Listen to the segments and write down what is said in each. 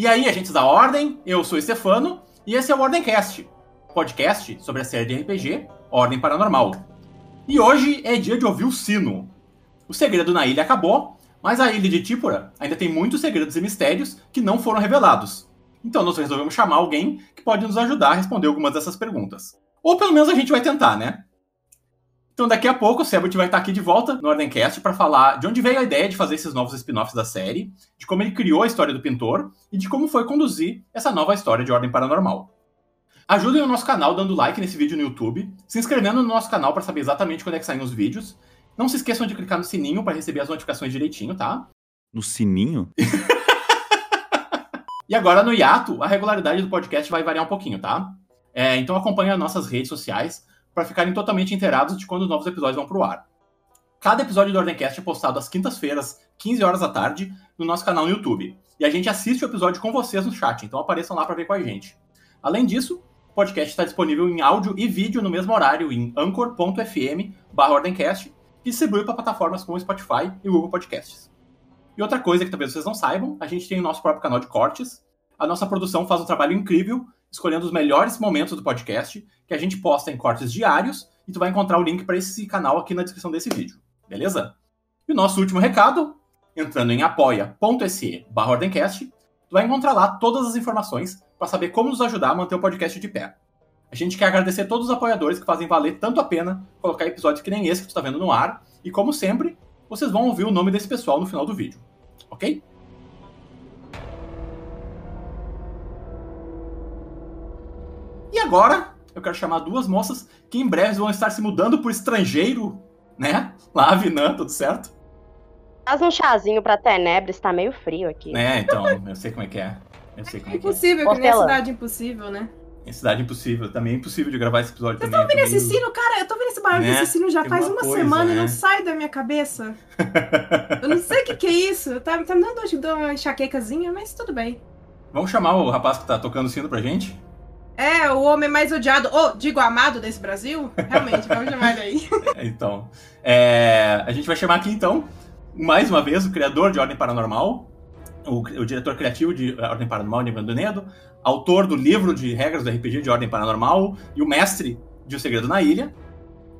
E aí, agentes da Ordem, eu sou o Stefano e esse é o Ordemcast, podcast sobre a série de RPG Ordem Paranormal. E hoje é dia de ouvir o sino. O segredo na ilha acabou, mas a ilha de Típora ainda tem muitos segredos e mistérios que não foram revelados. Então nós resolvemos chamar alguém que pode nos ajudar a responder algumas dessas perguntas. Ou pelo menos a gente vai tentar, né? Então daqui a pouco o Sebut vai estar aqui de volta no Ordencast para falar de onde veio a ideia de fazer esses novos spin-offs da série, de como ele criou a história do pintor e de como foi conduzir essa nova história de Ordem Paranormal. Ajudem o nosso canal dando like nesse vídeo no YouTube, se inscrevendo no nosso canal para saber exatamente quando é que saem os vídeos. Não se esqueçam de clicar no sininho para receber as notificações direitinho, tá? No sininho? e agora no hiato, a regularidade do podcast vai variar um pouquinho, tá? É, então acompanhe as nossas redes sociais para ficarem totalmente inteirados de quando os novos episódios vão pro ar. Cada episódio do Ordencast é postado às quintas-feiras, 15 horas da tarde, no nosso canal no YouTube. E a gente assiste o episódio com vocês no chat, então apareçam lá para ver com a gente. Além disso, o podcast está disponível em áudio e vídeo no mesmo horário em anchor.fm ordencast e distribuído para plataformas como Spotify e Google Podcasts. E outra coisa que talvez vocês não saibam, a gente tem o nosso próprio canal de cortes. A nossa produção faz um trabalho incrível escolhendo os melhores momentos do podcast, que a gente posta em cortes diários, e tu vai encontrar o link para esse canal aqui na descrição desse vídeo, beleza? E o nosso último recado, entrando em apoia.se ordencast, tu vai encontrar lá todas as informações para saber como nos ajudar a manter o podcast de pé. A gente quer agradecer todos os apoiadores que fazem valer tanto a pena colocar episódios que nem esse que tu está vendo no ar, e como sempre, vocês vão ouvir o nome desse pessoal no final do vídeo, ok? Agora eu quero chamar duas moças que em breve vão estar se mudando por estrangeiro, né? Lá, Vinã, tudo certo? Faz um chazinho pra Tenebres, tá meio frio aqui. É, então, eu sei como é que é. Eu sei como é, é impossível, que, é. que nem a cidade impossível, né? Em Cidade Impossível, também é impossível de gravar esse episódio Vocês também. Vocês estão vendo esse sino? Cara, eu tô vendo esse barulho né? desse sino já faz uma coisa, semana né? e não sai da minha cabeça. eu não sei o que, que é isso. Tá, tá me dando uma enxaquecazinha, mas tudo bem. Vamos chamar o rapaz que tá tocando o sino pra gente? É, o homem mais odiado, ou digo amado desse Brasil. Realmente, vamos chamar ele aí. então, é, a gente vai chamar aqui então, mais uma vez, o criador de Ordem Paranormal, o, o diretor criativo de Ordem Paranormal, Nivan Donedo, autor do livro de regras do RPG de Ordem Paranormal e o mestre de O Segredo na Ilha.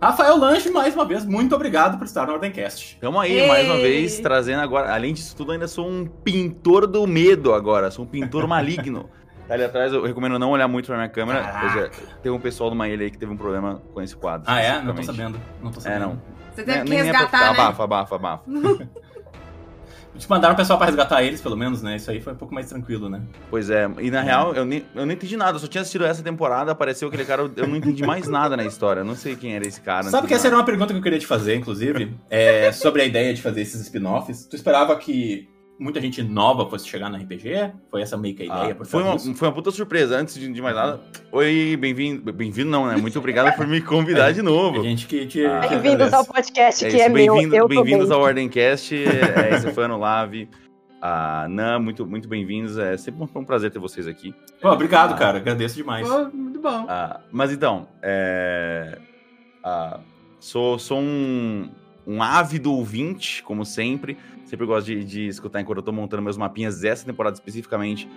Rafael Lange, mais uma vez, muito obrigado por estar no Ordemcast. Tamo aí, Ei. mais uma vez, trazendo agora. Além disso tudo, ainda sou um pintor do medo agora. Sou um pintor maligno. Tá ali atrás, eu recomendo não olhar muito pra minha câmera. Já, tem um pessoal de uma ilha aí que teve um problema com esse quadro. Ah, é? Não tô sabendo. Não tô sabendo. É, não. Você teve é, que resgatar, é pra... né? Abafa, abafa, abafa. Te mandaram o pessoal pra resgatar eles, pelo menos, né? Isso aí foi um pouco mais tranquilo, né? Pois é, e na é. real, eu nem, eu nem entendi nada, eu só tinha assistido essa temporada, apareceu aquele cara, eu não entendi mais nada na história, eu não sei quem era esse cara. Sabe que essa era uma pergunta que eu queria te fazer, inclusive, é, sobre a ideia de fazer esses spin-offs. Tu esperava que muita gente nova fosse chegar no RPG? Foi essa meio que a ah, ideia? Ah, foi, uma, foi uma puta surpresa. Antes de, de mais nada, oi, bem-vindo. Bem-vindo não, né? Muito obrigado por me convidar de novo. A gente que te. Ah, bem-vindos ao podcast é que é meu. Bem-vindos bem ao Ordemcast. É, é Stefano Lave. A Nan, muito, muito bem-vindos. É sempre um, um, prazer ter vocês aqui. Pô, obrigado, ah, cara. Agradeço demais. Pô, muito bom. Ah, mas então, é, ah, sou, sou um, um ávido ouvinte, como sempre. Sempre gosto de, de escutar enquanto eu tô montando meus mapinhas dessa temporada especificamente.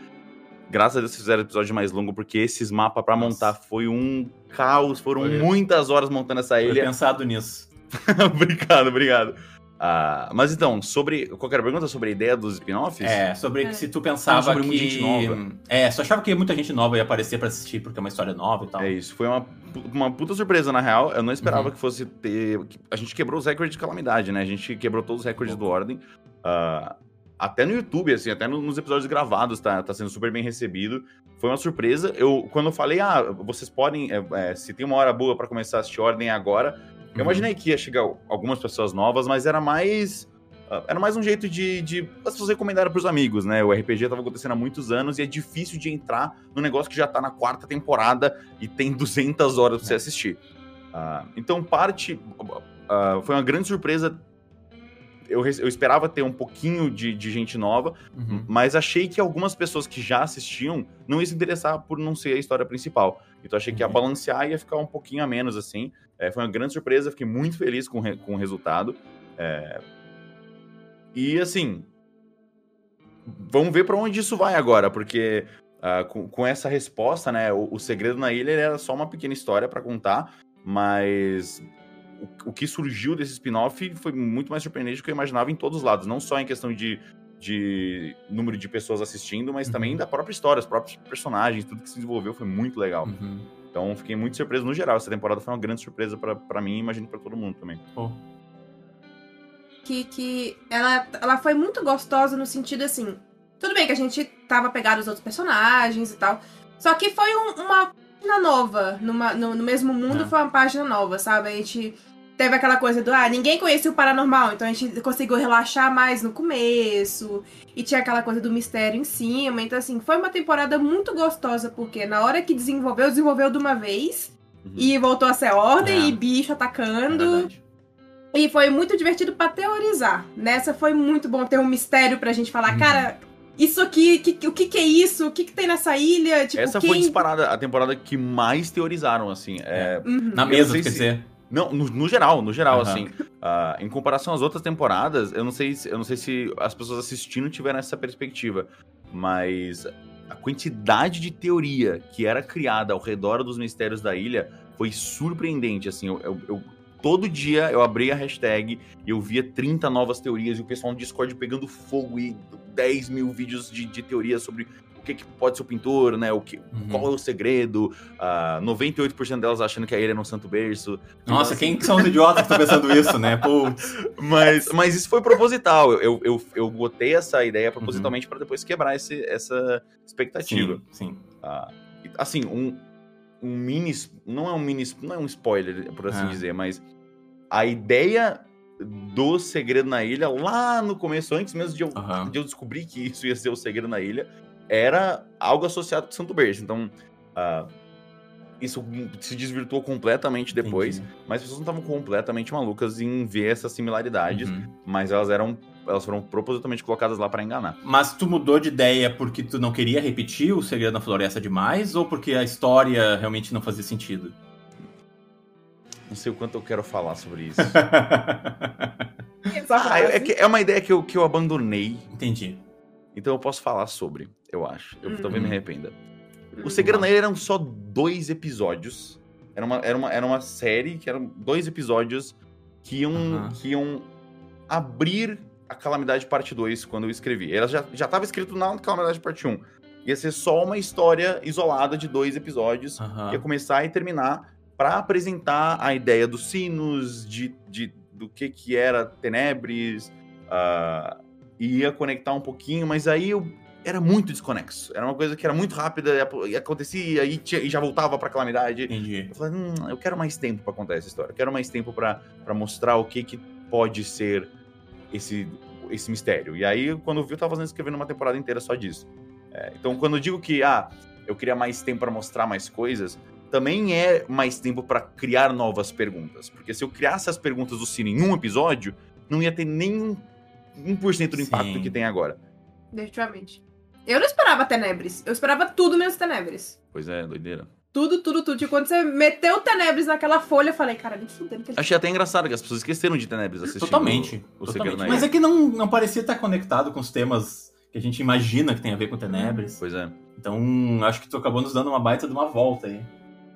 Graças a Deus fizeram episódio mais longo, porque esses mapas para montar foi um caos. Foram foi. muitas horas montando essa ilha. Foi pensado nisso. obrigado, obrigado. Uh, mas então, sobre. Qualquer pergunta sobre a ideia dos spin-offs? É, sobre é. se tu pensava ah, sobre que. Muita gente nova. É, só achava que muita gente nova ia aparecer para assistir porque é uma história nova e tal. É isso, foi uma, uma puta surpresa, na real. Eu não esperava uhum. que fosse ter. A gente quebrou os recordes de calamidade, né? A gente quebrou todos os recordes do Ordem. Uh, até no YouTube, assim, até nos episódios gravados, tá, tá sendo super bem recebido. Foi uma surpresa. Eu, quando eu falei, ah, vocês podem, é, é, se tem uma hora boa para começar a assistir Ordem agora, eu uhum. imaginei que ia chegar algumas pessoas novas, mas era mais. Uh, era mais um jeito de, de as pessoas recomendarem pros amigos, né? O RPG tava acontecendo há muitos anos e é difícil de entrar no negócio que já tá na quarta temporada e tem 200 horas pra você é. assistir. Uh, então, parte. Uh, foi uma grande surpresa eu, eu, esperava ter um pouquinho de, de gente nova, uhum. mas achei que algumas pessoas que já assistiam não iam se interessar por não ser a história principal. Então achei que ia uhum. balancear e ia ficar um pouquinho a menos, assim. É, foi uma grande surpresa, fiquei muito feliz com, com o resultado. É... E assim. vamos ver para onde isso vai agora, porque uh, com, com, essa resposta, né, o, o Segredo na Ilha era só uma pequena história para contar, mas o, o, que surgiu desse spin-off foi muito mais surpreendente do que eu imaginava em todos os lados, não só em questão de, de número de pessoas assistindo, mas uhum. também da própria história, os próprios personagens, tudo que se desenvolveu foi muito legal. Uhum. Então fiquei muito surpreso no geral. Essa temporada foi uma grande surpresa para mim e imagino para todo mundo também. Oh. Que, que ela, ela foi muito gostosa no sentido assim. Tudo bem que a gente tava pegado os outros personagens e tal. Só que foi um, uma página nova. Numa, no, no mesmo mundo é. foi uma página nova, sabe? A gente teve aquela coisa do, ah, ninguém conhecia o paranormal, então a gente conseguiu relaxar mais no começo, e tinha aquela coisa do mistério em cima, então assim, foi uma temporada muito gostosa, porque na hora que desenvolveu, desenvolveu de uma vez, uhum. e voltou a ser ordem, é. e bicho atacando, é e foi muito divertido para teorizar, nessa foi muito bom ter um mistério pra gente falar, uhum. cara... Isso aqui, que, o que, que, é isso? O que, que tem nessa ilha? Tipo, Essa quem... foi disparada a temporada que mais teorizaram, assim. É... Uhum. Na mesa, quer se... Não, no, no, geral, no geral, uhum. assim. Uh, em comparação às outras temporadas, eu não, sei, eu não sei se as pessoas assistindo tiveram essa perspectiva, mas a quantidade de teoria que era criada ao redor dos mistérios da ilha foi surpreendente, assim. Eu, eu, eu todo dia eu abria a hashtag e eu via 30 novas teorias e o pessoal no Discord pegando fogo e 10 mil vídeos de, de teorias sobre que, que, pode ser o pintor, né? O que, uhum. Qual é o segredo? Uh, ah, 98% delas achando que a ilha é no Santo Berço. Nossa, quem são os idiotas que estão pensando isso, né? Putz. Mas, mas isso foi proposital. Eu, eu, eu botei essa ideia propositalmente uhum. para depois quebrar esse, essa expectativa. Sim, sim. Uh, assim, um, um mini. Não é um mini. Não é um spoiler, por assim é. dizer, mas a ideia do Segredo na Ilha, lá no começo, antes mesmo de eu, uhum. de eu descobrir que isso ia ser o Segredo na Ilha, era algo associado com Santo Berço. Então, uh, isso se desvirtuou completamente depois, Entendi. mas as pessoas não estavam completamente malucas em ver essas similaridades, uhum. mas elas eram elas foram propositalmente colocadas lá para enganar. Mas tu mudou de ideia porque tu não queria repetir o Segredo na Floresta demais ou porque a história realmente não fazia sentido? Não sei o quanto eu quero falar sobre isso. ah, é, é, uma ideia que eu, que eu abandonei. Entendi. Então eu posso falar sobre, eu acho. Eu uhum. talvez me arrependa. O Segredo na Ilha eram só dois episódios. Era uma, era, uma, era uma série que eram dois episódios que iam, uhum. que iam abrir a Calamidade Parte 2 quando eu escrevi. Ela já, já estava escrito na Calamidade Parte 1. Ia ser só uma história isolada de dois episódios. Ia começar e terminar para apresentar a ideia dos sinos, de, de, do que, que era Tenebres. Uh, e ia conectar um pouquinho, mas aí eu era muito desconexo. Era uma coisa que era muito rápida e acontecia e, tinha, e já voltava pra calamidade. Entendi. Eu falei, hum, eu quero mais tempo para contar essa história. Eu quero mais tempo para mostrar o que, que pode ser esse, esse mistério. E aí, quando eu vi, eu tava fazendo, escrevendo uma temporada inteira só disso. É, então, quando eu digo que, ah, eu queria mais tempo para mostrar mais coisas, também é mais tempo para criar novas perguntas. Porque se eu criasse as perguntas do Cine em um episódio, não ia ter nem 1% do impacto Sim. que tem agora. Definitivamente. Eu não esperava Tenebres. Eu esperava tudo menos Tenebres. Pois é, doideira. Tudo, tudo, tudo. E quando você meteu Tenebres naquela folha, eu falei, cara, nem fudendo. Que Achei até engraçado que as pessoas esqueceram de Tenebres assistindo. Totalmente. O, o totalmente. Mas é que não, não parecia estar conectado com os temas que a gente imagina que tem a ver com Tenebres. Pois é. Então, acho que tu acabou nos dando uma baita de uma volta aí.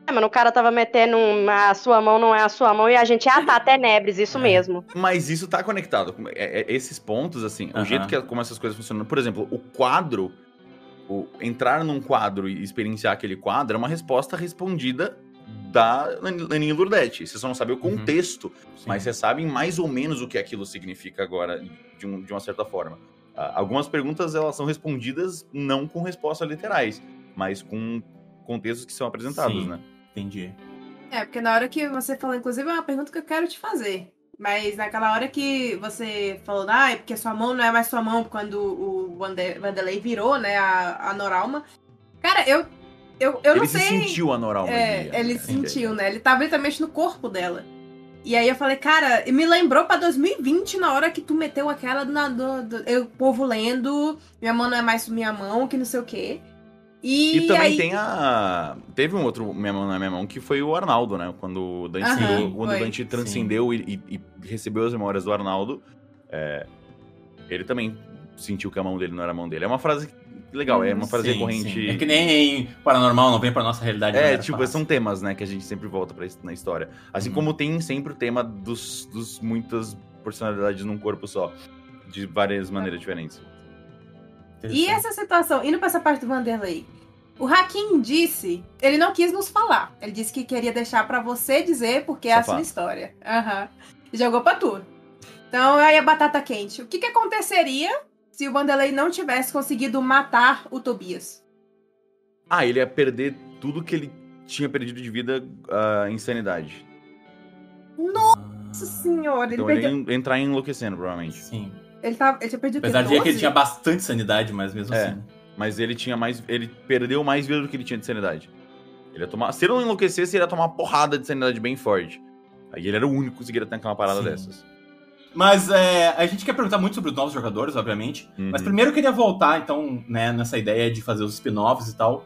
É, mas o cara tava metendo uma, a sua mão não é a sua mão e a gente, ah tá, Tenebres, isso é. mesmo. Mas isso tá conectado. É, é, esses pontos, assim, o jeito que como essas coisas funcionam. Por exemplo, o quadro, o, entrar num quadro e experienciar aquele quadro é uma resposta respondida da Laninha Lourdete. Você só não sabe o uhum. contexto, uhum. mas você sabe mais ou menos o que aquilo significa agora, de, um, de uma certa forma. Uh, algumas perguntas elas são respondidas não com respostas literais, mas com contextos que são apresentados, Sim. né? Entendi. É, porque na hora que você falou, inclusive, é uma pergunta que eu quero te fazer. Mas naquela hora que você falou, ah, é porque sua mão não é mais sua mão quando o Vanderlei virou, né, a, a Noralma. Cara, eu, eu, eu ele não sei. Ele sentiu a Noralma. É, ele sentiu, né? Ele tava literalmente no corpo dela. E aí eu falei, cara, me lembrou pra 2020 na hora que tu meteu aquela na, do, do, eu, povo lendo, minha mão não é mais minha mão, que não sei o quê. E, e também aí... tem a. Teve um outro Minha Mão na Minha Mão que foi o Arnaldo, né? Quando o Dante, uhum, quando Dante transcendeu e, e, recebeu as memórias do Arnaldo, é, ele também sentiu que a mão dele não era a mão dele. É uma frase legal, é uma frase Sim, recorrente. sim. É que nem paranormal não vem pra nossa realidade. de É, tipo, fácil. são temas, né, que a gente sempre volta pra isso na história. Assim Uhum. como tem sempre o tema dos, dos muitas personalidades num corpo só, de várias maneiras diferentes. E essa situação, indo pra essa parte do Vanderlei, o Hakim disse, ele não quis nos falar. Ele disse que queria deixar pra você dizer porque é a sua história. E Jogou pra tu. Então aí a batata quente. O que, que aconteceria se o Vanderlei não tivesse conseguido matar o Tobias? Ah, ele ia perder tudo que ele tinha perdido de vida a insanidade. Nossa senhora, ele, Então ele perdeu, ia entrar enlouquecendo, provavelmente. Sim. Ele, tava, ele tinha perdido? Apesar de que ele 12? tinha bastante sanidade, mas mesmo É. assim. Mas ele tinha mais. Ele perdeu mais vida do que ele tinha de sanidade. Ele ia tomar. Se ele não enlouquecesse, ele ia tomar uma porrada de sanidade bem forte. Aí ele era o único que conseguiria tancar uma parada Sim. dessas. Mas é, a gente quer perguntar muito sobre os novos jogadores, obviamente. Mas Uhum. primeiro eu queria voltar, então, né, nessa ideia de fazer os spin-offs e tal.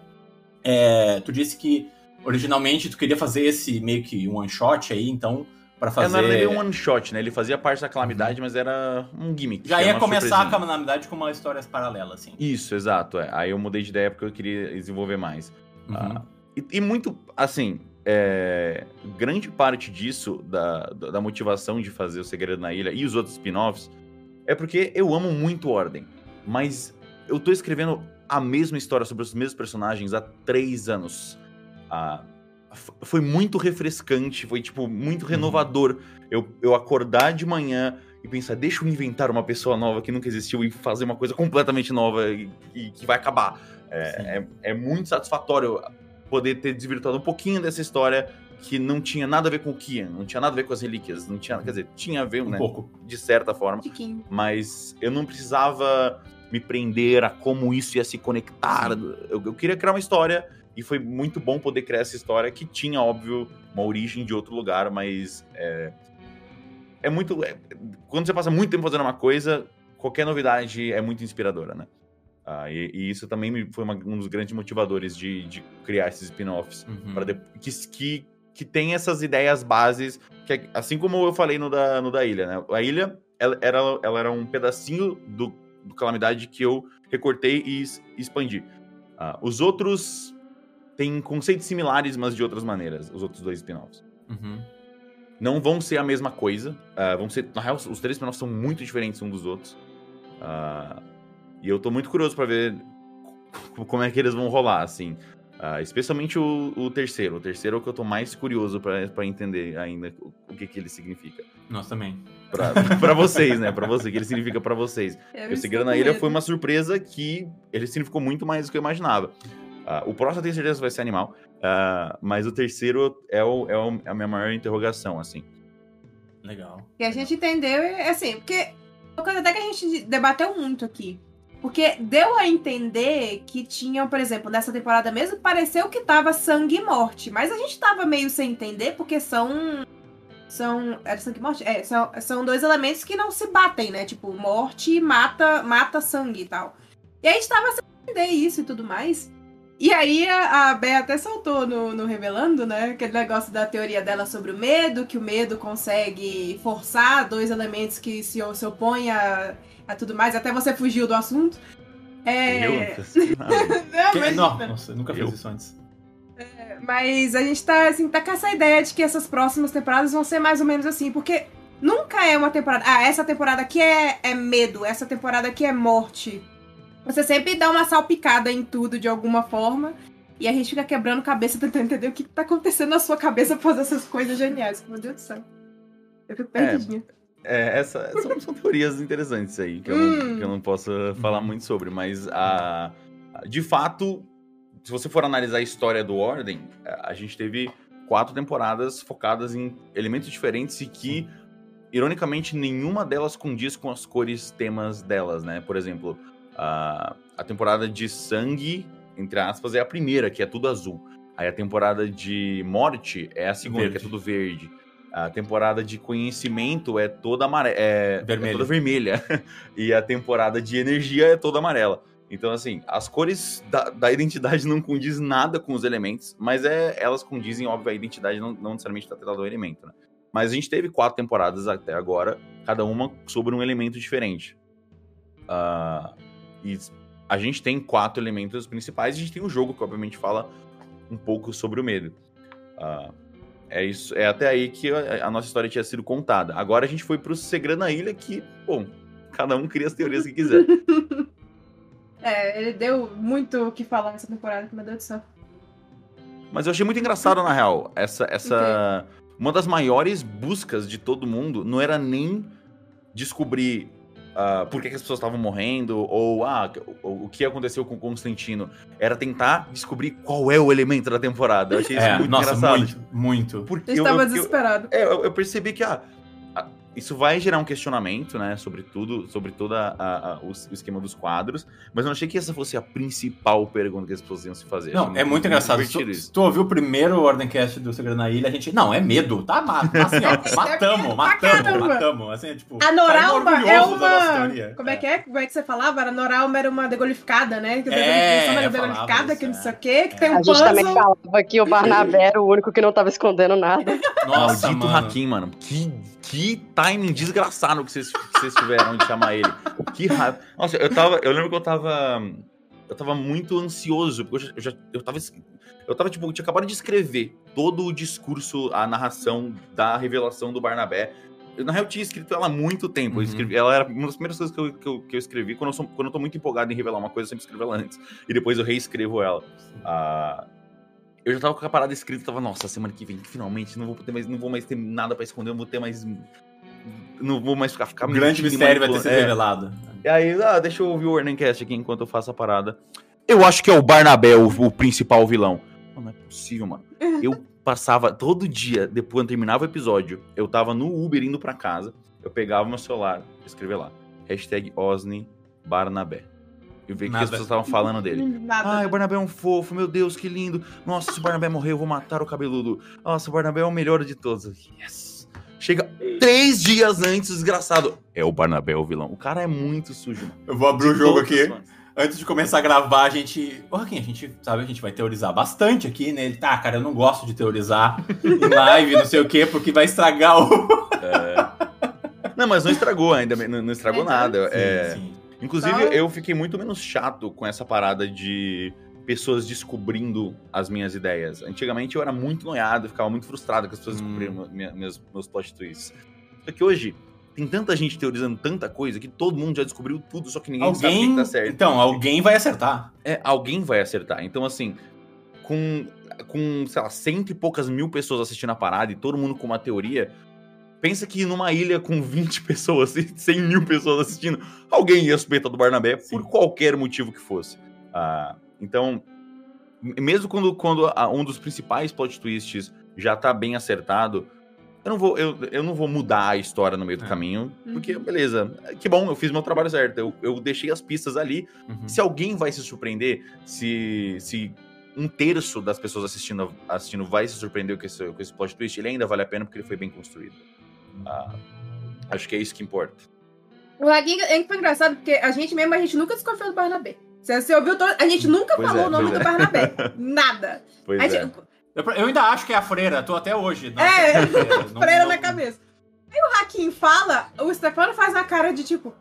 É, tu disse que originalmente tu queria fazer esse meio que one shot aí, então, pra É, fazer. não era nem um one shot, né? Ele fazia parte da calamidade, mas era um gimmick. Já ia começar a calamidade com uma história paralela, assim. Isso, exato. É. Aí eu mudei de ideia porque eu queria desenvolver mais. Uhum. Ah, e, e muito, assim, é, grande parte disso, da, da motivação de fazer O Segredo na Ilha e os outros spin-offs, é porque eu amo muito Ordem. Mas eu tô escrevendo a mesma história sobre os mesmos personagens há três anos. Ah, foi muito refrescante, foi, tipo, muito renovador eu, eu acordar de manhã e pensar, deixa eu inventar uma pessoa nova que nunca existiu e fazer uma coisa completamente nova e, e que vai acabar. É, é, é muito satisfatório poder ter desvirtuado um pouquinho dessa história que não tinha nada a ver com o Kian, não tinha nada a ver com as relíquias, não tinha, quer dizer, tinha a ver, Um né, pouco. de certa forma, Tiquinho. mas eu não precisava me prender a como isso ia se conectar. Eu, eu queria criar uma história e foi muito bom poder criar essa história que tinha, óbvio, uma origem de outro lugar, mas é, é muito. é- quando você passa muito tempo fazendo uma coisa, qualquer novidade é muito inspiradora, né? Ah, e, e isso também me- foi uma- um dos grandes motivadores de, de criar esses spin-offs. Uhum. De- que, que, que tem essas ideias bases, que é- assim como eu falei no da, no da ilha, né? A ilha, ela era, ela era um pedacinho do, do Calamidade que eu recortei e expandi. Ah, os outros têm conceitos similares, mas de outras maneiras, os outros dois spin-offs. Uhum. Não vão ser a mesma coisa, ah, vão ser, na real, os três spin-offs são muito diferentes um dos outros. Ah, e eu tô muito curioso pra ver como é que eles vão rolar, assim. Ah, especialmente o, o terceiro. O terceiro é o que eu tô mais curioso pra pra entender ainda o, o que que ele significa. Nós também. Pra, pra vocês, né? Pra você, o que ele significa pra vocês. Eu O estou Segredo na Ilha foi uma surpresa que ele significou muito mais do que eu imaginava. Ah, o próximo eu tenho certeza que vai ser animal, ah, mas o terceiro é, o, é, o- é a minha maior interrogação, assim. Legal. que a gente entendeu, é assim, porque é uma coisa até que a gente debateu muito aqui. Porque deu a entender que tinham, por exemplo, nessa temporada mesmo, pareceu que tava sangue e morte. Mas a gente tava meio sem entender, porque são. São. Era sangue e morte? É, são, são dois elementos que não se batem, né? Tipo, morte mata, mata sangue e tal. E a gente tava sem entender isso e tudo mais. E aí a, a Bea até soltou no, no Revelando, né? Aquele negócio da teoria dela sobre o medo, que o medo consegue forçar dois elementos que se, se opõem a, a tudo mais. Até você fugiu do assunto. É... Eu? Não, Que- mas- Não, nossa, eu nunca fiz Eu? isso antes. Mas a gente tá, assim, tá com essa ideia de que essas próximas temporadas vão ser mais ou menos assim, porque nunca é uma temporada. Ah, essa temporada aqui é, é medo, essa temporada aqui é morte. Você sempre dá uma salpicada em tudo de alguma forma. E a gente fica quebrando cabeça tentando entender o que, que tá acontecendo na sua cabeça fazer essas coisas geniais. Meu Deus do céu. Eu fico perdidinha. É, essa, são, são teorias interessantes aí, que eu, Hum. não, que eu não posso falar muito sobre, mas a, de fato, se você for analisar a história do Ordem, a, a gente teve quatro temporadas focadas em elementos diferentes e que, ironicamente, nenhuma delas condiz com as cores temas delas, né? Por exemplo, a, a temporada de sangue, entre aspas, é a primeira, que é tudo azul. Aí a temporada de morte é a segunda, Verde. que é tudo verde. A temporada de conhecimento é toda amarela, é, Vermelha. é toda vermelha. e a temporada de energia é toda amarela. Então, assim, as cores da, da identidade não condiz nada com os elementos, mas é, elas condizem, óbvio, a identidade não, não necessariamente está atrelada ao elemento, né? Mas a gente teve quatro temporadas até agora, cada uma sobre um elemento diferente. ah, e a gente tem quatro elementos principais. A gente tem um jogo que, obviamente, fala um pouco sobre o medo. Ah, é isso, é até aí que a, a nossa história tinha sido contada. Agora a gente foi pro Segredo na Ilha, que, bom, cada um cria as teorias que quiser. É, ele deu muito o que falar nessa temporada, meu Deus do céu. Mas eu achei muito engraçado, na real. Essa. essa Uma das maiores buscas de todo mundo não era nem descobrir uh, por que, que as pessoas estavam morrendo, ou ah, o, o, que aconteceu com Constantino. Era tentar descobrir qual é o elemento da temporada. Eu achei isso É, muito nossa, engraçado. muito, muito. Porque Eu estava eu, eu, desesperado. é, eu- eu percebi que ah, isso vai gerar um questionamento, né? Sobre tudo, sobre todo o, esquema dos quadros. Mas eu não achei que essa fosse a principal pergunta que as pessoas iam se fazer. Não, é muito engraçado. Tu, tu ouviu o primeiro Ordencast do Segredo na Ilha, a gente. Não, é medo, tá? Assim, ó, matamos, Pra matamos, caramba. matamos. Assim, é tipo. A Noralma saímos é uma. Como é que é? Como é que você falava? A Noralma era uma degolificada, né? Que É, eu falava degolificada, que não é. sei o quê, que tem um A gente também puzzle. falava que o Barnabé era o único que não tava escondendo nada. Nossa, Maldito mano. Hakim, mano. Que, que timing desgraçado que vocês, que vocês tiveram de chamar ele. Que raiva. Nossa, eu tava. Eu lembro que eu tava. Eu tava muito ansioso, porque eu já. Eu, tava. Eu tava, tipo, eu tinha acabado de escrever todo o discurso, a narração da revelação do Barnabé. Eu, na real, eu tinha escrito ela há muito tempo. Uhum. escrevi, ela era uma das primeiras coisas que eu, que eu, que eu escrevi. Quando eu, sou, quando eu tô muito empolgado em revelar uma coisa, eu sempre escrevo ela antes. E depois eu reescrevo ela. Ah, eu já tava com a parada escrita, tava, nossa, semana que vem, finalmente, não vou ter mais, não vou mais ter nada pra esconder, não vou ter mais. Não vou mais ficar, ficar O grande mistério vai ter sido. É. revelado. E aí, ah, deixa eu ouvir o Warning aqui enquanto eu faço a parada. Eu acho que é o Barnabé o, o principal vilão. Não, não é possível, mano. Eu passava todo dia, depois quando terminava o episódio, eu tava no Uber indo pra casa, eu pegava meu celular, escrevia lá, hashtag Osni Barnabé. E ver o que as pessoas estavam falando dele. Nada. Ai, o Barnabé é um fofo, meu Deus, que lindo. Nossa, se o Barnabé morrer, eu vou matar o cabeludo. Nossa, o Barnabé é o melhor de todos. Yes. Chega três dias antes, desgraçado. É o Barnabé o vilão. O cara é muito sujo. mano. Eu vou abrir o jogo aqui. fãs. Antes de começar a gravar, a gente. Ô, Raquinha, a gente sabe, a gente vai teorizar bastante aqui, né? Ele, tá, cara, eu não gosto de teorizar em live, não sei o quê, porque vai estragar o. Não, mas não estragou ainda, não, não estragou É, nada. Sim, É, sim. Inclusive, Só- eu fiquei muito menos chato com essa parada de pessoas descobrindo as minhas ideias. Antigamente eu era muito noiado, ficava muito frustrado que as pessoas Hum. descobriam meus, meus plot twists. Só que hoje tem tanta gente teorizando tanta coisa que todo mundo já descobriu tudo, só que ninguém sabe o Alguém. que tá certo. Então, alguém vai acertar. É, alguém vai acertar. Então, assim, com, com, sei lá, cento e poucas mil pessoas assistindo a parada e todo mundo com uma teoria, pensa que numa ilha com 20 pessoas e 100 mil pessoas assistindo, alguém ia suspeitar do Barnabé Sim. por qualquer motivo que fosse. Ah, então, mesmo quando, quando a- um dos principais plot twists já tá bem acertado, eu não vou, eu, eu não vou mudar a história no meio do É. caminho, porque, Uhum. beleza, que bom, eu fiz meu trabalho certo, eu, eu deixei as pistas ali, Uhum. se alguém vai se surpreender, se, se um terço das pessoas assistindo, assistindo vai se surpreender com esse, com esse plot twist, ele ainda vale a pena porque ele foi bem construído. Ah, acho que é isso que importa. O Laguinho é engraçado, porque a gente mesmo, a gente nunca desconfiou do Barnabé. Você, você ouviu todo... A gente nunca Pois falou é, o nome do é. Barnabé. Nada. Pois A é. gente- Eu, eu ainda acho que é a freira, tô até hoje. Não, É, é a freira. Não- freira não- na cabeça. Aí o Hakim fala, o Stefano faz uma cara de tipo.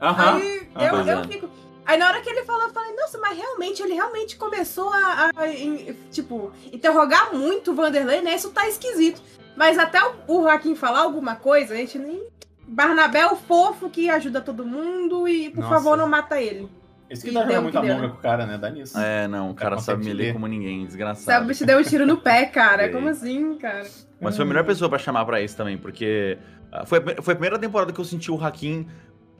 Aham. Aí Ah, eu, é. fico. Aí na hora que ele falou, eu falei, nossa, mas realmente, ele realmente começou a, a, em- tipo, interrogar muito o Vanderlei, né? Isso tá esquisito. Mas até o, o Hakim falar alguma coisa, a gente nem. Barnabé é o fofo que ajuda todo mundo e, por Nossa. favor, não mata ele. Esse que E dá deu o muita monga com o cara, né? Dá nisso. É, não, o cara consegue sabe me ler como ninguém, Sabe, desgraçado. te deu um tiro no pé, cara. Dei. Como assim, cara? Mas foi a melhor pessoa pra chamar pra isso também, porque ah, foi, a, foi a primeira temporada que eu senti o Hakim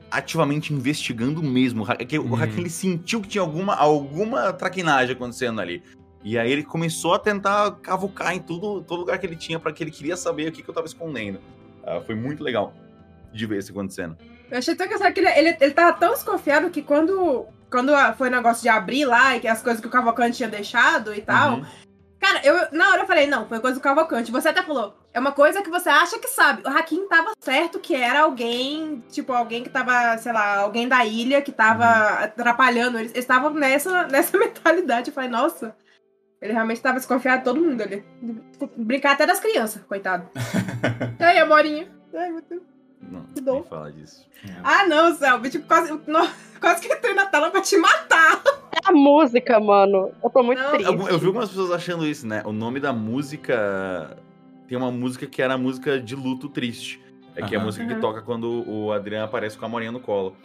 ativamente investigando mesmo. Que O Hum. Hakim ele sentiu que tinha alguma, alguma traquinagem acontecendo ali. E aí ele começou a tentar cavucar em tudo, todo lugar que ele tinha pra que ele queria saber o que, que eu tava escondendo. Ah, foi muito legal de ver isso acontecendo. Eu achei tão engraçado que ele, ele, ele tava tão desconfiado que quando, quando foi o negócio de abrir lá e que as coisas que o Cavalcante tinha deixado e tal. Uhum. Cara, eu na hora eu falei, não, foi coisa do Cavalcante. Você até falou, é uma coisa que você acha que sabe. O Hakim tava certo que era alguém, tipo, alguém que tava, sei lá, alguém da ilha que tava atrapalhando eles. Eles estavam nessa, nessa mentalidade. Eu falei, nossa. Ele realmente tava desconfiado de todo mundo ali. Brincar até das crianças, coitado. e aí, Amorinha? Ai, meu Deus. Não, Que dor. falar disso. Ah, não, Selby. Tipo, quase, no- quase que entrei na tela pra te matar. É a música, mano. Eu tô muito Não, triste. Eu, eu vi algumas pessoas achando isso, né? O nome da música. Tem uma música que era a música de luto triste. É que é a música que Uhum. toca quando o Adriano aparece com a Morinha no colo.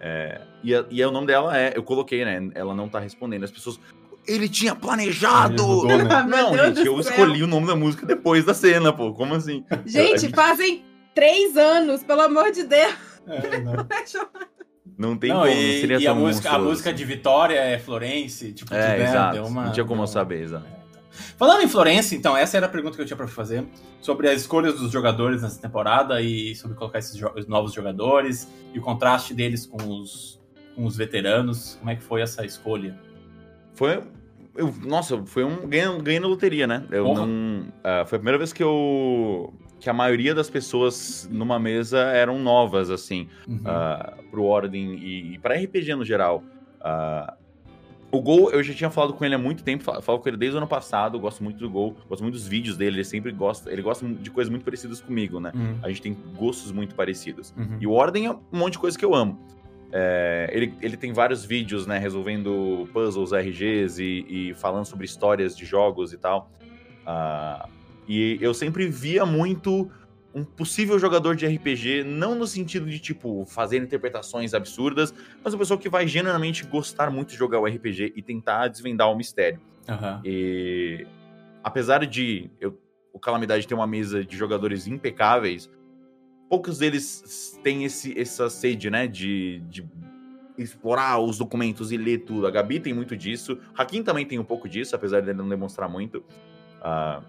É, e, a- e o nome dela é. Eu coloquei, né? Ela não tá respondendo. As pessoas. Ele tinha planejado! Ele mudou, né? Ah, Não, gente, eu céu. escolhi o nome da música depois da cena, pô. Como assim? Gente, gente- fazem três anos, pelo amor de Deus. É, não. Não tem Não, como, e, não seria e a música, a música de Vitória é Florence, tipo, É, né, exato. deu uma- não tinha como eu saber, exato. É, então. Falando em Florence, então, essa era a pergunta que eu tinha pra fazer sobre as escolhas dos jogadores nessa temporada e sobre colocar esses jo- os novos jogadores e o contraste deles com os, com os veteranos. Como é que foi essa escolha? Foi. eu- nossa, foi um ganho, ganho na loteria, né? Eu Porra. não. ah, foi a primeira vez que eu. Que a maioria das pessoas numa mesa eram novas, assim, Uhum. ah, pro Ordem e, e pra RPG no geral. Ah, o Gol, eu já tinha falado com ele há muito tempo, fa- falo com ele desde o ano passado, gosto muito do Gol, gosto muito dos vídeos dele, ele sempre gosta, ele gosta de coisas muito parecidas comigo, né? Uhum. A gente tem gostos muito parecidos. Uhum. E o Ordem é um monte de coisa que eu amo. É, ele, ele tem vários vídeos, né, resolvendo puzzles, RGs e, e falando sobre histórias de jogos e tal. Ah, e eu sempre via muito um possível jogador de RPG, não no sentido de, tipo, fazer interpretações absurdas, mas uma pessoa que vai genuinamente gostar muito de jogar o RPG e tentar desvendar o mistério. Aham. E apesar de eu, o Calamidade ter uma mesa de jogadores impecáveis, poucos deles têm esse, essa sede, né, de, de explorar os documentos e ler tudo. A Gabi tem muito disso. Hakim também tem um pouco disso, apesar dele não demonstrar muito. Ah,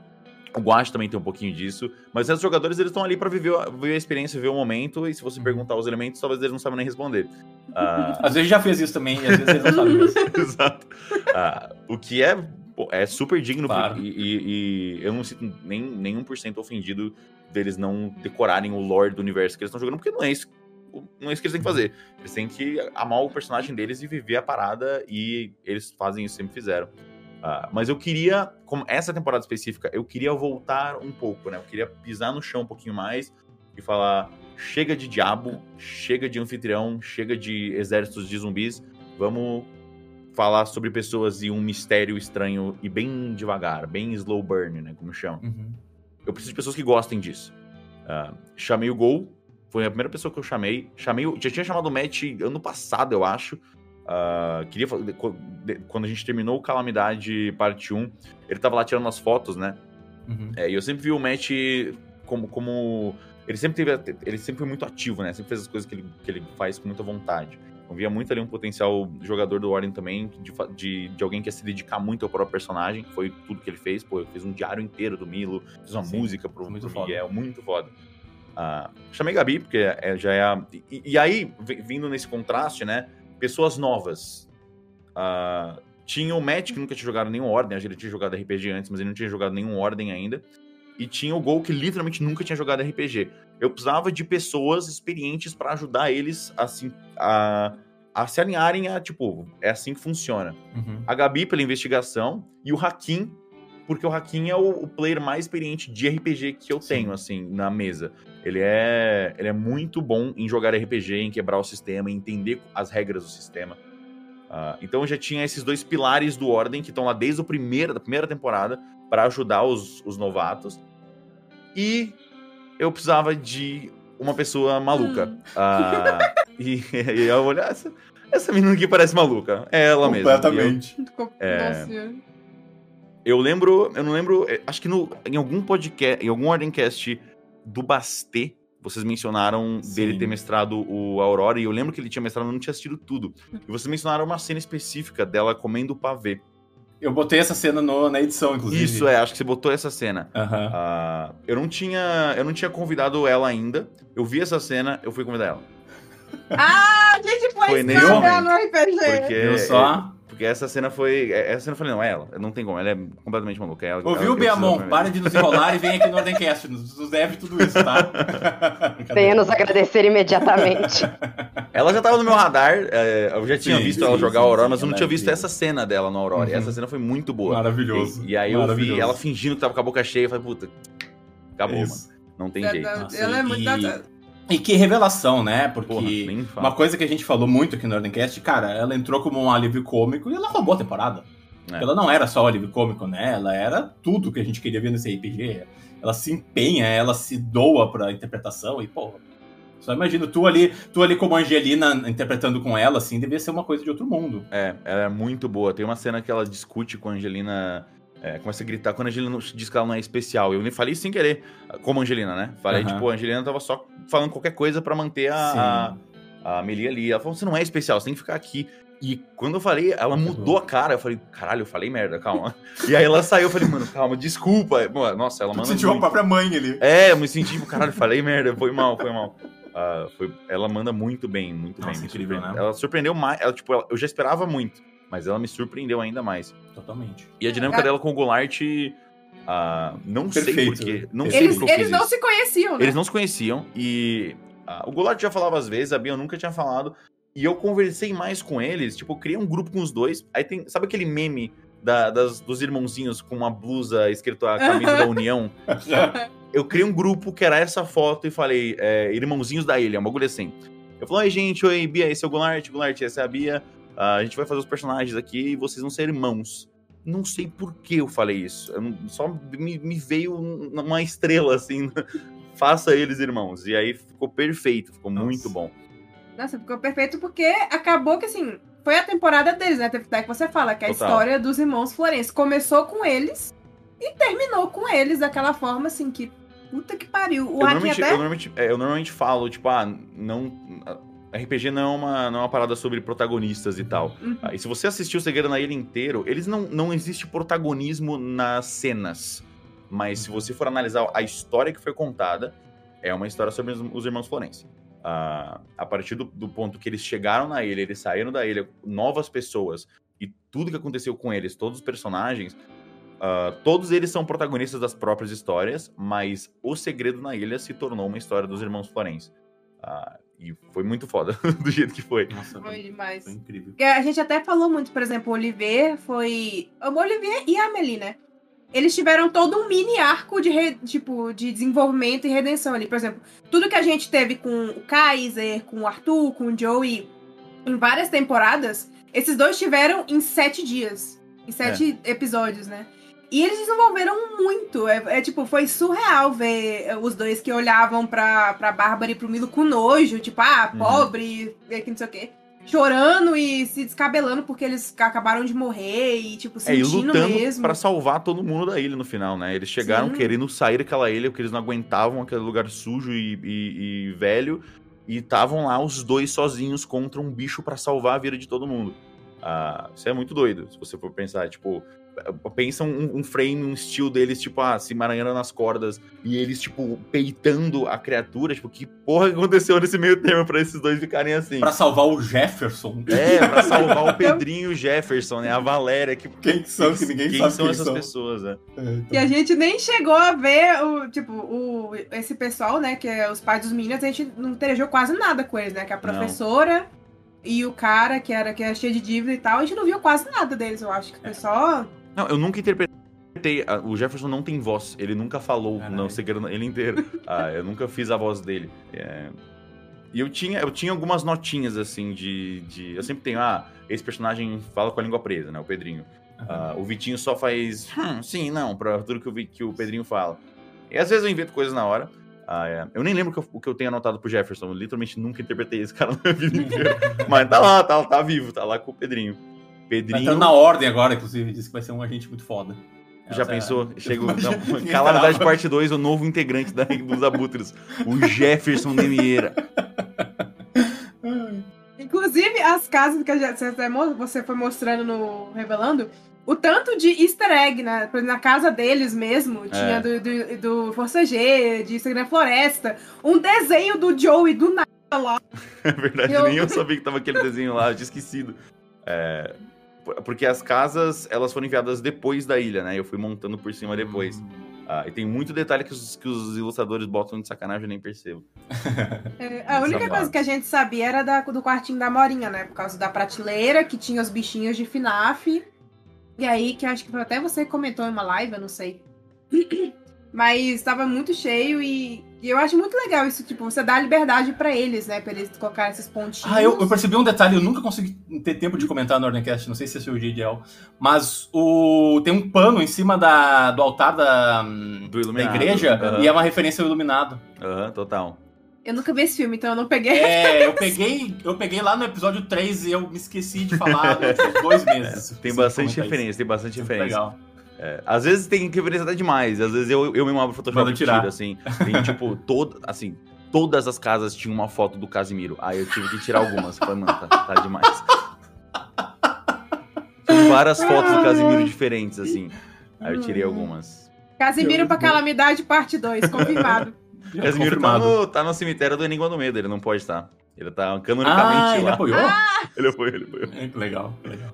o Guache também tem um pouquinho disso. Mas os jogadores, eles estão ali para viver, a- viver a experiência, viver o momento. E se você perguntar os elementos, talvez eles não saibam nem responder. Ah, Às vezes já fez isso também, e às vezes eles não sabem mesmo. Exato. Ah, o que é, pô, é super digno Claro. e, e- e eu não sinto nem, nenhum por cento ofendido deles não decorarem o lore do universo que eles estão jogando, porque não é isso. Não é isso que eles têm que fazer. Eles têm que amar o personagem deles e viver a parada, e eles fazem isso, sempre fizeram. Ah, mas eu queria, como essa temporada específica, eu queria voltar um pouco, né? Eu queria pisar no chão um pouquinho mais e falar: chega de diabo, chega de anfitrião, chega de exércitos de zumbis, vamos falar sobre pessoas e um mistério estranho e bem devagar, bem slow burn, né? Como chama. Uhum. Eu preciso de pessoas que gostem disso. Ah, chamei o Gol, foi a primeira pessoa que eu chamei. Chamei, já tinha chamado o Matt ano passado, eu acho. Ah, queria quando a gente terminou o Calamidade parte 1, ele tava lá tirando as fotos, né? Uhum. É, e eu sempre vi o Matt como, como. Ele sempre teve. Ele sempre foi muito ativo, né? Sempre fez as coisas que ele, que ele faz com muita vontade. Eu via muito ali um potencial jogador do Ordem também, de, de, de alguém que ia se dedicar muito ao próprio personagem, que foi tudo que ele fez. Pô, ele fez um diário inteiro do Milo, fez uma Sim, música pro, muito pro foda. Miguel, muito foda. Ah, chamei Gabi, porque é- já é a. E, e aí, vi- vindo nesse contraste, né? Pessoas novas. Ah, tinha o Matt, que nunca tinha jogado nenhum Ordem, acho que ele tinha jogado RPG antes, mas ele não tinha jogado nenhum Ordem ainda. E tinha o Gol, que literalmente nunca tinha jogado RPG. Eu precisava de pessoas experientes para ajudar eles assim, a, a se alinharem a, tipo, é assim que funciona. Uhum. A Gabi pela investigação e o Hakim, porque o Hakim é o, o player mais experiente de RPG que eu Sim. tenho, assim, na mesa. Ele é, ele é muito bom em jogar RPG, em quebrar o sistema, em entender as regras do sistema. Ah, então eu já tinha esses dois pilares do Ordem que estão lá desde o primeiro, da primeira temporada para ajudar os, os novatos. E eu precisava de uma pessoa maluca. Hum. Ah, e, e eu olhar, essa, essa menina aqui parece maluca. É ela mesmo. E eu- Completamente. É. Eu lembro, eu não lembro, é, acho que no, em algum podcast, em algum Ordemcast do Bastê, vocês mencionaram dele Sim. ter mestrado o Aurora, e eu lembro que ele tinha mestrado, mas não tinha assistido tudo. E vocês mencionaram uma cena específica dela comendo pavê. Eu botei essa cena no- na edição, inclusive. Isso é, acho que você botou essa cena. Aham. Ah, eu não tinha, eu não tinha convidado ela ainda. Eu vi essa cena, eu fui convidar ela. Ah, a gente foi, Foi nesse momento. no RPG. Porque, Viu só? Porque essa cena foi, essa cena eu falei, não, é ela, não tem como, ela é completamente maluca. é Ela, Ouviu, Beamon? Para de nos enrolar e vem aqui no Ordencast. Nos, nos deve tudo isso, tá? Venha nos agradecer imediatamente. Ela já tava no meu radar, é, eu já tinha Sim, visto sim, ela jogar sim, Aurora, sim, mas eu não tinha é visto essa cena dela no Aurora. E Uhum. essa cena foi muito boa. Maravilhoso. E, e aí eu vi ela fingindo que tava com a boca cheia, eu falei, puta, acabou, Isso. mano. Não tem Ela- jeito. Nossa, ela é muito. E- que revelação, né? Porque Porra, uma coisa que a gente falou muito aqui no Ordencast, cara, ela entrou como um alívio cômico e ela roubou a temporada. É. Ela não era só alívio cômico, né? Ela era tudo que a gente queria ver nesse RPG. Ela se empenha, ela se doa pra interpretação e, pô. Só imagino, tu ali, tu ali como Angelina interpretando com ela, assim, devia ser uma coisa de outro mundo. É, ela é muito boa. Tem uma cena que ela discute com a Angelina. É, começa a gritar quando a Angelina diz que ela não é especial. Eu nem falei sem querer, como Angelina, né? Falei, Aham. tipo, a Angelina tava só falando qualquer coisa pra manter a, a, a Melia ali. Ela falou: você não é especial, você tem que ficar aqui. E quando eu falei, ela mudou a cara. Eu falei, caralho, eu falei merda, calma. e aí ela saiu, eu falei, mano, calma, desculpa. Nossa, ela manda. sentiu a própria mãe ali. É, eu me senti, tipo, caralho, falei merda, foi mal, foi mal. Ah, foi- ela manda muito bem, muito Nossa, bem. incrível, né? Ela surpreendeu mais, ela, tipo, ela- eu já esperava muito, mas ela me surpreendeu ainda mais. Totalmente. E a dinâmica É. dela com o Goulart, ah, não sei Perfeito. porquê, não sei Eles, porque eu eles fiz não isso. se conheciam, né? Eles não se conheciam e ah, o Goulart já falava às vezes, a Bia nunca tinha falado. E eu conversei mais com eles, tipo, eu criei um grupo com os dois. Aí tem, sabe aquele meme da- das- dos irmãozinhos com uma blusa escrito a camisa da União? eu criei um grupo que era essa foto e falei, é, irmãozinhos da ilha, um bagulho assim. Eu falei, oi gente, oi Bia, esse é o Goulart, Goulart, essa é a Bia. Ah, a gente vai fazer os personagens aqui e vocês vão ser irmãos. Não sei por que eu falei isso. Eu não- só me, me veio um- uma estrela assim. Faça eles irmãos. E aí ficou perfeito, ficou Nossa. muito bom. Nossa, ficou perfeito porque acabou que, assim, foi a temporada deles, né? Até que você fala que a Total. história dos irmãos Florencio começou com eles e terminou com eles daquela forma, assim, que puta que pariu. O eu, normalmente, até... eu, normalmente, é, eu normalmente falo, tipo, ah, não. RPG não é uma, não é uma parada sobre protagonistas e tal. Uhum. Ah, e se você assistiu o Segredo na Ilha inteiro, eles não, não existe protagonismo nas cenas. Mas se você for analisar a história que foi contada, é uma história sobre os, os irmãos Florence. Ah, a partir do, do ponto que eles chegaram na ilha, eles saíram da ilha, novas pessoas, e tudo que aconteceu com eles, todos os personagens, ah, todos eles são protagonistas das próprias histórias, mas o Segredo na Ilha se tornou uma história dos irmãos Florence. Ah, e foi muito foda do jeito que foi. Nossa, Foi foi, demais. foi incrível. Porque A gente até falou muito, por exemplo, o Olivier foi. O Olivier e a Amelie, né? Eles tiveram todo um mini arco de, re- tipo, de desenvolvimento e redenção ali. Por exemplo, tudo que a gente teve com o Kaiser, com o Arthur, com o Joey, em várias temporadas, esses dois tiveram em sete dias. Em sete episódios, né? E eles desenvolveram muito. É, é, tipo, foi surreal ver é, os dois que olhavam pra, pra Bárbara e pro Milo com nojo, tipo, ah, Uhum. pobre, é, que não sei o quê. Chorando e se descabelando porque eles acabaram de morrer e, tipo, É, e sentindo lutando mesmo. pra salvar todo mundo da ilha no final, né? Eles chegaram Sim. querendo sair daquela ilha porque eles não aguentavam aquele lugar sujo e, e- e velho. E estavam lá os dois sozinhos contra um bicho pra salvar a vida de todo mundo. Ah, isso é muito doido, se você for pensar. Tipo, pensa um, um frame, um estilo deles, tipo, ah, se emaranhando nas cordas e eles, tipo, peitando a criatura. Tipo, que porra que aconteceu nesse meio termo pra esses dois ficarem assim? Pra salvar o Jefferson. É, pra salvar o Pedrinho e o Jefferson, né? A Valéria, que Quem que são, que ninguém quem sabe são quem essas são. pessoas, né? E a gente nem chegou a ver o, tipo, o, esse pessoal, né, que é os pais dos meninos, a gente não interagiu quase nada com eles, né? Que é a professora e o cara que era que era cheio de dívida e tal, a gente não viu quase nada deles, eu acho que foi só. Não, eu nunca interpretei. O Jefferson não tem voz. Ele nunca falou Caralho. no segredo ele inteiro. Ah, eu nunca fiz a voz dele. É, E eu tinha, eu tinha algumas notinhas, assim, de, de. Eu sempre tenho, ah, esse personagem fala com a língua presa, né? O Pedrinho. Ah, o Vitinho só faz. Hum, sim, não, pra tudo que o, Vi- que o Pedrinho fala. E às vezes eu invento coisas na hora. Ah, é. Eu nem lembro o que eu- o que eu tenho anotado pro Jefferson. Eu literalmente nunca interpretei esse cara na vida inteira. Mas tá lá, tá, tá vivo, tá lá com o Pedrinho. Pedrinho. entrando na ordem agora, inclusive, disse que vai ser um agente muito foda. Já Essa- pensou? Chega o. Ninguém Não, Calamidade. Parte 2, o novo integrante da, dos Abutres. O Jefferson Demieira. Inclusive, as casas que a gente- você foi mostrando no Revelando, o tanto de easter egg, né? Na casa deles mesmo, tinha É. do, do, do Força G, de na Floresta, um desenho do Joey do nada lá. É verdade, Eu- nem eu sabia que tava aquele desenho lá, eu tinha esquecido. É, porque as casas, elas foram enviadas depois da ilha, né? Eu fui montando por cima depois. Hum. Ah, e tem muito detalhe que os, que os ilustradores botam de sacanagem, eu nem percebo. É, a única coisa que a gente sabia era da- do quartinho da Morinha, né? Por causa da prateleira, que tinha os bichinhos de FNAF. E aí, que acho que até você comentou em uma live, eu não sei. Mas estava muito cheio e E eu acho muito legal isso, tipo, você dá liberdade pra eles, né? Pra eles colocar esses pontinhos. Ah, eu, eu percebi um detalhe, eu nunca consegui ter tempo de comentar no Ordencast, não sei se esse é o ideal, mas o, tem um pano em cima da, do altar da, Do da igreja Aham, e é uma referência ao iluminado. aham, total. Eu nunca vi esse filme, então eu não peguei. É, eu peguei, eu peguei lá no episódio 3 e eu me esqueci de falar nos últimos dois meses. Tem Preciso bastante comentar isso. referência, tem bastante referência. Legal. É, às vezes tem referência até demais, às vezes eu, eu mesmo abro o Photoshop e tirar. tiro, assim. Tem, tipo, todo, assim, todas as casas tinham uma foto do Casimiro. Aí eu tive que tirar algumas. Falei, mano, tá, tá demais. Tinha várias fotos do Casimiro diferentes, assim. Aí eu tirei algumas. Casimiro pra Calamidade, parte 2, confirmado. Casimiro tá no, tá no cemitério do Enigma do Medo, ele não pode estar. Ele tá canonicamente Ah, ele lá. apoiou? Ele apoiou, ele apoiou. É, legal, legal.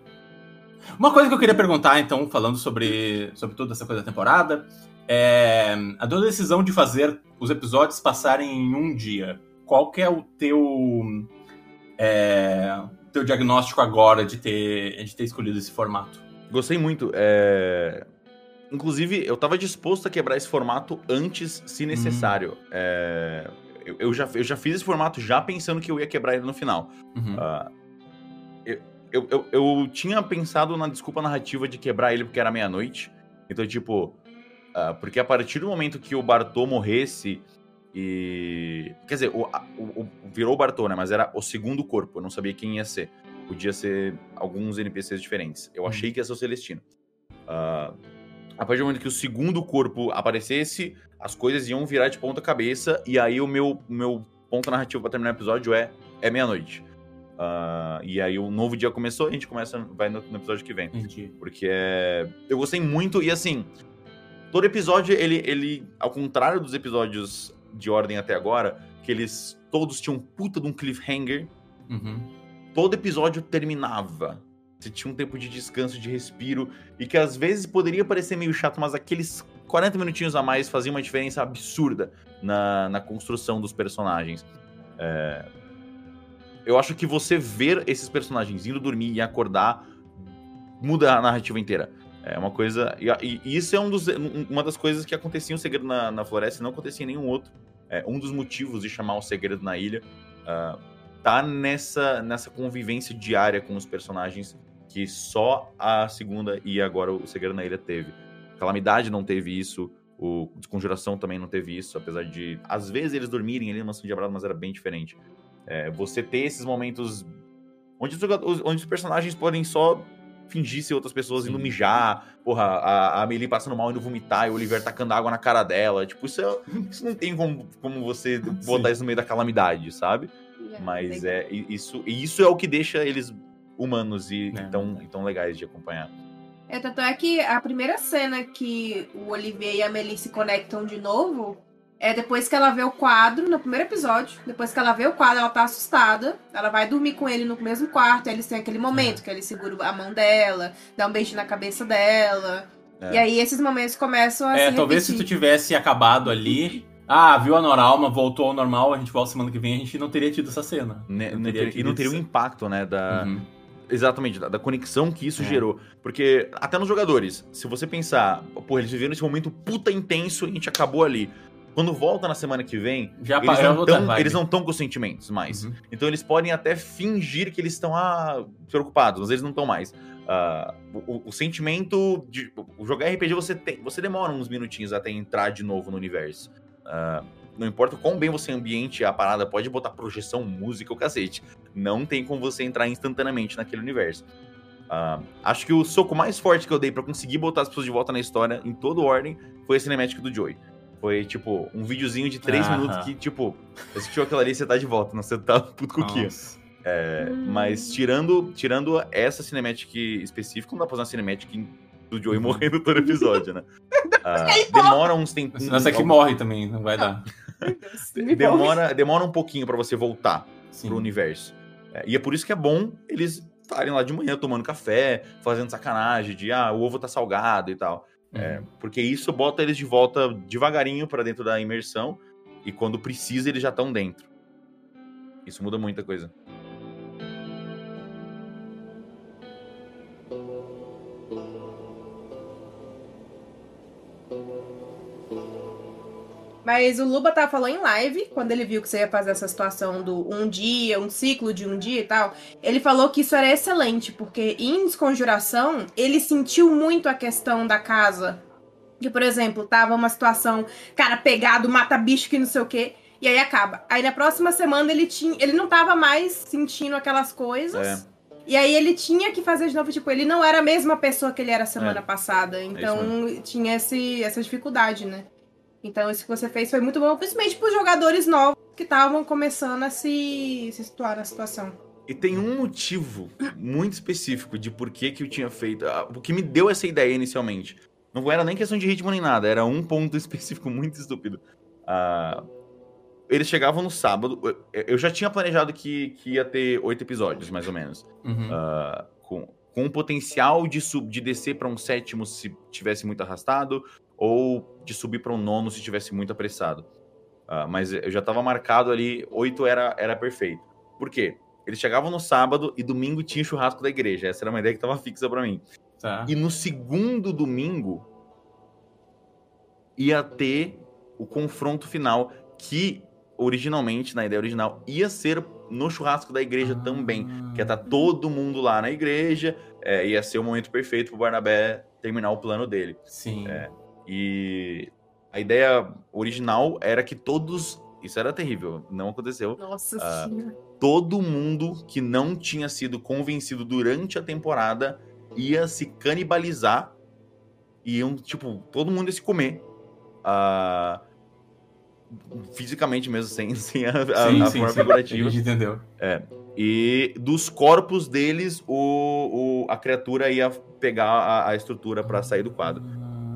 Uma coisa que eu queria perguntar, então, falando sobre, sobre toda essa coisa da temporada, é a tua decisão de fazer os episódios passarem em um dia. Qual que é o teu, é, teu diagnóstico agora de ter, de ter escolhido esse formato? Gostei muito. é, Inclusive, eu tava disposto a quebrar esse formato antes, se necessário. É, Eu, eu já, eu já fiz esse formato já pensando que eu ia quebrar ele no final. Uhum. Ah, eu, eu, eu, eu tinha pensado na desculpa narrativa de quebrar ele porque era meia-noite. Então, tipo, ah, porque a partir do momento que o Bartô morresse e. Quer dizer, o, o- o- virou o Bartô, né? Mas era o segundo corpo, eu não sabia quem ia ser. Podia ser alguns NPCs diferentes. Eu Uhum. achei que ia ser o Celestino. Ah, a partir do momento que o segundo corpo aparecesse, as coisas iam virar de ponta cabeça, e aí o meu, o meu ponto narrativo pra terminar o episódio é, é meia-noite. Ah, e aí o novo dia começou, a gente começa, vai no, no episódio que vem. Entendi. Porque é. Eu gostei muito, e assim, todo episódio, ele, ele, ao contrário dos episódios de ordem até agora, que eles todos tinham um puta de um cliffhanger, Uhum. todo episódio terminava. Você tinha um tempo de descanso, de respiro, e que às vezes poderia parecer meio chato, mas aqueles 40 minutinhos a mais faziam uma diferença absurda na, na construção dos personagens. É, Eu acho que você ver esses personagens indo dormir e acordar muda a narrativa inteira. É uma coisa. E, e isso é um dos, um- uma das coisas que acontecia em Segredo na, na Floresta e não acontecia em nenhum outro. É, um dos motivos de chamar O Segredo na Ilha ah, tá nessa, nessa convivência diária com os personagens que só a segunda e agora o Segredo na Ilha teve. Calamidade não teve isso, o Desconjuração também não teve isso, apesar de, às vezes, eles dormirem ali numa Mansão de Abrado, mas era bem diferente. É, você ter esses momentos onde os, onde os personagens podem só fingir ser outras pessoas indo Sim. mijar, porra, a, a Amelie passando mal indo vomitar e o Oliver tacando água na cara dela. Tipo, isso, é- isso não tem como, como você botar isso no meio da calamidade, sabe? Mas é isso, e isso é o que deixa eles humanos e, É. e tão, e tão legais de acompanhar. É, tanto é que a primeira cena que o Olivier e a Amelie se conectam de novo é depois que ela vê o quadro, no primeiro episódio. Depois que ela vê o quadro, ela tá assustada. Ela vai dormir com ele no mesmo quarto. Aí eles têm aquele momento que ele segura a mão dela, dá um beijo na cabeça dela. É. E aí esses momentos começam a É, se talvez se tu tivesse acabado ali, ah, viu a Noralma, voltou ao normal, a gente volta semana que vem, a gente não teria tido essa cena. Né, Não não teria teria- e não teria o isso. impacto, né, da, Uhum. exatamente, da, da conexão que isso É. gerou. Porque até nos jogadores, se você pensar, pô, eles viveram esse momento puta intenso e a gente acabou ali. Quando volta na semana que vem, Já eles não, tão, eles não estão com sentimentos mais. Uhum. Então eles podem até fingir que eles estão ah, preocupados, mas eles não estão mais. Ah, o, o- sentimento de jogar RPG você tem, você demora uns minutinhos até entrar de novo no universo. Ah, não importa o quão bem você ambiente a parada, pode botar projeção, música, o cacete. Não tem como você entrar instantaneamente naquele universo. Ah, acho que o soco mais forte que eu dei pra conseguir botar as pessoas de volta na história, em toda ordem, foi a cinemática do Joey. Foi, tipo, um videozinho de três minutos que, tipo, você assistiu aquilo ali, você tá de volta, não você tá puto com o Kia. É, Hum. Mas tirando, tirando essa cinemática específica, não dá pra fazer uma cinemática do Joey Uhum. morrendo todo episódio, né? Ah, demora uns tempos. Essa aqui morre também, não vai dar. Demora, demora um pouquinho pra você voltar Sim. pro universo. É, e é por isso que é bom eles estarem lá de manhã tomando café, fazendo sacanagem de ah, o ovo tá salgado e tal. É, Uhum. porque isso bota eles de volta devagarinho pra dentro da imersão e quando precisa eles já estão dentro. Isso muda muita coisa. Mas o Luba tava falando em live, quando ele viu que você ia fazer essa situação do um dia, um ciclo de um dia e tal. Ele falou que isso era excelente, porque em Desconjuração, ele sentiu muito a questão da casa. Que, por exemplo, tava uma situação, cara, pegado, mata bicho que não sei o quê. E aí acaba. Aí na próxima semana ele tinha. Ele não tava mais sentindo aquelas coisas. É. E aí ele tinha que fazer de novo, tipo, ele não era a mesma pessoa que ele era semana É. passada. isso Então tinha esse, essa dificuldade, né? Então isso que você fez foi muito bom, principalmente pros jogadores novos que estavam começando a se, se situar na situação. E tem um motivo muito específico de por que, que eu tinha feito. O que me deu essa ideia inicialmente. Não era nem questão de ritmo nem nada, era um ponto específico muito estúpido. Ah, eles chegavam no sábado. eu- já tinha planejado que, que ia ter oito episódios, mais ou menos. Uhum. Ah, com, com o potencial de, sub, de descer para um sétimo se tivesse muito arrastado, ou de subir para um nono se tivesse muito apressado. Ah, mas eu já estava marcado ali, oito era, era perfeito. Por quê? Eles chegavam no sábado e domingo tinha o churrasco da igreja. Essa era uma ideia que estava fixa para mim. Tá. E no segundo domingo ia ter o confronto final que originalmente, na ideia original, ia ser no churrasco da igreja também. Que ia estar todo mundo lá na igreja, é, ia ser o momento perfeito pro Barnabé terminar o plano dele. Sim. E a ideia original era que todos. Isso era terrível, não aconteceu. Nossa Ah, senhora. Todo mundo que não tinha sido convencido durante a temporada ia se canibalizar. E iam, tipo, todo mundo ia se comer. Ah, fisicamente mesmo, sem, sem a, a, sim, a sim, forma sim. figurativa. A gente entendeu. E dos corpos deles, o, o- a criatura ia pegar a, a estrutura pra sair do quadro.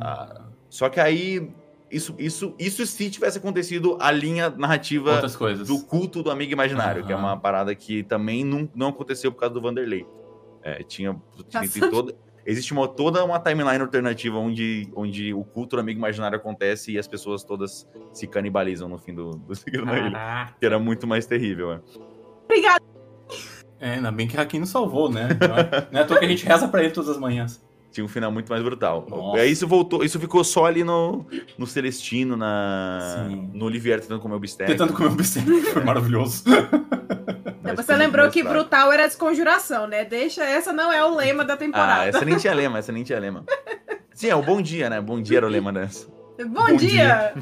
Ah, só que aí, isso, isso, isso se tivesse acontecido a linha narrativa do culto do amigo imaginário, que é uma parada que também não, não aconteceu por causa do Vanderlei. É, tinha, Nossa. toda, existe uma, toda uma timeline alternativa onde, onde o culto do amigo imaginário acontece e as pessoas todas se canibalizam no fim do, do Segredo da Ilha, que era muito mais terrível. é. Obrigada. É, ainda bem que Hakim nos salvou, né? Então, não é à toa que a gente reza pra ele todas as manhãs. Tinha um final muito mais brutal. Nossa. E aí isso voltou, isso ficou só ali no, no Celestino, na, Sim. no Olivier tentando comer o bistec. Tentando comer um bistec, que foi maravilhoso. Mas Você lembrou que fraco. brutal era desconjuração, né? Deixa, essa não é o lema da Ah, temporada. essa nem tinha lema, essa nem tinha lema. Sim, é o bom dia, né? Bom dia era o lema dessa. Bom, Bom dia!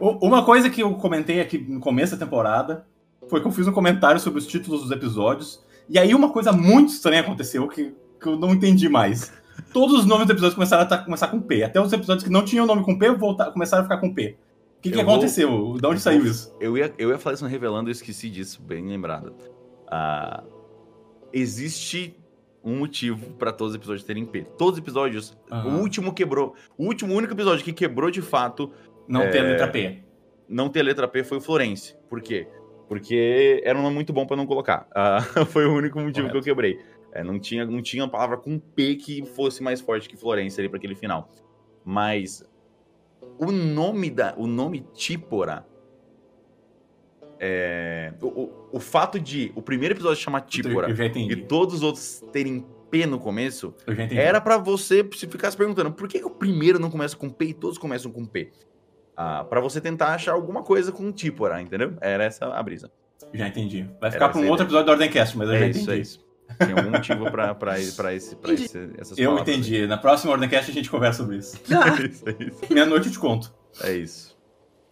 U- Uma coisa que eu comentei aqui no começo da temporada foi que eu fiz um comentário sobre os títulos dos episódios. E aí uma coisa muito estranha aconteceu que, que eu não entendi mais. Todos os nomes dos episódios começaram a tá- começar com P. Até os episódios que não tinham nome com P voltar, começaram a ficar com P. O que, que vou- aconteceu? De onde saiu isso? Eu ia, eu ia falar isso no Revelando e esqueci disso, bem lembrado. Ah, existe um motivo pra todos os episódios terem P. Todos os episódios, Aham. o último quebrou. O último, único episódio que quebrou de fato Não É. ter a letra P. não ter a letra P foi o Florence. Por quê? Porque era um nome muito bom pra não colocar. Ah, foi o único motivo Correto. que eu quebrei. É, não, tinha, não tinha uma palavra com P que fosse mais forte que Florence ali pra aquele final. Mas o nome da. O nome Típora. É, o, o, o fato de o primeiro episódio chamar Típora e todos os outros terem P no começo, era pra você se ficar se perguntando por que, que o primeiro não começa com P e todos começam com P? Ah, para você tentar achar alguma coisa com Típora, entendeu? Era essa a brisa. Já entendi. Vai ficar pra um outro episódio do Ordemcast, mas eu já É entendi. isso, é isso. Tem algum motivo pra, pra, pra, esse, pra Entendi. esse, essas Eu palavras. entendi. Na próxima Ordemcast a gente conversa sobre isso. É isso, é isso. Meia-noite eu te conto. É isso.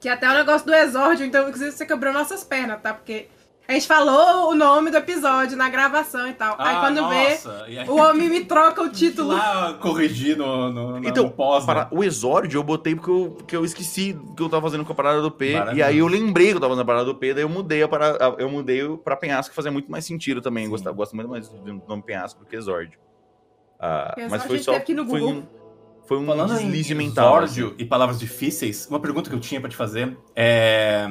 Que até o negócio do exórdio, então, inclusive, você quebrou nossas pernas, tá? Porque a gente falou o nome do episódio na gravação e tal. aí Ah, quando vê, nossa. E aí, o homem me troca o título. lá corrigir no, no, no, Então, no pós, né? Para- o exórdio eu botei porque eu, porque eu esqueci que eu tava fazendo com a parada do P. Maravilhoso. E aí eu lembrei que eu tava fazendo a parada do P, daí eu mudei a parada, eu mudei pra penhasco, que fazia muito mais sentido também. Gosto, gosto muito mais do nome penhasco do que exórdio. Ah, Exórdio mas a foi gente só. teve aqui no foi um, foi um Falando deslize em mental. exórdio assim. e palavras difíceis, uma pergunta que eu tinha pra te fazer é...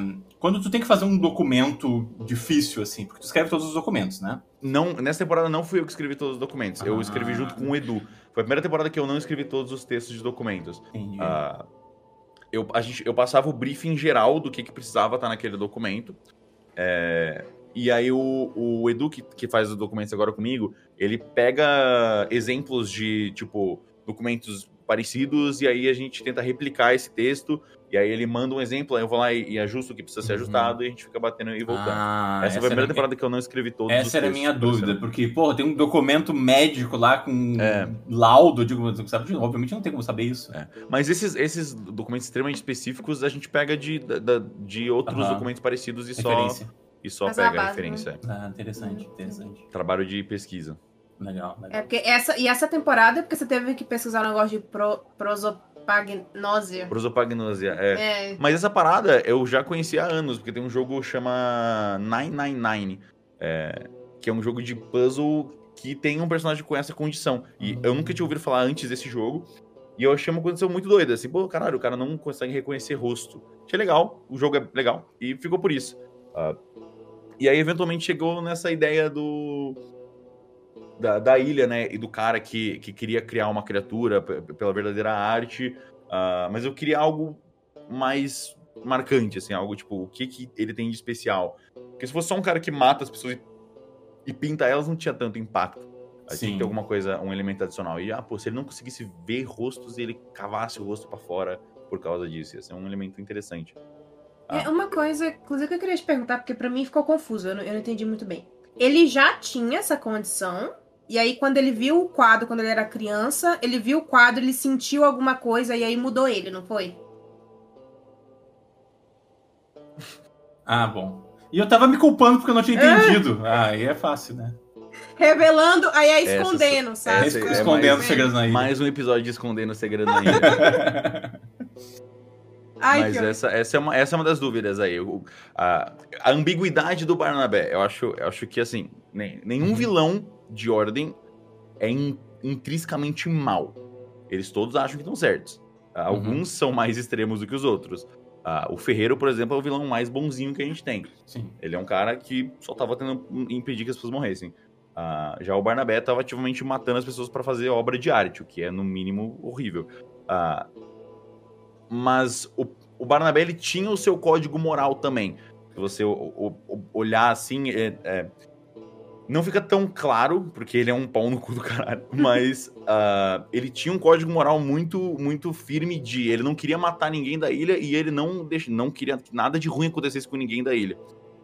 Quando tu tem que fazer um documento difícil, assim, porque tu escreve todos os documentos, né? Não, nessa temporada não fui eu que escrevi todos os documentos. Eu Ah. escrevi junto com o Edu. Foi a primeira temporada que eu não escrevi todos os textos de documentos. Entendi. Ah, eu, a gente, eu passava o briefing geral do que, que precisava estar naquele documento. É, e aí o, o Edu, que, que faz os documentos agora comigo, ele pega exemplos de, tipo, documentos parecidos, e aí a gente tenta replicar esse texto, e aí ele manda um exemplo, aí eu vou lá e, e ajusto o que precisa ser Uhum. ajustado, e a gente fica batendo e voltando. Ah, essa, foi a primeira temporada que eu não escrevi todos os Essa era a minha dúvida, porque, porra, tem um documento médico lá com É. laudo, digo, mas, sabe, obviamente não tem como saber isso. É. Mas esses, esses documentos extremamente específicos a gente pega de, da- da- de outros Aham. documentos parecidos e só, Referência. e só Mas é a pega a referência. Ah, interessante, interessante. é. Trabalho de pesquisa. Legal, legal. É porque essa, e essa temporada é porque você teve que pesquisar um negócio de pro, prosopagnose. Prosopagnosia, é. É. Mas essa parada eu já conhecia há anos, porque tem um jogo que chama 999, é, que é um jogo de puzzle que tem um personagem com essa condição. E eu nunca tinha ouvido falar antes desse jogo. E eu achei uma condição muito doida, assim, pô, caralho, o cara não consegue reconhecer rosto. Achei legal, o jogo é legal, e ficou por isso. Ah, e aí, eventualmente, chegou nessa ideia do. Da, da ilha, né? E do cara que, que queria criar uma criatura pela verdadeira arte. Ah, mas eu queria algo mais marcante, assim, algo tipo, o que, que ele tem de especial. Porque se fosse só um cara que mata as pessoas e, e pinta elas, não tinha tanto impacto. Aí tinha Sim. que ter alguma coisa, um elemento adicional. E, ah, pô, se ele não conseguisse ver rostos e ele cavasse o rosto pra fora por causa disso, ia ser um elemento interessante. Ah. É uma coisa, inclusive, que eu queria te perguntar, porque pra mim ficou confuso, eu não, eu não entendi muito bem. Ele já tinha essa condição, e aí quando ele viu o quadro, quando ele era criança, ele viu o quadro, ele sentiu alguma coisa, e aí mudou ele, não foi? Ah, bom. E eu tava me culpando porque eu não tinha entendido. Ah, aí é fácil, né? Revelando, aí é Essa- escondendo, sabe? essa é Escondendo mais- segredos na ilha. Mais um episódio de Escondendo o Segredo na Ilha. Ai, Mas essa, essa, é uma, essa é uma das dúvidas aí. O- a, a ambiguidade do Barnabé. Eu acho, eu acho que, assim, nem- nenhum Uhum. vilão de ordem é in- intrinsecamente mal. Eles todos acham que estão certos. Ah, Uhum. Alguns são mais extremos do que os outros. Ah, o Ferreiro, por exemplo, é o vilão mais bonzinho que a gente tem. Sim. Ele é um cara que só tava tentando impedir que as pessoas morressem. Ah, já o Barnabé tava ativamente matando as pessoas para fazer obra de arte, o que é, no mínimo, horrível. Ah, mas o, o Barnabé, ele tinha o seu código moral também. Se você o- o- olhar assim, é- é, não fica tão claro, porque ele é um pau no cu do caralho, mas ah, ele tinha um código moral muito muito firme de ele não queria matar ninguém da ilha e ele não, não queria que nada de ruim acontecesse com ninguém da ilha.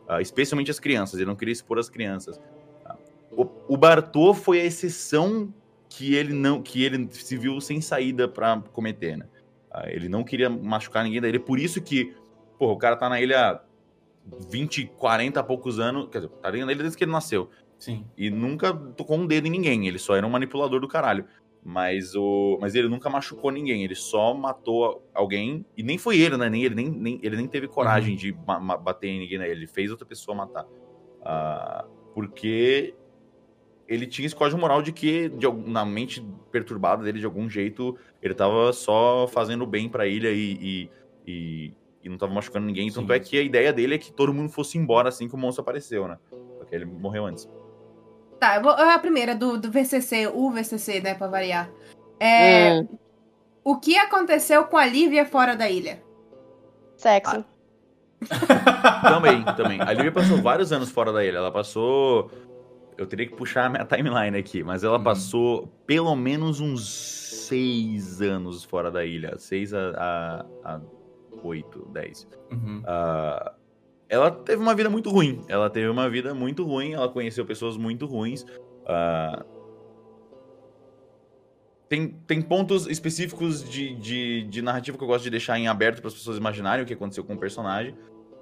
Ah, especialmente as crianças, ele não queria expor as crianças. Ah, o, o Bartô foi a exceção que ele não que ele se viu sem saída pra cometer, né? Ele não queria machucar ninguém da ilha, por isso que, porra, o cara tá na ilha 20, 40 e poucos anos, quer dizer, tá na ilha desde que ele nasceu Sim. e nunca tocou um dedo em ninguém. Ele só era um manipulador do caralho. Mas o, mas ele nunca machucou ninguém. Ele só matou alguém e nem foi ele, né? Nem ele nem, nem ele nem teve coragem de ma- ma- bater em ninguém. Né? Ele fez outra pessoa matar, Ah, porque ele tinha esse código moral de que de, na mente perturbada dele de algum jeito ele tava só fazendo bem pra ilha e, e, e, e não tava machucando ninguém. Sim. Tanto é que a ideia dele é que todo mundo fosse embora assim que o monstro apareceu, né? Porque ele morreu antes. Tá, eu vou, a primeira do, do VCC, o VCC, né, pra variar. É, Hum, O que aconteceu com a Lívia fora da ilha? sexo. Também, também. A Lívia passou vários anos fora da ilha. Ela passou. Eu teria que puxar a minha timeline aqui, mas ela Uhum. passou pelo menos uns seis anos fora da ilha. Seis a, a, a oito, dez. Uhum. Ah, ela teve uma vida muito ruim. Ela teve uma vida muito ruim. Ela conheceu pessoas muito ruins. Ah, tem, tem pontos específicos de, de, de narrativa que eu gosto de deixar em aberto para as pessoas imaginarem o que aconteceu com o personagem.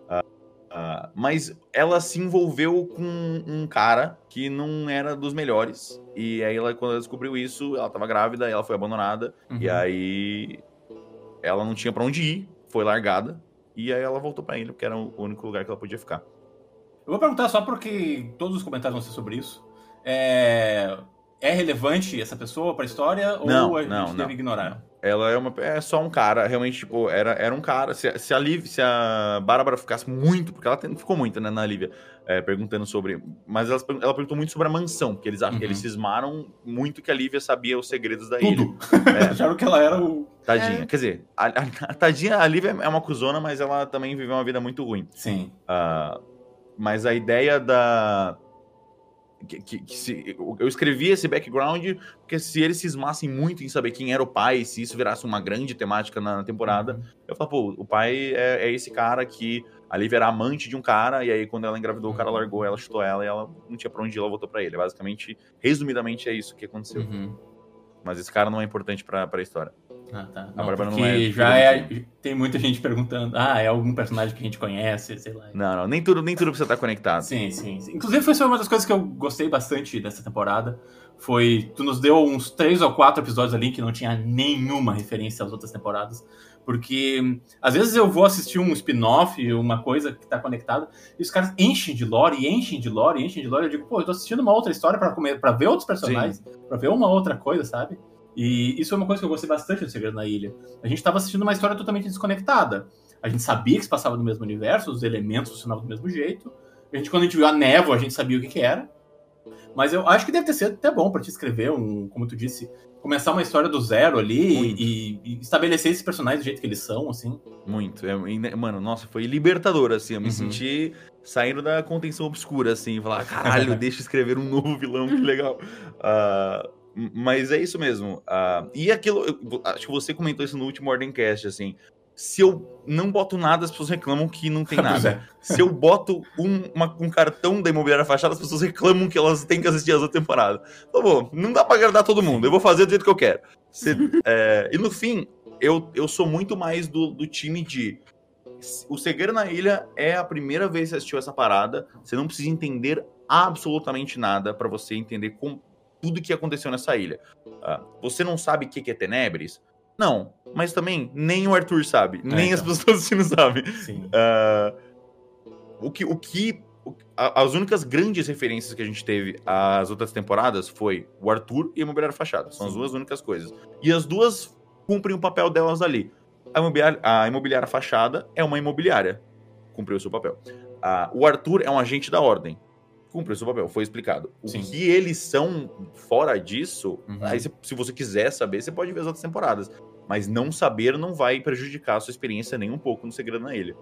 Ah, ah, mas ela se envolveu com um cara que não era dos melhores. E aí, ela, quando ela descobriu isso, ela estava grávida, ela foi abandonada. E Uhum. aí ela não tinha pra onde ir, foi largada. E aí ela voltou pra ilha, porque era o único lugar que ela podia ficar. Eu vou perguntar só porque todos os comentários vão ser sobre isso. É, é relevante essa pessoa pra história Não, ou a gente não, deve não. ignorar? Ela é, uma, é só um cara, realmente, tipo, era, era um cara. Se, a- se a Liv, se a Bárbara ficasse muito, porque ela ficou muito, né, na Lívia, é, perguntando sobre. Mas ela, ela perguntou muito sobre a mansão, porque eles, acham Uhum. eles cismaram muito que a Lívia sabia os segredos da ilha. Tudo. É. Acharam que ela era o. Tadinha. É. Quer dizer, a, a, a tadinha, a Lívia é uma cuzona, mas ela também viveu uma vida muito ruim. Sim. Ah, mas a ideia da que, que- que se, eu escrevi esse background porque se eles cismassem muito em saber quem era o pai, se isso virasse uma grande temática na temporada, eu falo, pô, o pai é, é esse cara que ali era amante de um cara, e aí quando ela engravidou, o cara largou ela, chutou ela, e ela não tinha pra onde ir, ela voltou pra ele. Basicamente, resumidamente, é isso que aconteceu. Uhum. Mas esse cara não é importante pra, pra história. Ah, tá. A Bárbara não é já é. Tem muita gente perguntando, ah, é algum personagem que a gente conhece, sei lá. Não, não, nem tudo, nem tudo precisa estar conectado. Sim, sim, sim. Inclusive, foi uma das coisas que eu gostei bastante dessa temporada. Foi. Tu nos deu uns três ou quatro episódios ali que não tinha nenhuma referência às outras temporadas. Porque às vezes eu vou assistir um spin-off, uma coisa que tá conectada, e os caras enchem de lore, e enchem de lore, e enchem de lore. Eu digo, pô, eu tô assistindo uma outra história pra ver outros personagens, pra ver uma outra coisa, sabe? E isso é uma coisa que eu gostei bastante do Segredo na Ilha. A gente tava assistindo uma história totalmente desconectada. A gente sabia que se passava no mesmo universo, os elementos funcionavam do mesmo jeito. A gente, quando a gente viu a névoa, a gente sabia o que, que era. Mas eu acho que deve ter sido até bom pra te escrever um, como tu disse, começar uma história do zero ali e, e estabelecer esses personagens do jeito que eles são, assim. Muito. É, e, mano, nossa, foi libertador, assim. Eu me Uhum. senti saindo da contenção obscura, assim. Falar, caralho, deixa eu escrever um novo vilão, que legal. M- mas é isso mesmo. Ah, e aquilo, eu- acho que você comentou isso no último Ordencast, assim. Se eu não boto nada, as pessoas reclamam que não tem nada. é. Se eu boto um, uma- um cartão da imobiliária fachada, as pessoas reclamam que elas têm que assistir as outras temporadas. Então, bom, não dá pra agradar todo mundo. Eu vou fazer do jeito que eu quero. Se- é, e no fim, eu, eu sou muito mais do, do time de. O Segredo na Ilha é a primeira vez que você assistiu essa parada. Você não precisa entender absolutamente nada pra você entender com tudo que aconteceu nessa ilha. Ah, você não sabe o que que é Tenebres? Não. Mas também nem o Arthur sabe. nem as então. pessoas assistindo sabem. Sim. Ah, o que, o que o- a- as únicas grandes referências que a gente teve às outras temporadas foi o Arthur e a Imobiliária Fachada. São as Sim. duas únicas coisas. E as duas cumprem o papel delas ali. A imobiliária, a imobiliária Fachada é uma imobiliária. Cumpriu o seu papel. Ah, o Arthur é um agente da ordem. Cumpriu o seu papel, foi explicado. O Sim. que eles são fora disso, Uhum. aí se, se você quiser saber, você pode ver as outras temporadas. Mas não saber não vai prejudicar a sua experiência nem um pouco no Segredo na Ilha.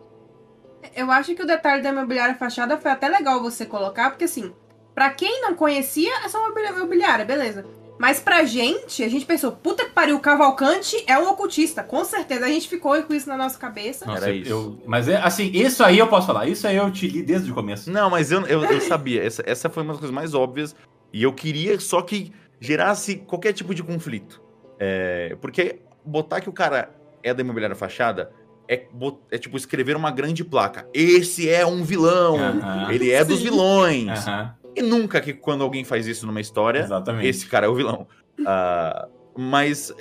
Eu acho que o detalhe da imobiliária fachada foi até legal você colocar, porque assim, pra quem não conhecia, é só uma imobili- imobiliária, beleza. Mas pra gente, a gente pensou, puta que pariu, o Cavalcante é um ocultista, com certeza. A gente ficou com isso na nossa cabeça. Nossa, Era eu- isso. eu- mas é assim, isso aí eu posso falar. Isso aí eu te li desde o começo. Não, mas eu, eu, eu sabia. Essa, essa foi uma das coisas mais óbvias. E eu queria só que gerasse qualquer tipo de conflito. É, porque botar que o cara é da imobiliária fachada é, é tipo escrever uma grande placa. Esse é um vilão. Aham. Ele é dos Sim. vilões. Aham, E nunca que quando alguém faz isso numa história, exatamente. esse cara é o vilão. Ah, mas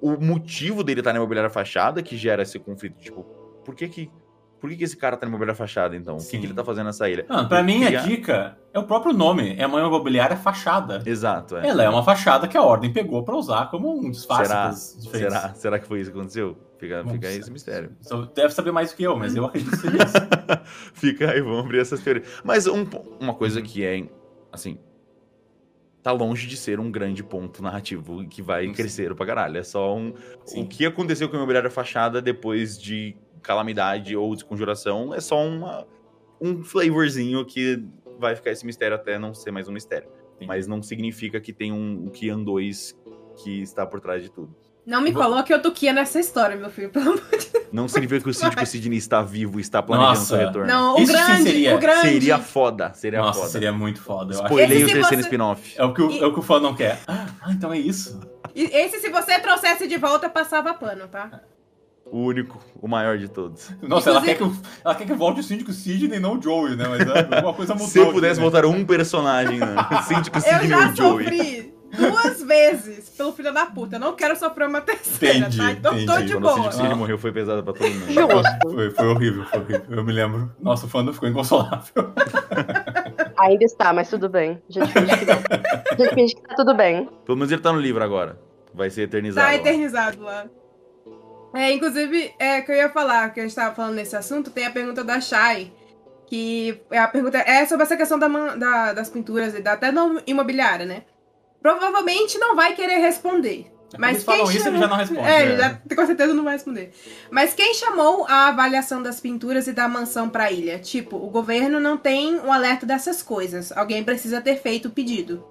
o motivo dele estar na imobiliária fachada que gera esse conflito. Tipo, por que que, por que, que esse cara tá na imobiliária fachada, então? O que, Sim. que ele tá fazendo nessa ilha? Não, pra mim, a dica é o próprio nome. É uma imobiliária fachada. Exato, é. Ela é uma fachada que a ordem pegou pra usar como um disfarce Será? Será? Será que foi isso que aconteceu? Fica, fica aí esse mistério. Deve saber mais do que eu, mas eu acredito que seja isso. Fica aí, vamos abrir essas teorias. Mas um uma coisa que é, assim, tá longe de ser um grande ponto narrativo que vai Sim. crescer pra caralho. É só um... Sim. O que aconteceu com a imobiliária fachada depois de calamidade ou desconjuração é só uma, um flavorzinho que vai ficar esse mistério até não ser mais um mistério. Sim. Mas não significa que tem um, um Kian 2 que está por trás de tudo. Não me Vou- coloque eu Tuquia nessa história, meu filho, pelo amor de Deus. Não significa que o síndico Sidney está vivo e está planejando Nossa. seu retorno. Não, o Isso grande, seria- o grande. Seria foda, seria Nossa, foda. seria muito foda. Spoilei o terceiro você- spin-off. É o, que o, E- é o que o fã não quer. Ah, ah, então é isso. E Esse, se você trouxesse de volta, passava pano, tá? O único, o maior de todos. Nossa, ela quer, que eu, ela quer que volte o síndico Sidney e não o Joey, né? Mas é, alguma coisa mudou. Se eu aqui, pudesse né? botar um personagem, né? Síndico Sidney ou Joey. sofri duas vezes pelo filho da puta. Eu não quero sofrer uma terceira, Entendi, tá? Então tô de Quando o boa. Sidney Ah. morreu, foi pesado pra todo mundo. Foi, foi horrível, foi horrível. Eu me lembro. Nossa, o fã ficou inconsolável. Ainda está, mas tudo bem. A gente finge que não. A gente finge que tá tudo bem. Pelo menos ele tá no livro agora. Vai ser eternizado. Tá eternizado lá. É, inclusive, é que eu ia falar, que a gente tava falando nesse assunto, tem a pergunta da Shai. Que é a pergunta é sobre essa questão da, da- das pinturas e da, até da imobiliária, né? Provavelmente não vai querer responder. Mas Quando eles falam quem isso, chamou... ele já não responde. É, ele É. já, com certeza não vai responder. Mas quem chamou a avaliação das pinturas e da mansão pra ilha? Tipo, o governo não tem um alerta dessas coisas. Alguém precisa ter feito o pedido.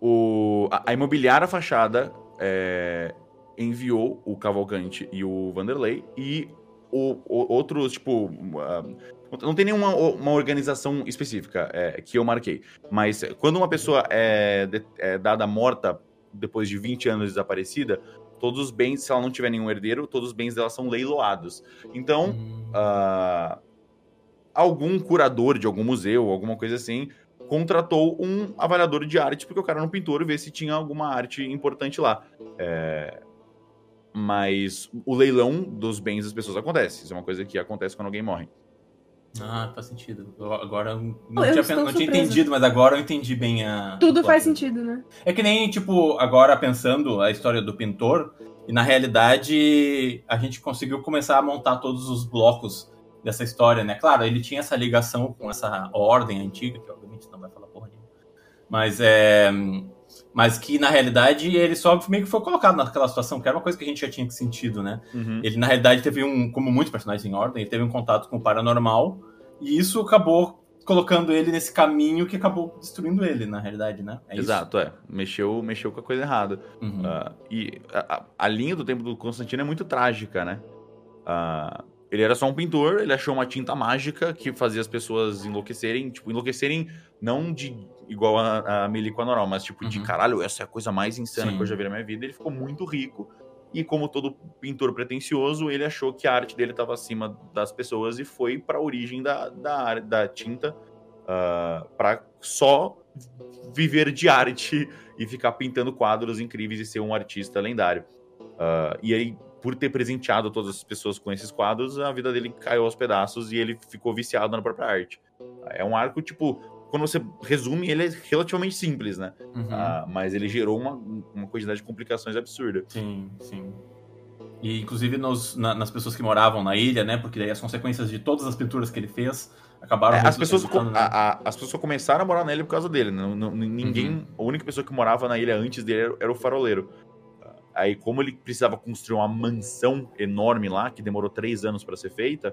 O, a, a imobiliária fachada é, enviou o Cavalcante e o Vanderlei e o, o- outros, tipo. ah, não tem nenhuma uma organização específica é, que eu marquei. Mas quando uma pessoa é, de- é dada morta depois de 20 anos desaparecida, todos os bens, se ela não tiver nenhum herdeiro, todos os bens dela são leiloados. Então, ah, algum curador de algum museu, alguma coisa assim, contratou um avaliador de arte, porque o cara era um pintor e ver se tinha alguma arte importante lá. É, Mas o leilão dos bens das pessoas acontece. Isso é uma coisa que acontece quando alguém morre. Ah, faz sentido. Eu agora eu não, eu tinha, pen- não tinha entendido, mas agora eu entendi bem a. Tudo faz sentido, né? É que nem, tipo, agora pensando a história do pintor, e na realidade a gente conseguiu começar a montar todos os blocos dessa história, né? Claro, ele tinha essa ligação com essa ordem antiga, que obviamente não vai falar porra nenhuma. Mas é. Mas que na realidade ele só meio que foi colocado naquela situação, que era uma coisa que a gente já tinha sentido, né? Ele, na realidade, teve um, como muitos personagens em ordem, ele teve um contato com o paranormal, e isso acabou colocando ele nesse caminho que acabou destruindo ele, na realidade, né? É isso? Exato, é. Mexeu, mexeu com a coisa errada. Uhum. Ah, e a, a- linha do tempo do Constantino é muito trágica, né? Ah, ele era só um pintor, ele achou uma tinta mágica que fazia as pessoas enlouquecerem, tipo, enlouquecerem não de igual a, a a normal, mas tipo, de Uhum. caralho, essa é a coisa mais insana Sim. que eu já vi na minha vida. Ele ficou muito rico e como todo pintor pretencioso, ele achou que a arte dele estava acima das pessoas e foi para a origem da, da, da tinta para só viver de arte e ficar pintando quadros incríveis e ser um artista lendário. Ah, e aí, por ter presenteado todas as pessoas com esses quadros, a vida dele caiu aos pedaços e ele ficou viciado na própria arte. É um arco, tipo, quando você resume, ele é relativamente simples, né? Uhum. Ah, mas ele gerou uma, uma quantidade de complicações absurda. Sim, sim. E inclusive nos- na- nas pessoas que moravam na ilha, né? Porque daí as consequências de todas as pinturas que ele fez acabaram É, as, pessoas, né? a- a- as pessoas começaram a morar na ilha por causa dele. Não, não- ninguém, Uhum. A única pessoa que morava na ilha antes dele era, era o faroleiro. Aí, como ele precisava construir uma mansão enorme lá, que demorou três anos para ser feita,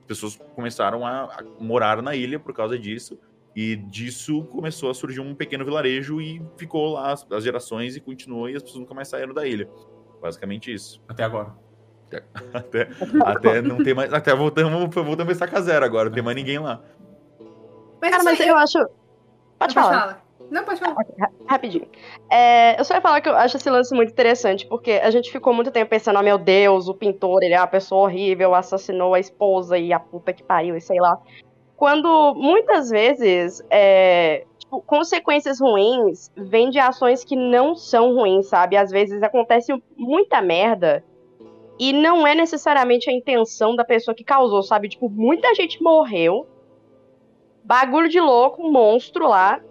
as pessoas começaram a, a morar na ilha por causa disso. E disso começou a surgir um pequeno vilarejo e ficou lá as, as gerações e continuou, e as pessoas nunca mais saíram da ilha. Basicamente isso. Até agora. Até, até não tem mais. Até voltamos, voltamos a estaca zero agora, não tem mais ninguém lá. Mas, Cara, mas aí- eu acho. Não, Pode falar. Não, pode falar. Rapidinho. É, eu só ia falar que eu acho esse lance muito interessante, porque a gente ficou muito tempo pensando, ah, meu Deus, o pintor, ele é uma pessoa horrível, assassinou a esposa e a puta que pariu, e sei lá. Quando muitas vezes, é, tipo, consequências ruins vêm de ações que não são ruins, sabe? Às vezes acontece muita merda e não é necessariamente a intenção da pessoa que causou, sabe? Tipo, muita gente morreu, bagulho de louco, monstro lá,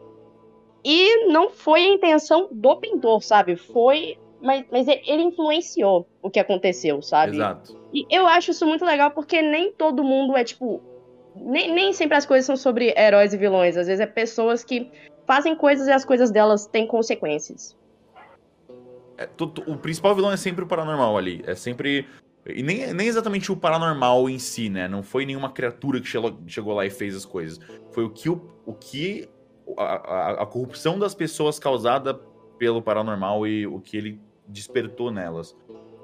e não foi a intenção do pintor, sabe? Foi. Mas, mas ele ele influenciou o que aconteceu, sabe? Exato. E eu acho isso muito legal porque nem todo mundo é tipo. Nem, nem sempre as coisas são sobre heróis e vilões. Às vezes é pessoas que fazem coisas e as coisas delas têm consequências. É, o principal vilão é sempre o paranormal ali. É sempre. E nem, nem exatamente o paranormal em si, né? Não foi nenhuma criatura que chegou, chegou lá e fez as coisas. Foi o que, o, o que a, a- a corrupção das pessoas causada pelo paranormal e o que ele despertou nelas.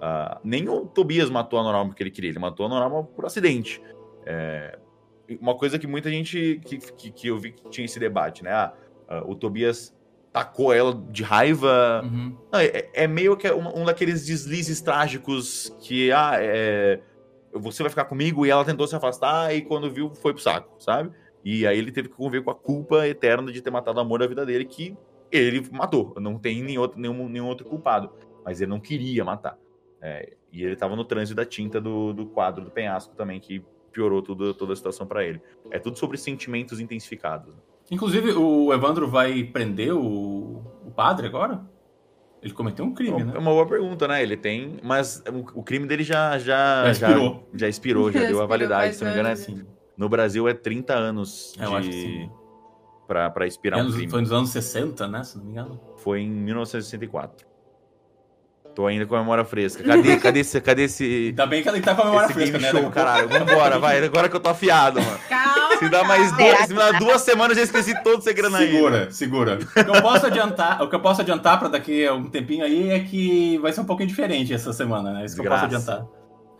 Ah, nem o Tobias matou a Norma porque ele queria, ele matou a Norma por acidente. É, uma coisa que muita gente que, que, que eu vi que tinha esse debate, né? Ah, ah, o Tobias tacou ela de raiva. Uhum. Não, é, é meio que um, um daqueles deslizes trágicos que, ah, é, você vai ficar comigo e ela tentou se afastar e quando viu foi pro saco, sabe? E aí ele teve que conviver com a culpa eterna de ter matado o amor da vida dele, que ele matou. Não tem nenhum outro, nenhum, nenhum outro culpado. Mas ele não queria matar. É, e ele tava no trânsito da tinta do, do quadro do penhasco também, que piorou tudo, toda a situação para ele. É tudo sobre sentimentos intensificados. Inclusive, o Evandro vai prender o, o padre agora? Ele cometeu um crime, É né? uma boa pergunta, né? Ele tem. Mas o, o crime dele já. Já, Já expirou. Já, já expirou, já deu a validade. Se não me engano, é assim. Sim. No Brasil é 30 anos É, eu acho que sim. de. Pra, pra expirar É um crime. foi nos anos 60, né? Se não me engano. Foi em 1964. Tô ainda com a memória fresca. Cadê, cadê esse. Cadê esse. Ainda bem que ele tá com a memória esse fresca, game né? show, caralho. Vambora, vai. Agora que eu tô afiado, mano. Calma. Se dá mais duas, que se dá duas semanas, eu já esqueci todo o segredo aí. Segura, segura. O que eu posso adiantar, o que eu posso adiantar para daqui a um tempinho aí é que vai ser um pouquinho diferente essa semana, né? Isso que eu posso adiantar.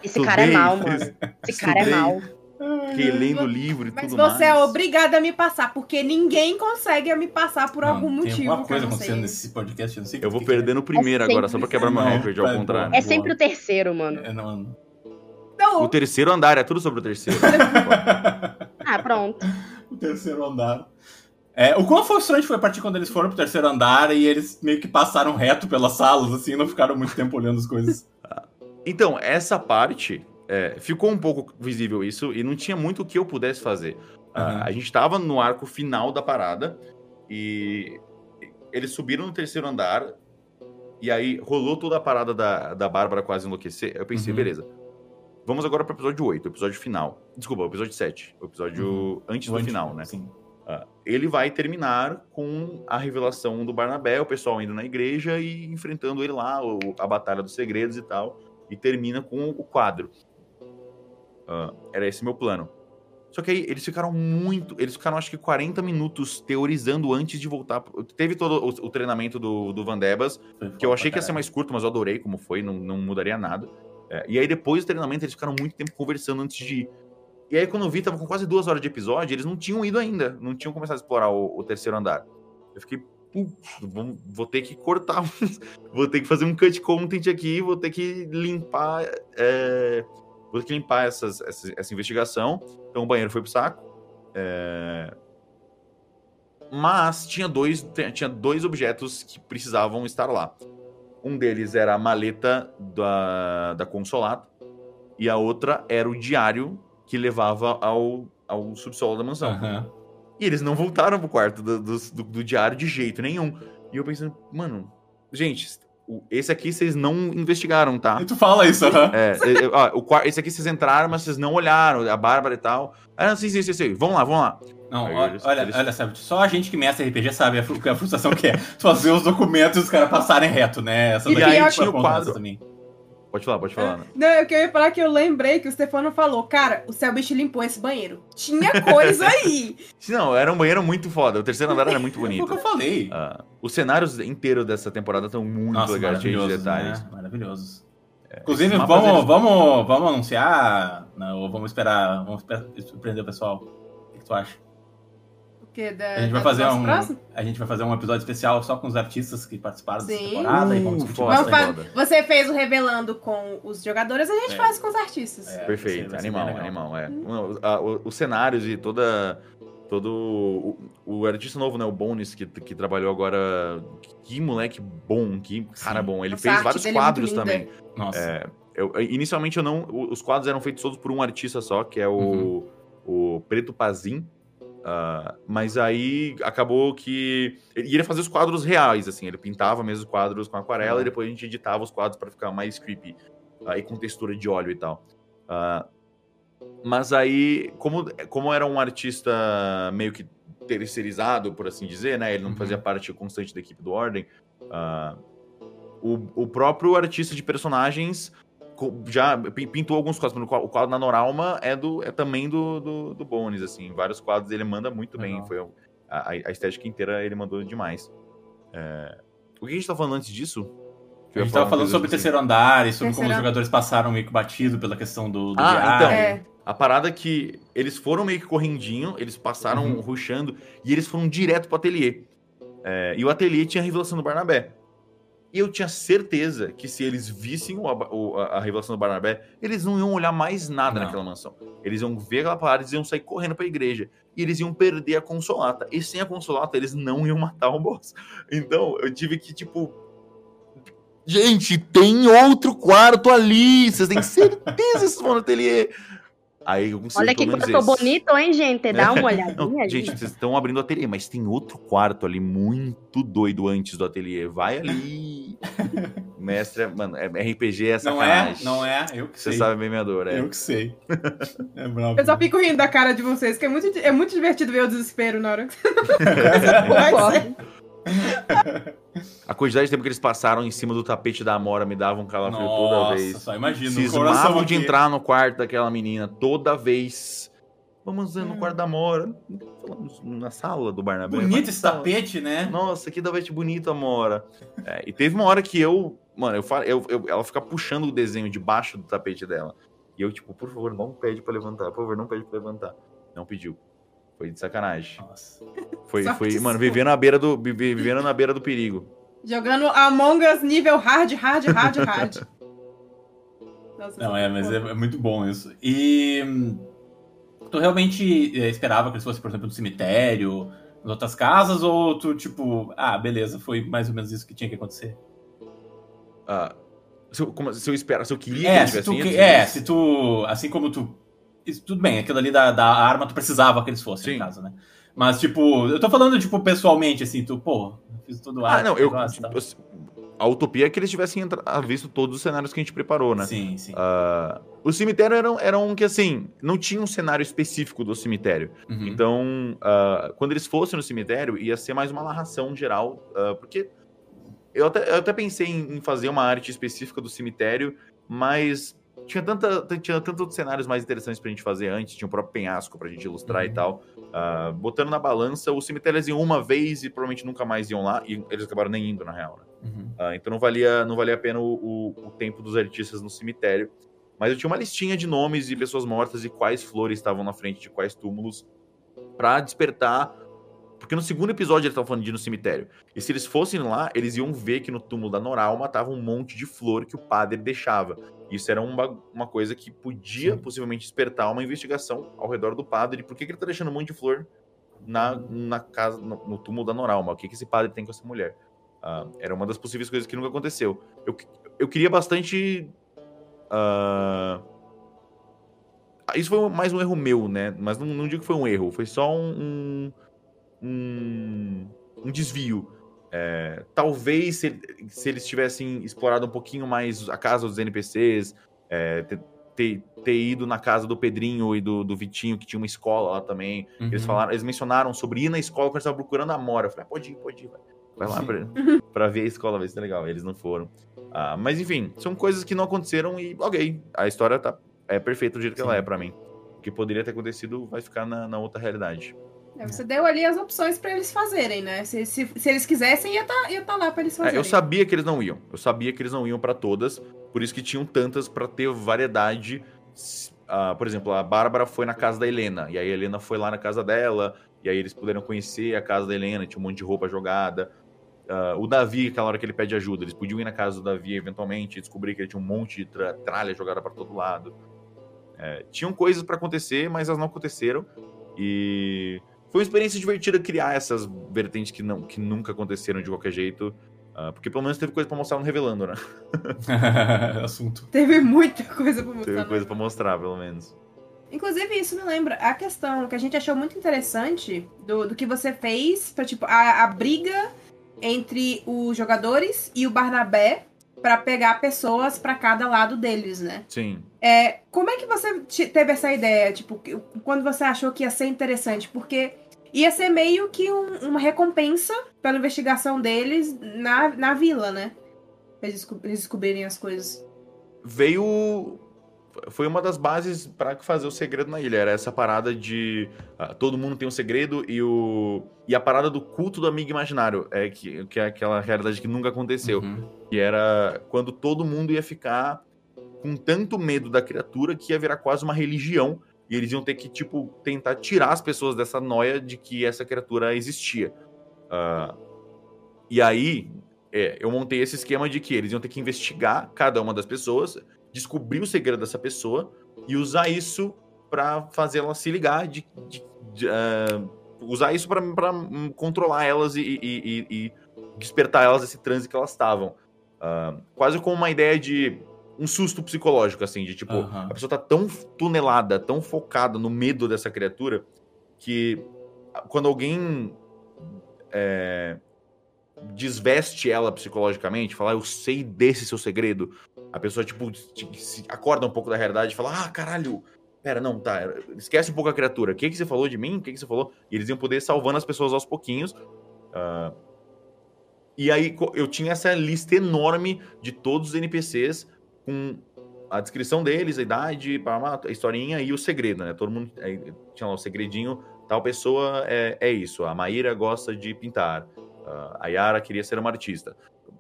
Esse cara é mal, mano. Esse cara é mal. Fiquei lendo livro e Mas tudo você é mais. obrigada a me passar, porque ninguém consegue me passar por Não, algum Tem motivo. alguma que eu coisa não acontecendo nesse podcast, eu não sei Eu vou que perder no primeiro É agora, só pra quebrar meu Não, recorde, ao contrário. É sempre o terceiro, mano. que é. É, não. Então, O terceiro andar, é tudo sobre o terceiro. Ah, pronto. o terceiro andar. É, o quão frustrante foi a partir quando eles foram pro terceiro andar e eles meio que passaram reto pelas salas, assim, não ficaram muito tempo olhando as coisas. Então, essa parte, é, ficou um pouco visível isso, e não tinha muito o que eu pudesse fazer. Aham. a gente tava no arco final da parada, e eles subiram no terceiro andar, e aí rolou toda a parada da, da Bárbara quase enlouquecer. Eu pensei, Uhum. beleza. Vamos agora pro episódio 8, o episódio final. Desculpa, o episódio 7. O episódio Uhum. antes O do anti- final, né? Sim. Ah, ele vai terminar com a revelação do Barnabé, o pessoal indo na igreja e enfrentando ele lá, o- a Batalha dos Segredos e tal. E termina com o quadro. Ah, era esse meu plano. Só que aí eles ficaram muito. Eles ficaram acho que 40 minutos teorizando antes de voltar. Teve todo o, o treinamento do, do Van Debas, Foi que eu achei que ia ser mais curto, mas eu adorei como foi, não, não mudaria nada. É, e aí depois do treinamento eles ficaram muito tempo conversando antes de ir. E aí quando eu vi, tava com quase duas horas de episódio, eles não tinham ido ainda, não tinham começado a explorar o, o terceiro andar. Eu fiquei, "Putz, vou, ter que cortar, vou ter que fazer um cut content aqui, vou ter que limpar, é, vou ter que limpar essas, essa, essa investigação. Então o banheiro foi pro saco. É, mas tinha dois, tinha dois objetos que precisavam estar lá. Um deles era a maleta da, da Consolata e a outra era o diário que levava ao, ao subsolo da mansão. Aham. E eles não voltaram pro quarto do, do, do- do diário de jeito nenhum. E eu pensando, mano, gente, esse aqui vocês não investigaram, tá? E tu fala isso, aham. É, é, é, ó, o esse aqui vocês entraram, mas vocês não olharam, a Bárbara e tal. Ah, sim, sim, sim, sim. Vamos lá, vamos lá. Não, Aí olha, olha, eles- olha, sabe, só a gente que mestre RPG sabe a, frustração que é fazer os documentos e os caras passarem reto, né? Essa E daqui aí foi tinha o quadro. também. Pode falar, pode falar. Ana. Não, eu queria falar que eu lembrei que o Stefano falou, cara, o Selbit limpou esse banheiro. Tinha coisa aí. Não, era um banheiro muito foda. O terceiro andar era muito Foi o que bonito. eu falei. Ah, os cenários inteiros dessa temporada estão muito Nossa, legais, cheios de detalhes. né? Maravilhosos. Inclusive, esses mapas, vamos, eles- vamos, vamos anunciar, não, ou vamos esperar, vamos surpreender o pessoal. O que, que tu acha? O quê? Da, A gente vai fazer um, próximo? a gente vai fazer um episódio especial só com os artistas que participaram dessa Sim. temporada e vamos Uh, discutir. Vamos fa-. Você fez o revelando com os jogadores, a gente É. faz com os artistas. É, vai Perfeito, ser- vai ser animal, animal, é. A- o- os cenários e toda. Todo. O, o artista novo, né? O Bones, que, que trabalhou agora. Que moleque bom, que cara Sim. bom. Ele Nossa, fez vários é quadros linda. também. Nossa. É, eu- inicialmente eu não. o- Os quadros eram feitos todos por um artista só, que é o, Uhum. o Preto Pazin. Ah, mas aí acabou que. Ele ia fazer os quadros reais, assim. Ele pintava mesmo os quadros com aquarela Uhum. e depois a gente editava os quadros para ficar mais creepy. Aí com textura de óleo e tal. Ah, mas aí, como, como era um artista meio que terceirizado, por assim dizer, né? Ele não Uhum. fazia parte constante da equipe do Ordem. ah, o, o próprio artista de personagens já pin- pintou alguns quadros. O quadro- O quadro na Noralma é, do, é também do, do, do Bones, assim. Vários quadros ele manda muito bem. Legal. Foi a, a estética inteira ele mandou demais. É, o que a gente tá falando antes disso? A gente tava falando sobre o terceiro andar e sobre como Terceiro os jogadores passaram meio que batido pela questão do, do Ah, diário. então. É. A parada é que eles foram meio que correndinho, eles passaram Uhum. ruxando e eles foram direto pro ateliê. É, e o ateliê tinha a revelação do Barnabé. E eu tinha certeza que se eles vissem o- o- a, a revelação do Barnabé, eles não iam olhar mais nada Não. naquela mansão. Eles iam ver aquela parada, eles iam sair correndo pra igreja. E eles iam perder a consolata. E sem a consolata, eles não iam matar o boss. Então, eu tive que, tipo. Gente, tem outro quarto ali! Vocês têm certeza que vocês vão no ateliê? Aí Olha que quarto esse. bonito, hein, gente? Dá uma Não, olhadinha ali. gente, vocês estão abrindo o ateliê, mas tem outro quarto ali muito doido antes do ateliê. Vai ali. Mestre, mano, é- RPG é Não é, sacanagem. não é, eu que Você sei. sabe bem minha dor, é. Eu que sei. É bravo. Eu só fico rindo da cara de vocês, que é muito, é muito divertido ver o desespero na hora que. A quantidade de tempo que eles passaram em cima do tapete da Amora me dava um calafrio toda Nossa, vez. só imagina. o coração Cismavam de aqui. entrar no quarto daquela menina toda vez. Vamos no quarto da Amora. Falamos Na sala do Barnabé. Bonito esse tá- tapete, né? Nossa, que tapete bonito, Amora. É, e teve uma hora que eu. Mano, eu, eu, eu- ela fica puxando o desenho debaixo do tapete dela. E eu, tipo, por favor, não pede pra levantar. Por favor, não pede pra levantar. Não pediu. Foi de sacanagem. Nossa. Foi, foi mano, vivendo na beira do. vive- Vivendo na beira do perigo. Jogando Among Us nível hard, hard, hard, hard. Nossa, Não, é, mas é, é muito bom isso. E hum, tu realmente é, esperava que eles fossem, por exemplo, no cemitério, nas outras casas, ou tu, tipo, ah, beleza, foi mais ou menos isso que tinha que acontecer? Ah, se, eu, como- se eu espero, se eu queria É, que se eles tu, que- ido, é, se tu, assim como tu, tudo bem, aquilo ali da, da arma tu precisava que eles fossem, Sim. no caso, né? Mas, tipo, eu tô falando, tipo, pessoalmente, assim, tu, pô, eu fiz todo o Ah, não, eu. negócio e tipo, eu- a utopia é que eles tivessem ah, visto todos os cenários que a gente preparou, né? Sim, sim. Ah, o cemitério era, um- era um que, assim, não tinha um cenário específico do cemitério. Uhum. Então, ah, quando eles fossem no cemitério, ia ser mais uma narração geral, ah, porque eu até, eu até pensei em fazer uma arte específica do cemitério, mas tinha, tanta, tinha tantos outros cenários mais interessantes pra gente fazer antes, tinha o próprio penhasco pra gente ilustrar e Uhum. tal. Ah, botando na balança, os cemitérios iam uma vez e provavelmente nunca mais iam lá, e eles acabaram nem indo, na real, né? Uhum. Ah, então não valia, não valia a pena o, o- o tempo dos artistas no cemitério. Mas eu tinha uma listinha de nomes de pessoas mortas e quais flores estavam na frente de quais túmulos pra despertar. Porque no segundo episódio eles estavam falando de ir no cemitério. E se eles fossem lá, eles iam ver que no túmulo da Noralma tava um monte de flor que o padre deixava. Isso era uma, uma coisa que podia Sim. possivelmente despertar uma investigação ao redor do padre. Por que, que ele tá deixando um monte de flor na, na casa, no, no túmulo da Noralma? O que, que esse padre tem com essa mulher? Ah, era uma das possíveis coisas que nunca aconteceu. Eu, eu queria bastante. ah, isso foi mais um erro meu, né? Mas não, não digo que foi um erro, foi só um. um, um- um desvio. É, talvez se, se eles tivessem explorado um pouquinho mais a casa dos NPCs, é, ter, ter, ter ido na casa do Pedrinho e do, do Vitinho, que tinha uma escola lá também. Eles Uhum. falaram, eles mencionaram sobre ir na escola quando eles estavam procurando a Mora. Eu falei, ah, pode ir, pode ir, vai, vai lá pra, pra ver a escola, ver se tá legal. Eles não foram. Ah, mas enfim, são coisas que não aconteceram e ok, a história tá, é perfeita do jeito que ela é pra mim. O que poderia ter acontecido vai ficar na, na outra realidade. É, Você deu ali as opções pra eles fazerem, né? Se, se, se eles quisessem, ia tá, ia tá lá pra eles É, fazerem. eu sabia que eles não iam. Eu sabia que eles não iam pra todas, por isso que tinham tantas pra ter variedade. Ah, por exemplo, a Bárbara foi na casa da Helena, e aí a Helena foi lá na casa dela, e aí eles puderam conhecer a casa da Helena, tinha um monte de roupa jogada. Ah, o Davi, aquela hora que ele pede ajuda, eles podiam ir na casa do Davi eventualmente, e descobrir que ele tinha um monte de tra- tralha jogada pra todo lado. É, tinham coisas pra acontecer, mas elas não aconteceram. E foi uma experiência divertida criar essas vertentes que, não, que nunca aconteceram de qualquer jeito. ah, porque pelo menos teve coisa pra mostrar no Revelando, né? Assunto. Teve muita coisa pra mostrar. Teve né? coisa pra mostrar, pelo menos. Inclusive, isso me lembra a questão que a gente achou muito interessante do, do que você fez pra, tipo, a, a briga entre os jogadores e o Barnabé pra pegar pessoas pra cada lado deles, né? Sim. É, como é que você te- teve essa ideia? Tipo, quando você achou que ia ser interessante? Porque ia ser meio que um- uma recompensa pela investigação deles na, na vila, né? Pra eles, eles descobrirem as coisas. Veio. Foi uma das bases pra fazer o segredo na ilha. Era essa parada de. ah, todo mundo tem um segredo e o. E a parada do culto do amigo imaginário. É que, que é aquela realidade que nunca aconteceu. Uhum. Que era quando todo mundo ia ficar com tanto medo da criatura que ia virar quase uma religião. E eles iam ter que, tipo, tentar tirar as pessoas dessa noia de que essa criatura existia. Ah, e aí, é, eu montei esse esquema de que eles iam ter que investigar cada uma das pessoas, descobrir o segredo dessa pessoa e usar isso pra fazer ela se ligar, de, de- de, ah, usar isso pra, hum, controlar elas e, e- e- e despertar elas desse transe que elas estavam. Ah, quase como uma ideia de um susto psicológico, assim, de tipo, Aham. a pessoa tá tão tunelada, tão focada no medo dessa criatura, que quando alguém é, desveste ela psicologicamente, fala, "Ah, eu sei desse seu segredo, a pessoa, tipo, se- acorda um pouco da realidade e fala, ah, caralho, pera, não, tá, esquece um pouco a criatura, o que, que você falou de mim, o que, que você falou? E eles iam poder ir salvando as pessoas aos pouquinhos, ah, E aí eu tinha essa lista enorme de todos os NPCs com a descrição deles, a idade, a historinha e o segredo, né? Todo mundo tinha lá o segredinho, tal pessoa é, é isso. A Maíra gosta de pintar. a Yara queria ser uma artista.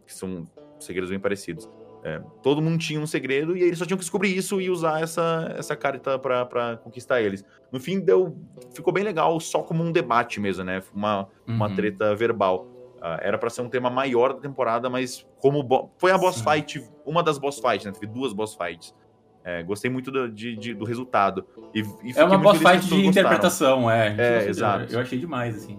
Que são segredos bem parecidos. É, todo mundo tinha um segredo e eles só tinham que descobrir isso e usar essa, essa carta para conquistar eles. No fim, deu, ficou bem legal, só como um debate mesmo, né? Uma, uhum. uma treta verbal. Uh, era para ser um tema maior da temporada, mas como foi a boss Sim. fight, uma das boss fights, né? Teve duas boss fights. É, gostei muito do, de, de, do resultado. E, e é uma boss fight de interpretação, é. É, exato. Eu achei demais, assim.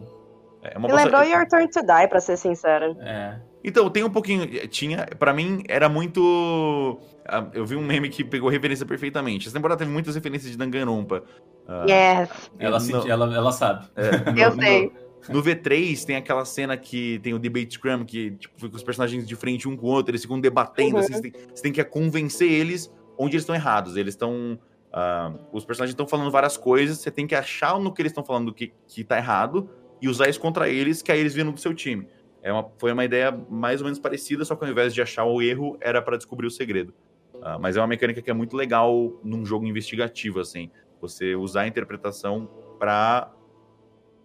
É uma Me lembrou Your Turn to Die, pra ser sincero. É. Então, tem um pouquinho. Tinha. para mim, era muito. Ah, eu vi um meme que pegou referência perfeitamente. Essa temporada teve muitas referências de Danganronpa. Uh, yes. Ela, ela, ela sabe. É, no, eu sei. No, no, V3 tem aquela cena que tem o debate scrum, que tipo, fica os personagens de frente um com o outro, eles ficam debatendo. Uhum. Assim, você, tem, você tem que convencer eles onde eles estão errados. Eles estão. Uh, os personagens estão falando várias coisas, você tem que achar no que eles estão falando que, que tá errado e usar isso contra eles, que aí eles viram do seu time. É uma, foi uma ideia mais ou menos parecida, só que ao invés de achar o erro, era para descobrir o segredo. Uh, mas é uma mecânica que é muito legal num jogo investigativo, assim. Você usar a interpretação para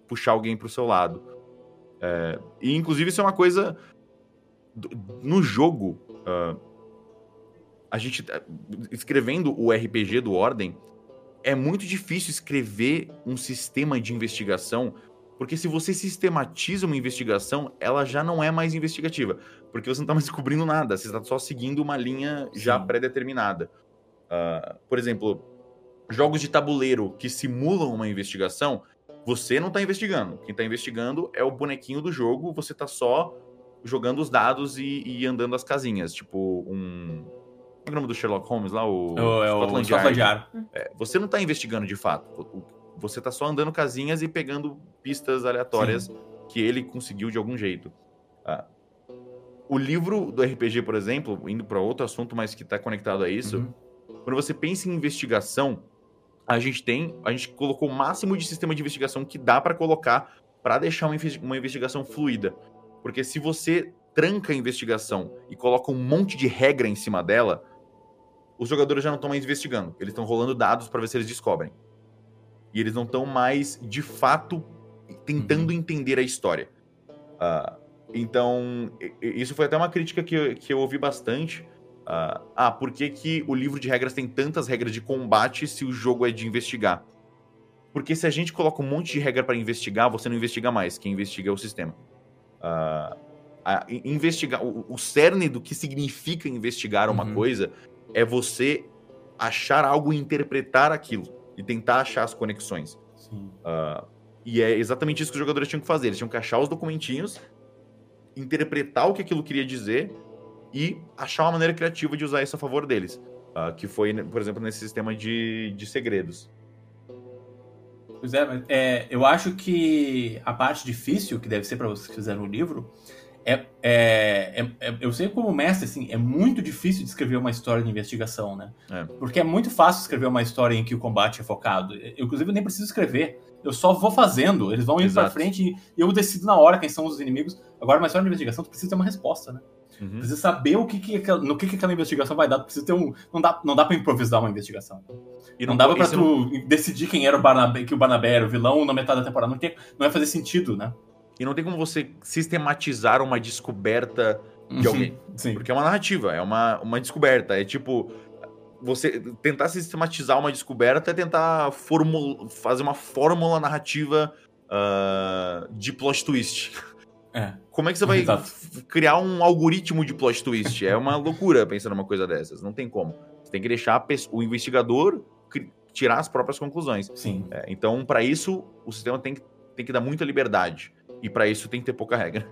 puxar alguém para o seu lado. É, e, inclusive, isso é uma coisa... No jogo, uh, a gente... Tá, escrevendo o RPG do Ordem, é muito difícil escrever um sistema de investigação porque se você sistematiza uma investigação, ela já não é mais investigativa. Porque você não está mais descobrindo nada, você está só seguindo uma linha já pré-determinada. Uh, por exemplo, jogos de tabuleiro que simulam uma investigação, você não está investigando. Quem está investigando é o bonequinho do jogo, você está só jogando os dados e, e, andando as casinhas. Tipo, um. Qual é o nome do Sherlock Holmes lá? O, o, é o Scotland Yard. É, você não está investigando de fato. Você tá só andando casinhas e pegando pistas aleatórias Sim. que ele conseguiu de algum jeito. Ah, o livro do RPG, por exemplo, indo para outro assunto, mas que está conectado a isso, uhum. quando você pensa em investigação, a gente tem, a gente colocou o máximo de sistema de investigação que dá para colocar para deixar uma, investigação fluida. Porque se você tranca a investigação e coloca um monte de regra em cima dela, os jogadores já não estão mais investigando. Eles estão rolando dados para ver se eles descobrem. E eles não estão mais, de fato, tentando uhum. entender a história. Uh, então, isso foi até uma crítica que eu, que eu ouvi bastante. Uh, ah, por que, que o livro de regras tem tantas regras de combate se o jogo é de investigar? Porque se a gente coloca um monte de regra para investigar, você não investiga mais. Quem investiga é o sistema. Uh, investigar o, o, cerne do que significa investigar uma uhum. coisa é você achar algo e interpretar aquilo e tentar achar as conexões. Uh, e é exatamente isso que os jogadores tinham que fazer. Eles tinham que achar os documentinhos, interpretar o que aquilo queria dizer e achar uma maneira criativa de usar isso a favor deles. Uh, que foi, por exemplo, nesse sistema de, de segredos. Pois é, é, eu acho que a parte difícil que deve ser para vocês que fizeram o livro é, é, é, é, eu sei como mestre, assim, é muito difícil de escrever uma história de investigação, né? É. Porque é muito fácil escrever uma história em que o combate é focado. Eu, inclusive, nem preciso escrever. Eu só vou fazendo. Eles vão indo Exato. pra frente e eu decido na hora quem são os inimigos. Agora, uma história de investigação, tu precisa ter uma resposta, né? Uhum. Precisa saber o que, que no que, que aquela investigação vai dar. Precisa ter um. Não dá, não dá pra improvisar uma investigação. E não, não dava pra tu não... decidir quem era o Barnabé, que o Barnabé era o vilão na metade da temporada. Não, tem, não vai fazer sentido, né? E não tem como você sistematizar uma descoberta de alguém. Sim. Porque é uma narrativa, é uma, uma descoberta. É tipo. Você tentar sistematizar uma descoberta é tentar fazer uma fórmula narrativa uh, de plot twist. É. Como é que você vai Exato. criar um algoritmo de plot twist? É uma loucura pensar numa coisa dessas. Não tem como. Você tem que deixar o investigador tirar as próprias conclusões. Sim. É, então, para isso, o sistema tem que, tem que dar muita liberdade. E para isso tem que ter pouca regra.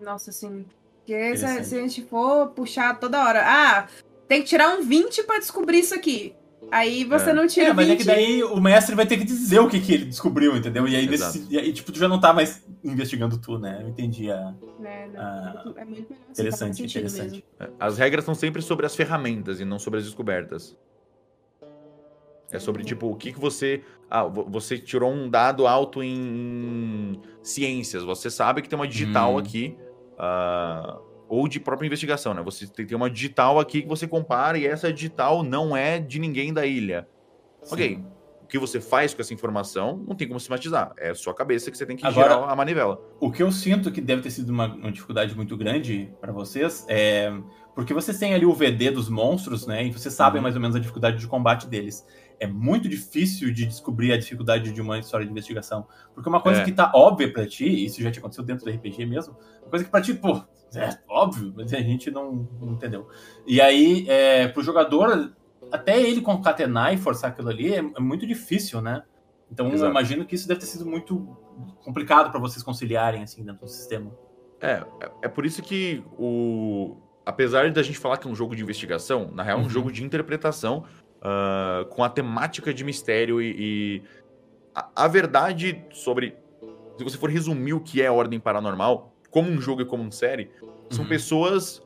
Nossa, sim. Porque se, se, a gente for puxar toda hora, ah, tem que tirar um 20 para descobrir isso aqui. Aí você é. não tira é, mas 20. é que daí o mestre vai ter que dizer o que, que ele descobriu, entendeu? E aí, nesse, e aí, tipo, tu já não tá mais investigando tu, né? Eu entendi a. É, não, a... é muito melhor. Interessante, interessante. É, as regras são sempre sobre as ferramentas e não sobre as descobertas. É sobre, tipo, o que, que você. Ah, você tirou um dado alto em ciências. Você sabe que tem uma digital hum. aqui. uh, ou de própria investigação, né? Você tem, uma digital aqui que você compara e essa digital não é de ninguém da ilha. Sim. Ok, o que você faz com essa informação não tem como sistematizar. É a sua cabeça que você tem que Agora, girar a manivela. O que eu sinto que deve ter sido uma, uma dificuldade muito grande para vocês é porque vocês têm ali o VD dos monstros, né? E vocês sabem uhum. mais ou menos a dificuldade de combate deles. É muito difícil de descobrir a dificuldade de uma história de investigação. Porque uma coisa é. que tá óbvia para ti, isso já te aconteceu dentro do RPG mesmo, uma coisa que pra ti, pô, é óbvio, mas a gente não, não entendeu. E aí, é, pro jogador, até ele concatenar e forçar aquilo ali é, é muito difícil, né? Então Exato. eu imagino que isso deve ter sido muito complicado para vocês conciliarem assim dentro do sistema. É, é, é por isso que o apesar da gente falar que é um jogo de investigação, na real é um uhum. jogo de interpretação uh, com a temática de mistério e, e a, a, verdade sobre. Se você for resumir o que é Ordem Paranormal, como um jogo e como uma série, são uhum. pessoas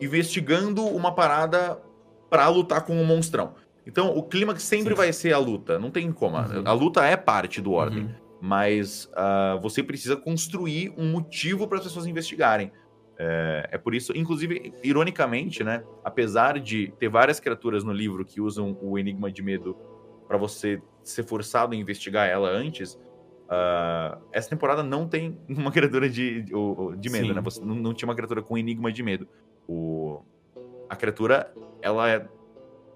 investigando uma parada para lutar com um monstrão. Então, o clima sempre Sim. vai ser a luta, não tem como. Uhum. A luta é parte do Ordem, uhum. mas uh, você precisa construir um motivo para as pessoas investigarem. É, é, por isso, inclusive, ironicamente, né? Apesar de ter várias criaturas no livro que usam o Enigma de Medo para você ser forçado a investigar ela antes, uh, essa temporada não tem uma criatura de, de, de medo, Sim. né? Você não, não, tinha uma criatura com Enigma de Medo. O, a criatura, ela é.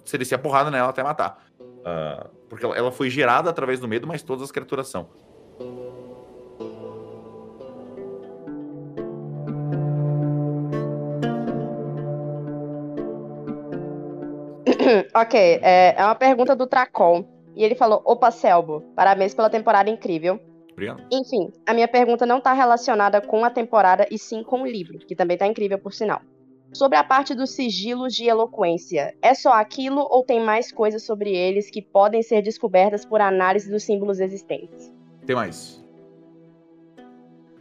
Você descia a porrada nela até matar. Uh, porque ela, ela foi gerada através do medo, mas todas as criaturas são. ok, é, é uma pergunta do Tracol. E ele falou: Opa, Selbo, parabéns pela temporada incrível. Obrigado. Enfim, a minha pergunta não está relacionada com a temporada e sim com o livro, que também está incrível por sinal. Sobre a parte dos sigilos de eloquência, é só aquilo ou tem mais coisas sobre eles que podem ser descobertas por análise dos símbolos existentes? Tem mais.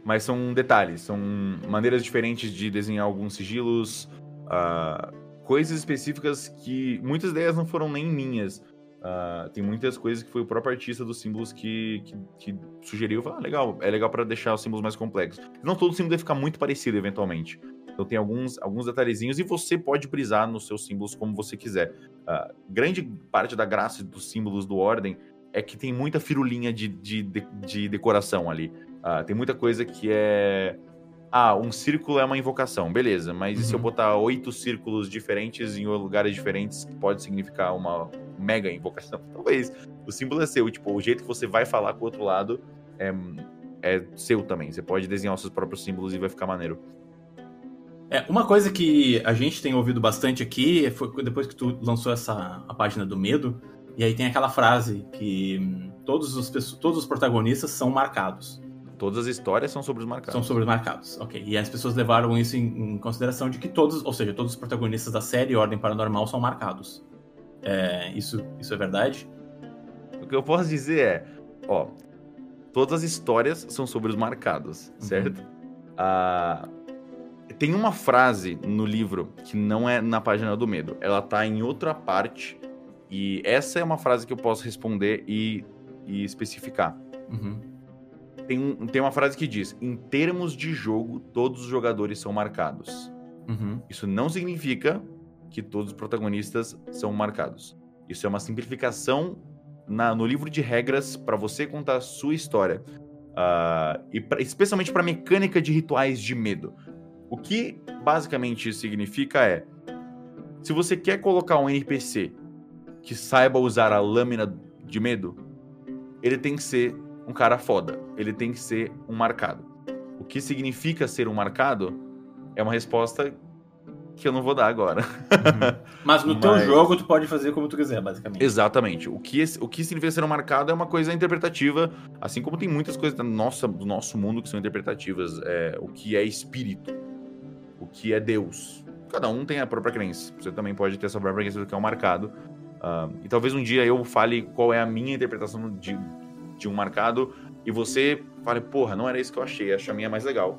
Mas são detalhes, são maneiras diferentes de desenhar alguns sigilos. Uh, coisas específicas que muitas ideias não foram nem minhas. Uh, tem muitas coisas que foi o próprio artista dos símbolos que, que, que sugeriu. Ah, legal, é legal para deixar os símbolos mais complexos. Não todo símbolo deve ficar muito parecido, eventualmente. Então tem alguns, alguns detalhezinhos e você pode brisar nos seus símbolos como você quiser. Uh, grande parte da graça dos símbolos do Ordem é que tem muita firulinha de, de, de, de decoração ali. Uh, tem muita coisa que é ah, um círculo é uma invocação, beleza, mas uhum. se eu uhum. botar oito círculos diferentes em lugares diferentes, pode significar uma mega invocação? Talvez. O símbolo é seu, tipo, o jeito que você vai falar com o outro lado é, é seu também. Você pode desenhar os seus próprios símbolos e vai ficar maneiro. É, uma coisa que a gente tem ouvido bastante aqui foi depois que tu lançou essa a página do medo, e aí tem aquela frase que hum, todos os, todos os protagonistas são marcados. Todas as histórias são sobre os marcados. São sobre os marcados, ok. E as pessoas levaram isso em, em consideração de que todos, ou seja, todos os protagonistas da série Ordem Paranormal são marcados. É, isso, isso é verdade? O que eu posso dizer é, ó, todas as histórias são sobre os marcados, uhum. certo? Ah, tem uma frase no livro que não é na página do medo, ela tá em outra parte e essa é uma frase que eu posso responder e, e especificar. Uhum tem, tem uma frase que diz: em termos de jogo, todos os jogadores são marcados. Uhum. Isso não significa que todos os protagonistas são marcados. Isso é uma simplificação na, no livro de regras para você contar a sua história. Uh, e pra, especialmente para mecânica de rituais de medo. O que basicamente isso significa é: se você quer colocar um NPC que saiba usar a lâmina de medo, ele tem que ser um cara foda. Ele tem que ser um marcado. O que significa ser um marcado é uma resposta que eu não vou dar agora. Uhum. Mas no Mas... teu jogo tu pode fazer como tu quiser, basicamente. Exatamente. O que, o que significa ser um marcado é uma coisa interpretativa, assim como tem muitas coisas da nossa, do nosso mundo que são interpretativas. É, o que é espírito, o que é Deus. Cada um tem a própria crença. Você também pode ter a sua própria crença do que é um marcado. Uh, e talvez um dia eu fale qual é a minha interpretação de, de um marcado e você fala, porra, não era isso que eu achei, acho a minha mais legal.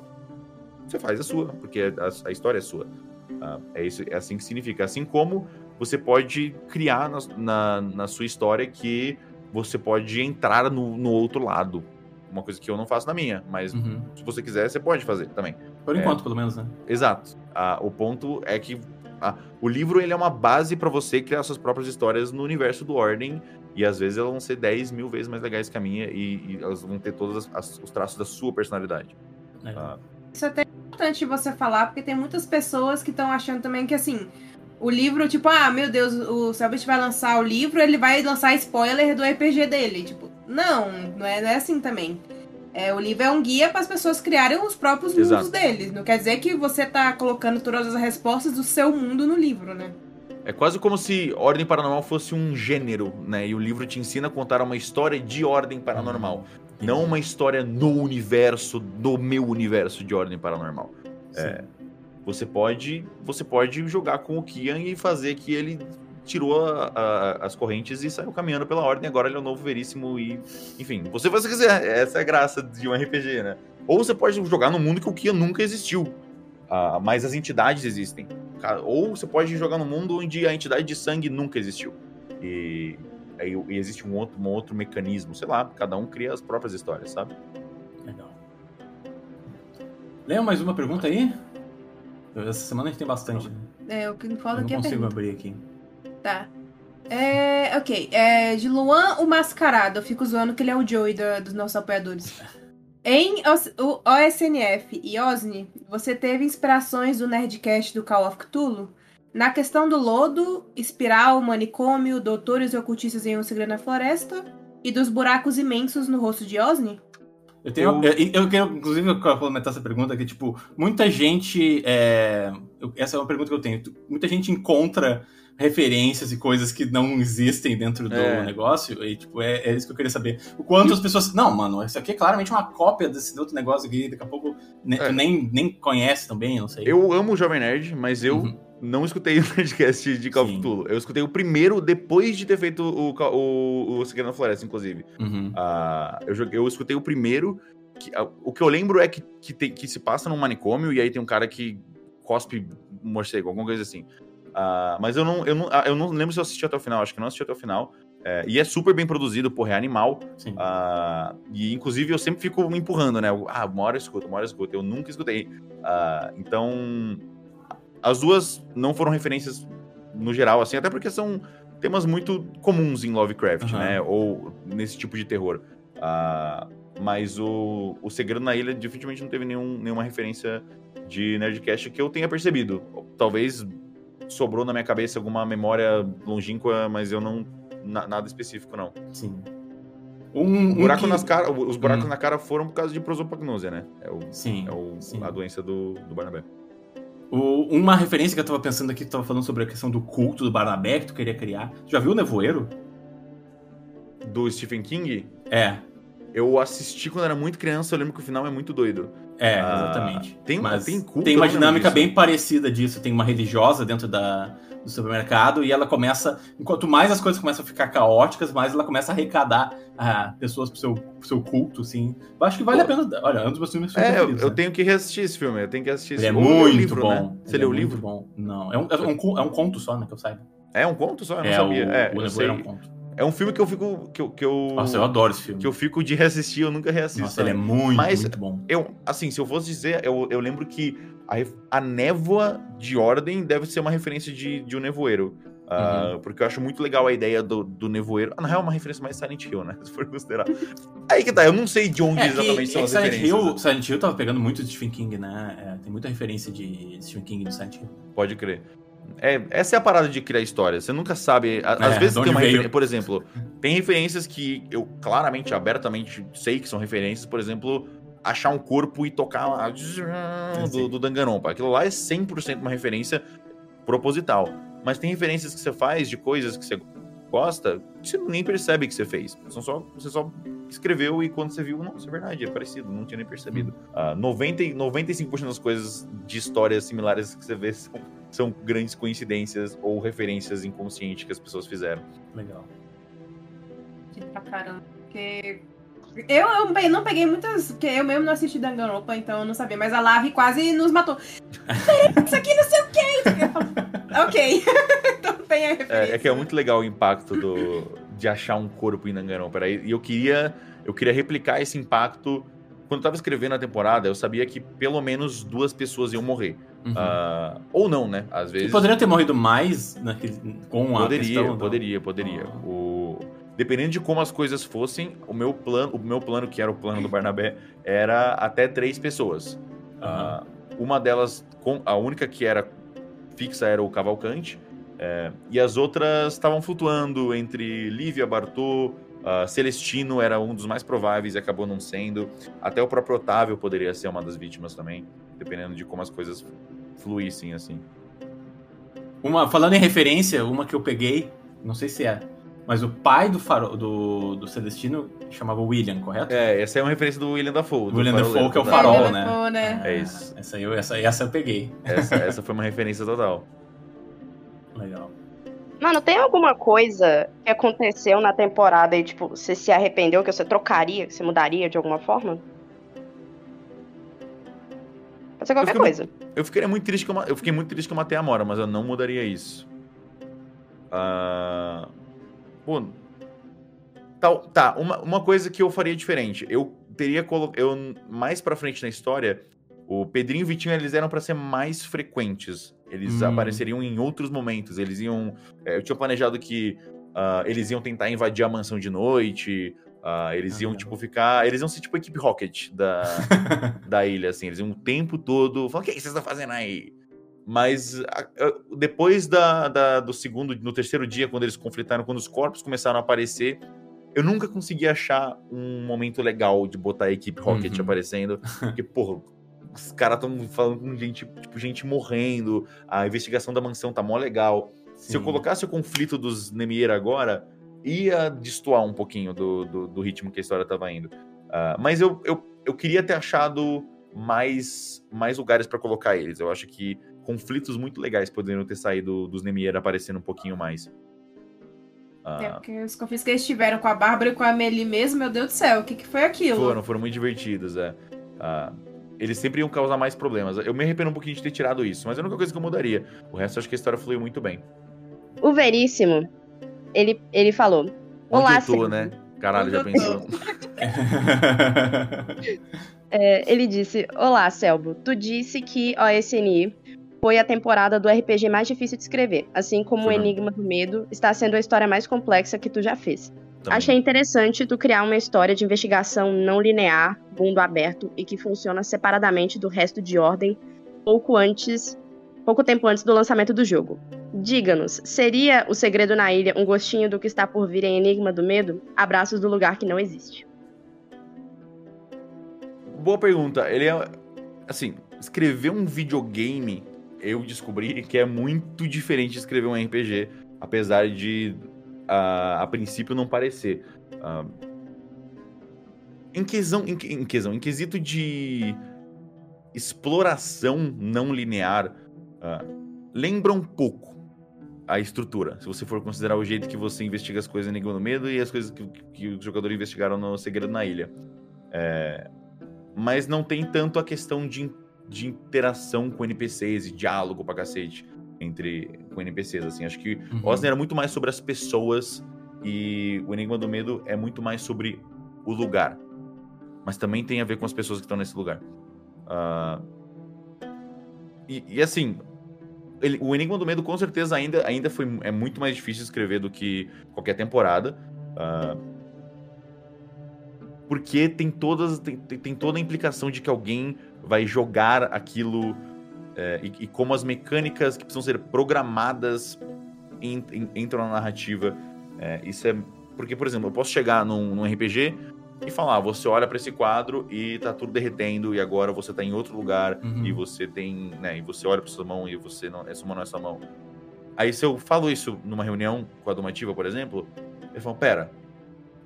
Você faz a sua, porque a, a história é sua. Uh, é, isso, é assim que significa. Assim como você pode criar na, na, na sua história que você pode entrar no, no outro lado. uma coisa que eu não faço na minha, mas Uhum. se você quiser, você pode fazer também. Por É. enquanto, pelo menos, né? Exato. Ah, o ponto é que ah, o livro ele é uma base pra você criar suas próprias histórias no universo do Ordem. E às vezes elas vão ser 10 mil vezes mais legais que a minha e, e elas vão ter todos as- as- os traços da sua personalidade. É. Ah, Isso até importante você falar, porque tem muitas pessoas que estão achando também que assim. O livro, tipo, ah, meu Deus, o Selbit vai lançar o livro, ele vai lançar spoiler do RPG dele. Tipo, não, não é, não é assim também. É, o livro é um guia para as pessoas criarem os próprios mundos Exato. deles. Não quer dizer que você tá colocando todas as respostas do seu mundo no livro, né? É quase como se Ordem Paranormal fosse um gênero, né? E o livro te ensina a contar uma história de Ordem Paranormal. Não uma história no universo, do meu universo de Ordem Paranormal. É. Você pode, você pode jogar com o Kian e fazer que ele tirou a- a- as correntes e saiu caminhando pela ordem. Agora ele é o novo veríssimo e, enfim, você faz o que quiser. Essa é a graça de um RPG, né? Ou você pode jogar no mundo que o Kian nunca existiu, ah, mas as entidades existem. Ou você pode jogar no mundo onde a entidade de sangue nunca existiu. E, e existe um outro, um outro mecanismo, sei lá. Cada um cria as próprias histórias, sabe? Legal. Leia mais uma pergunta aí? Essa semana a gente tem bastante. né? É, o que Eu falta não aqui é a consigo pergunta. abrir aqui. Tá. É, ok. É, de Luan o Mascarado. Eu fico zoando que ele é o Joey da- dos nossos apoiadores. Em o OSNF e OSNI, você teve inspirações do Nerdcast do Call of Cthulhu? Na questão do lodo, espiral, manicômio, doutores e ocultistas em Um Segredo na Floresta e dos buracos imensos no rosto de Osni? Eu, tenho, eu... eu quero, inclusive, complementar essa pergunta, que, tipo, muita gente. é, eu- essa é uma pergunta que eu tenho. Muita gente encontra referências e coisas que não existem dentro do É. negócio. E, tipo, é, é isso que eu queria saber. O quanto as pessoas. Não, mano, isso aqui é claramente uma cópia desse outro negócio aqui. Daqui a pouco ne- É. tu nem, nem conhece também, não sei. Eu amo o Jovem Nerd, mas eu Uhum. Não escutei o podcast de Call of. Cthulhu. Eu escutei o primeiro depois de ter feito o, o, o Segredo na Floresta, inclusive. Uhum. Ah, eu, joguei- eu escutei o primeiro. que- ah, o que eu lembro é que, que, tem- que se passa num manicômio e aí tem um cara que cospe um morcego, alguma coisa assim. Ah, mas eu não, eu, não, eu não lembro se eu assisti até o final, acho que não assisti até o final. É, e é super bem produzido, porra, é animal. Ah, e inclusive eu sempre fico empurrando, né? Ah, uma hora eu escuto, uma hora eu escuto. Eu nunca escutei. Ah, então, as duas não foram referências no geral, assim, até porque são temas muito comuns em Lovecraft, Aham. né? Ou nesse tipo de terror. Ah, mas o, o Segredo na Ilha definitivamente não teve nenhum, nenhuma referência de Nerdcast que eu tenha percebido. Talvez sobrou na minha cabeça alguma memória longínqua, mas eu não. na- nada específico, não. Sim. Um, um buraco que- nas cara, os buracos Hum. na cara foram por causa de prosopagnosia, né? É, o, Sim. é o- sim. a doença do, do Barnabé. O- uma referência que eu tava pensando aqui, tu tava falando sobre a questão do culto do Barnabé que tu queria criar. Tu já viu o Nevoeiro? Do Stephen King, É, eu assisti quando era muito criança, eu lembro que o final é muito doido. é, Ah, exatamente. tem- Mas tem culto, tem uma dinâmica bem parecida disso. Tem uma religiosa dentro da, do supermercado e ela começa. Enquanto mais as coisas começam a ficar caóticas, mais ela começa a arrecadar ah, pessoas pro seu, pro seu culto, assim. Eu acho que vale Pô. a pena. Olha, é um dos meus filmes É, eu, preferidos. eu né? tenho que reassistir esse filme, eu tenho que assistir esse Ele é muito livro, bom. né? Você Ele leu é o livro? bom. Não, é um, é, um, é um conto só, né? Que eu saiba. É um conto só? Eu não é, sabia. o, é, o eu Nevoeiro sei. é um conto. É um filme que eu fico. Que eu, que eu, Nossa, eu adoro esse filme. que eu fico de reassistir, eu nunca reassisto. Nossa, ele é muito, Mas- muito bom. Eu, assim, se eu fosse dizer, eu, eu lembro que a, a névoa de ordem deve ser uma referência de, de um nevoeiro. Ah, Uhum. Porque eu acho muito legal a ideia do, do nevoeiro. Ah, na real, é uma referência mais Silent Hill, né? Se for considerar. Aí que tá, eu não sei de onde É, que, exatamente são é as que Silent referências. Hill, Silent Hill tava pegando muito de Stephen King, né? É, tem muita referência de Stephen King no Silent Hill. Pode crer. É, essa é a parada de criar história. Você nunca sabe. a- Às É, vezes tem uma referência. Por exemplo, tem referências que eu claramente, abertamente sei que são referências. Por exemplo, achar um corpo e tocar lá do, do Danganronpa. Aquilo lá é 100% uma referência proposital. Mas tem referências que você faz de coisas que você gosta que você nem percebe que você fez. São só, você só escreveu e quando você viu, nossa, é verdade, é parecido, não tinha nem percebido. Ah, 90, e 95% das coisas de histórias similares que você vê são, são grandes coincidências ou referências inconscientes que as pessoas fizeram. Legal. Pra caramba. Porque. Eu, eu não peguei muitas. Porque eu mesmo não assisti Danganronpa, então eu não sabia. Mas a Lave quase nos matou. Peraí, isso aqui não sei o quê. Ok. então tem a referência. É, é que é muito legal o impacto do, de achar um corpo em Danganronpa. E eu queria, eu queria replicar esse impacto. Quando eu tava escrevendo a temporada, eu sabia que pelo menos duas pessoas iam morrer. Uhum. Uh, ou não, né? Às vezes. E poderia ter morrido mais naquele, com a poderia, questão, poderia, poderia. Ah. O... Dependendo de como as coisas fossem, o meu plano, o meu plano, que era o plano do Barnabé, era até três pessoas. Uh, uma delas, com, a única que era fixa era o Cavalcante, é, e as outras estavam flutuando entre Lívia, Bartô, uh, Celestino era um dos mais prováveis e acabou não sendo. Até o próprio Otávio poderia ser uma das vítimas também, dependendo de como as coisas fluíssem, assim. Uma, falando em referência, uma que eu peguei, não sei se é, mas o pai do, faro, do, do Celestino chamava William, correto? É, essa é uma referência do William Dafoe. William Dafoe, que é o farol, William né? Né? É isso. Essa, eu, essa, essa eu peguei. Essa, essa foi uma referência total. Legal. Mano, tem alguma coisa que aconteceu na temporada e, tipo, você se arrependeu, que você trocaria, que você mudaria de alguma forma? Pode ser qualquer fiquei coisa. Eu fiquei muito triste que eu, eu fiquei muito triste que eu matei a Mora, mas eu não mudaria isso. Ah, pô, tal, tá, uma, uma coisa que eu faria diferente. Eu teria colocado. Eu, mais pra frente na história, o Pedrinho e o Vitinho eles eram pra ser mais frequentes. Eles Hum. apareceriam em outros momentos. Eles iam. é, Eu tinha planejado que ah, eles iam tentar invadir a mansão de noite. Ah, eles iam, Ah. tipo, ficar. Eles iam ser tipo a equipe Rocket da, da ilha, assim. Eles iam o tempo todo falando: o que, que vocês estão fazendo aí? Mas a- a- depois da, da- do segundo, no terceiro dia, quando eles conflitaram, quando os corpos começaram a aparecer, eu nunca consegui achar um momento legal de botar a equipe Rocket Uhum. aparecendo. Porque, porra, os caras estão falando com gente, tipo, gente morrendo, a investigação da mansão tá mó legal. Se eu Sim. colocasse o conflito dos Nemier agora, ia destoar um pouquinho do, do, do ritmo que a história tava indo. Ah, mas eu, eu, eu queria ter achado mais, mais lugares pra colocar eles. Eu acho que conflitos muito legais poderiam ter saído dos Nemier aparecendo um pouquinho mais. Ah, É, porque os conflitos que eles tiveram com a Bárbara e com a Amelie mesmo, meu Deus do céu, o que, que foi aquilo? Foram, foram muito divertidos, é. Ah, eles sempre iam causar mais problemas. Eu me arrependo um pouquinho de ter tirado isso, mas é a única coisa que eu mudaria. O resto, eu acho que a história fluiu muito bem. O Veríssimo, ele, ele falou: Onde Olá, eu tô, né? Caralho, Onde já pensou? É, ele disse: Olá, Selbo. Tu disse que OSNI foi a temporada do RPG mais difícil de escrever, assim como Foi o. Enigma do Medo está sendo a história mais complexa que tu já fez. Também. Achei interessante tu criar uma história de investigação não linear, mundo aberto e que funciona separadamente do resto de ordem, pouco antes, pouco tempo antes do lançamento do jogo. Diga-nos, seria o segredo na ilha um gostinho do que está por vir em Enigma do Medo? Abraços do lugar que não existe. Boa pergunta. Ele é. Assim, escrever um videogame, eu descobri que é muito diferente de escrever um RPG, apesar de a, a princípio não parecer. Ah, em, quesão, em, em quesão, em quesito de exploração não linear, ah, lembra um pouco a estrutura. Se você for considerar o jeito que você investiga as coisas em Enigma do Medo e as coisas que, que os jogadores investigaram no Segredo na Ilha. É, mas não tem tanto a questão de, de interação com NPCs e diálogo pra cacete entre com NPCs, assim. Acho que Uhum. Osner era muito mais sobre as pessoas e o Enigma do Medo é muito mais sobre o lugar. Mas também tem a ver com as pessoas que estão nesse lugar. Ah, e, e, assim, ele- o Enigma do Medo com certeza ainda, ainda foi, é muito mais difícil escrever do que qualquer temporada. Ah, porque tem todas tem, tem toda a implicação de que alguém vai jogar aquilo é, e, e como as mecânicas que precisam ser programadas en- en- entram na narrativa. É, isso é porque, por exemplo, eu posso chegar num, num RPG e falar, você olha pra esse quadro e tá tudo derretendo e agora você tá em outro lugar Uhum. e você tem, né, e você olha pra sua mão e você não, essa mão não é sua mão. Aí se eu falo isso numa reunião com a Domativa, por exemplo, eles falam, pera,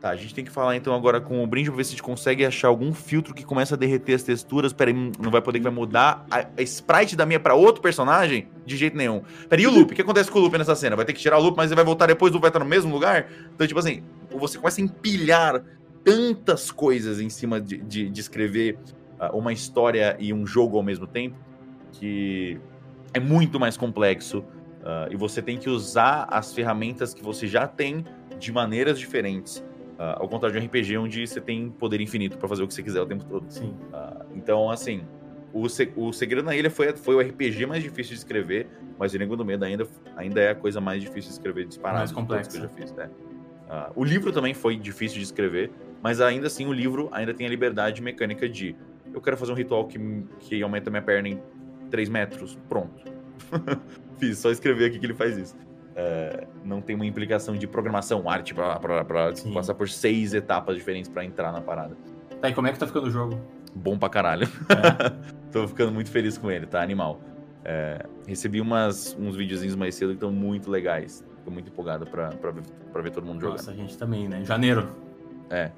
tá, a gente tem que falar então agora com o Brinde pra ver se a gente consegue achar algum filtro que começa a derreter as texturas, pera aí, hum, não vai poder que vai mudar a, a sprite da minha pra outro personagem? De jeito nenhum. Pera, e o loop? O que acontece com o loop nessa cena? Vai ter que tirar o loop, mas ele vai voltar depois, o loop vai estar no mesmo lugar? Então, tipo assim, você começa a empilhar tantas coisas em cima de, de, de escrever ah, uma história e um jogo ao mesmo tempo que é muito mais complexo ah, e você tem que usar as ferramentas que você já tem de maneiras diferentes. ah, ao contrário de um RPG onde você tem poder infinito pra fazer o que você quiser o tempo todo. Sim. Então, assim, o, o Segredo na Ilha foi, foi o RPG mais difícil de escrever, mas o Língua do Medo ainda, ainda é a coisa mais difícil de escrever disparado Mais complexa. que eu já fiz, né? Ah, o livro também foi difícil de escrever, mas ainda assim o livro ainda tem a liberdade mecânica de eu quero fazer um ritual que, que aumenta minha perna em 3 metros, pronto. Fiz, só escrever aqui que ele faz isso. É, não tem uma implicação de programação, arte, pra, pra, pra Sim. passar por seis etapas diferentes pra entrar na parada. Tá, e como é que tá ficando o jogo? Bom pra caralho. É. Tô ficando muito feliz com ele, tá? Animal. É, recebi umas, uns videozinhos mais cedo que estão muito legais. Tô muito empolgado pra, pra, ver, pra ver todo mundo jogar. Nossa, a gente também, né? Janeiro. É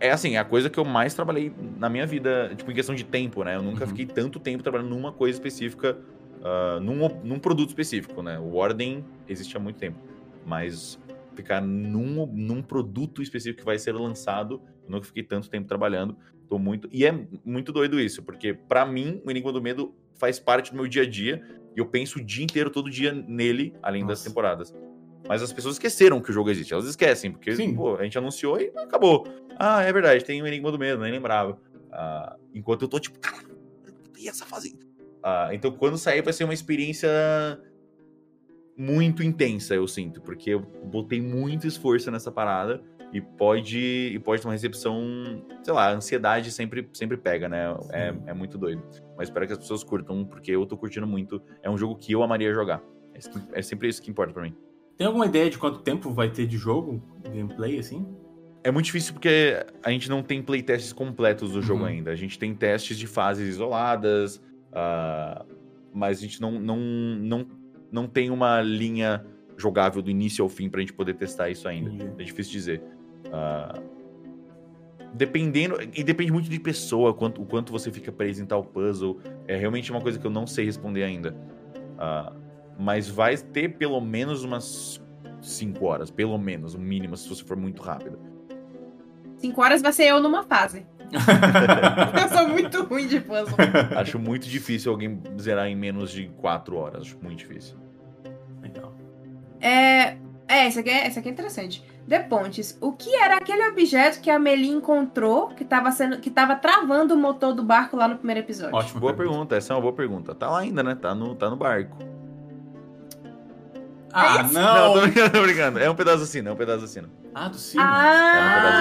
assim, é a coisa que eu mais trabalhei na minha vida, tipo, em questão de tempo, né? Eu nunca Uhum. fiquei tanto tempo trabalhando numa coisa específica, ah, num, num produto específico, né? O Ordem existe há muito tempo. Mas ficar num, num produto específico que vai ser lançado, eu nunca fiquei tanto tempo trabalhando. Tô muito. E é muito doido isso, porque pra mim, o Enigma do Medo faz parte do meu dia a dia. E eu penso o dia inteiro, todo dia nele, além das Nossa. temporadas. Mas as pessoas esqueceram que o jogo existe. Elas esquecem, porque pô, a gente anunciou e acabou. Ah, é verdade, tem o Enigma do Medo, nem lembrava. Ah, enquanto eu tô tipo, cara, e essa fase? Ah, então quando sair vai ser uma experiência muito intensa, eu sinto, porque eu botei muito esforço nessa parada e pode e pode ter uma recepção, sei lá, a ansiedade sempre, sempre pega, né? É, é muito doido. Mas espero que as pessoas curtam, porque eu tô curtindo muito. É um jogo que eu amaria jogar. É, é sempre isso que importa pra mim. Tem alguma ideia de quanto tempo vai ter de jogo? Gameplay, assim? É muito difícil porque a gente não tem playtests completos do jogo Uhum. ainda. A gente tem testes de fases isoladas, ah, mas a gente não, não, não, não tem uma linha jogável do início ao fim pra gente poder testar isso ainda. Entendi. É difícil dizer. Ah, dependendo. E depende muito de pessoa, quanto, o quanto você fica preso em tal puzzle. É realmente uma coisa que eu não sei responder ainda. Ah, mas vai ter pelo menos umas 5 horas, pelo menos, o mínimo, se você for muito rápido. Cinco horas vai ser eu numa fase. Eu sou muito ruim de puzzle. Acho muito difícil alguém zerar em menos de 4 horas. Acho muito difícil. Legal. É, é, esse aqui é, esse aqui é interessante. De Pontes, o que era aquele objeto que a Meli encontrou que tava, sendo, que tava travando o motor do barco lá no primeiro episódio? Ótima Boa pergunta. essa é uma boa pergunta. Tá lá ainda, né? Tá no, tá no barco. Ah, isso? não! tô brincando, tô brincando. É um pedaço assim, é um pedaço assim. Ah, do sino. Ah,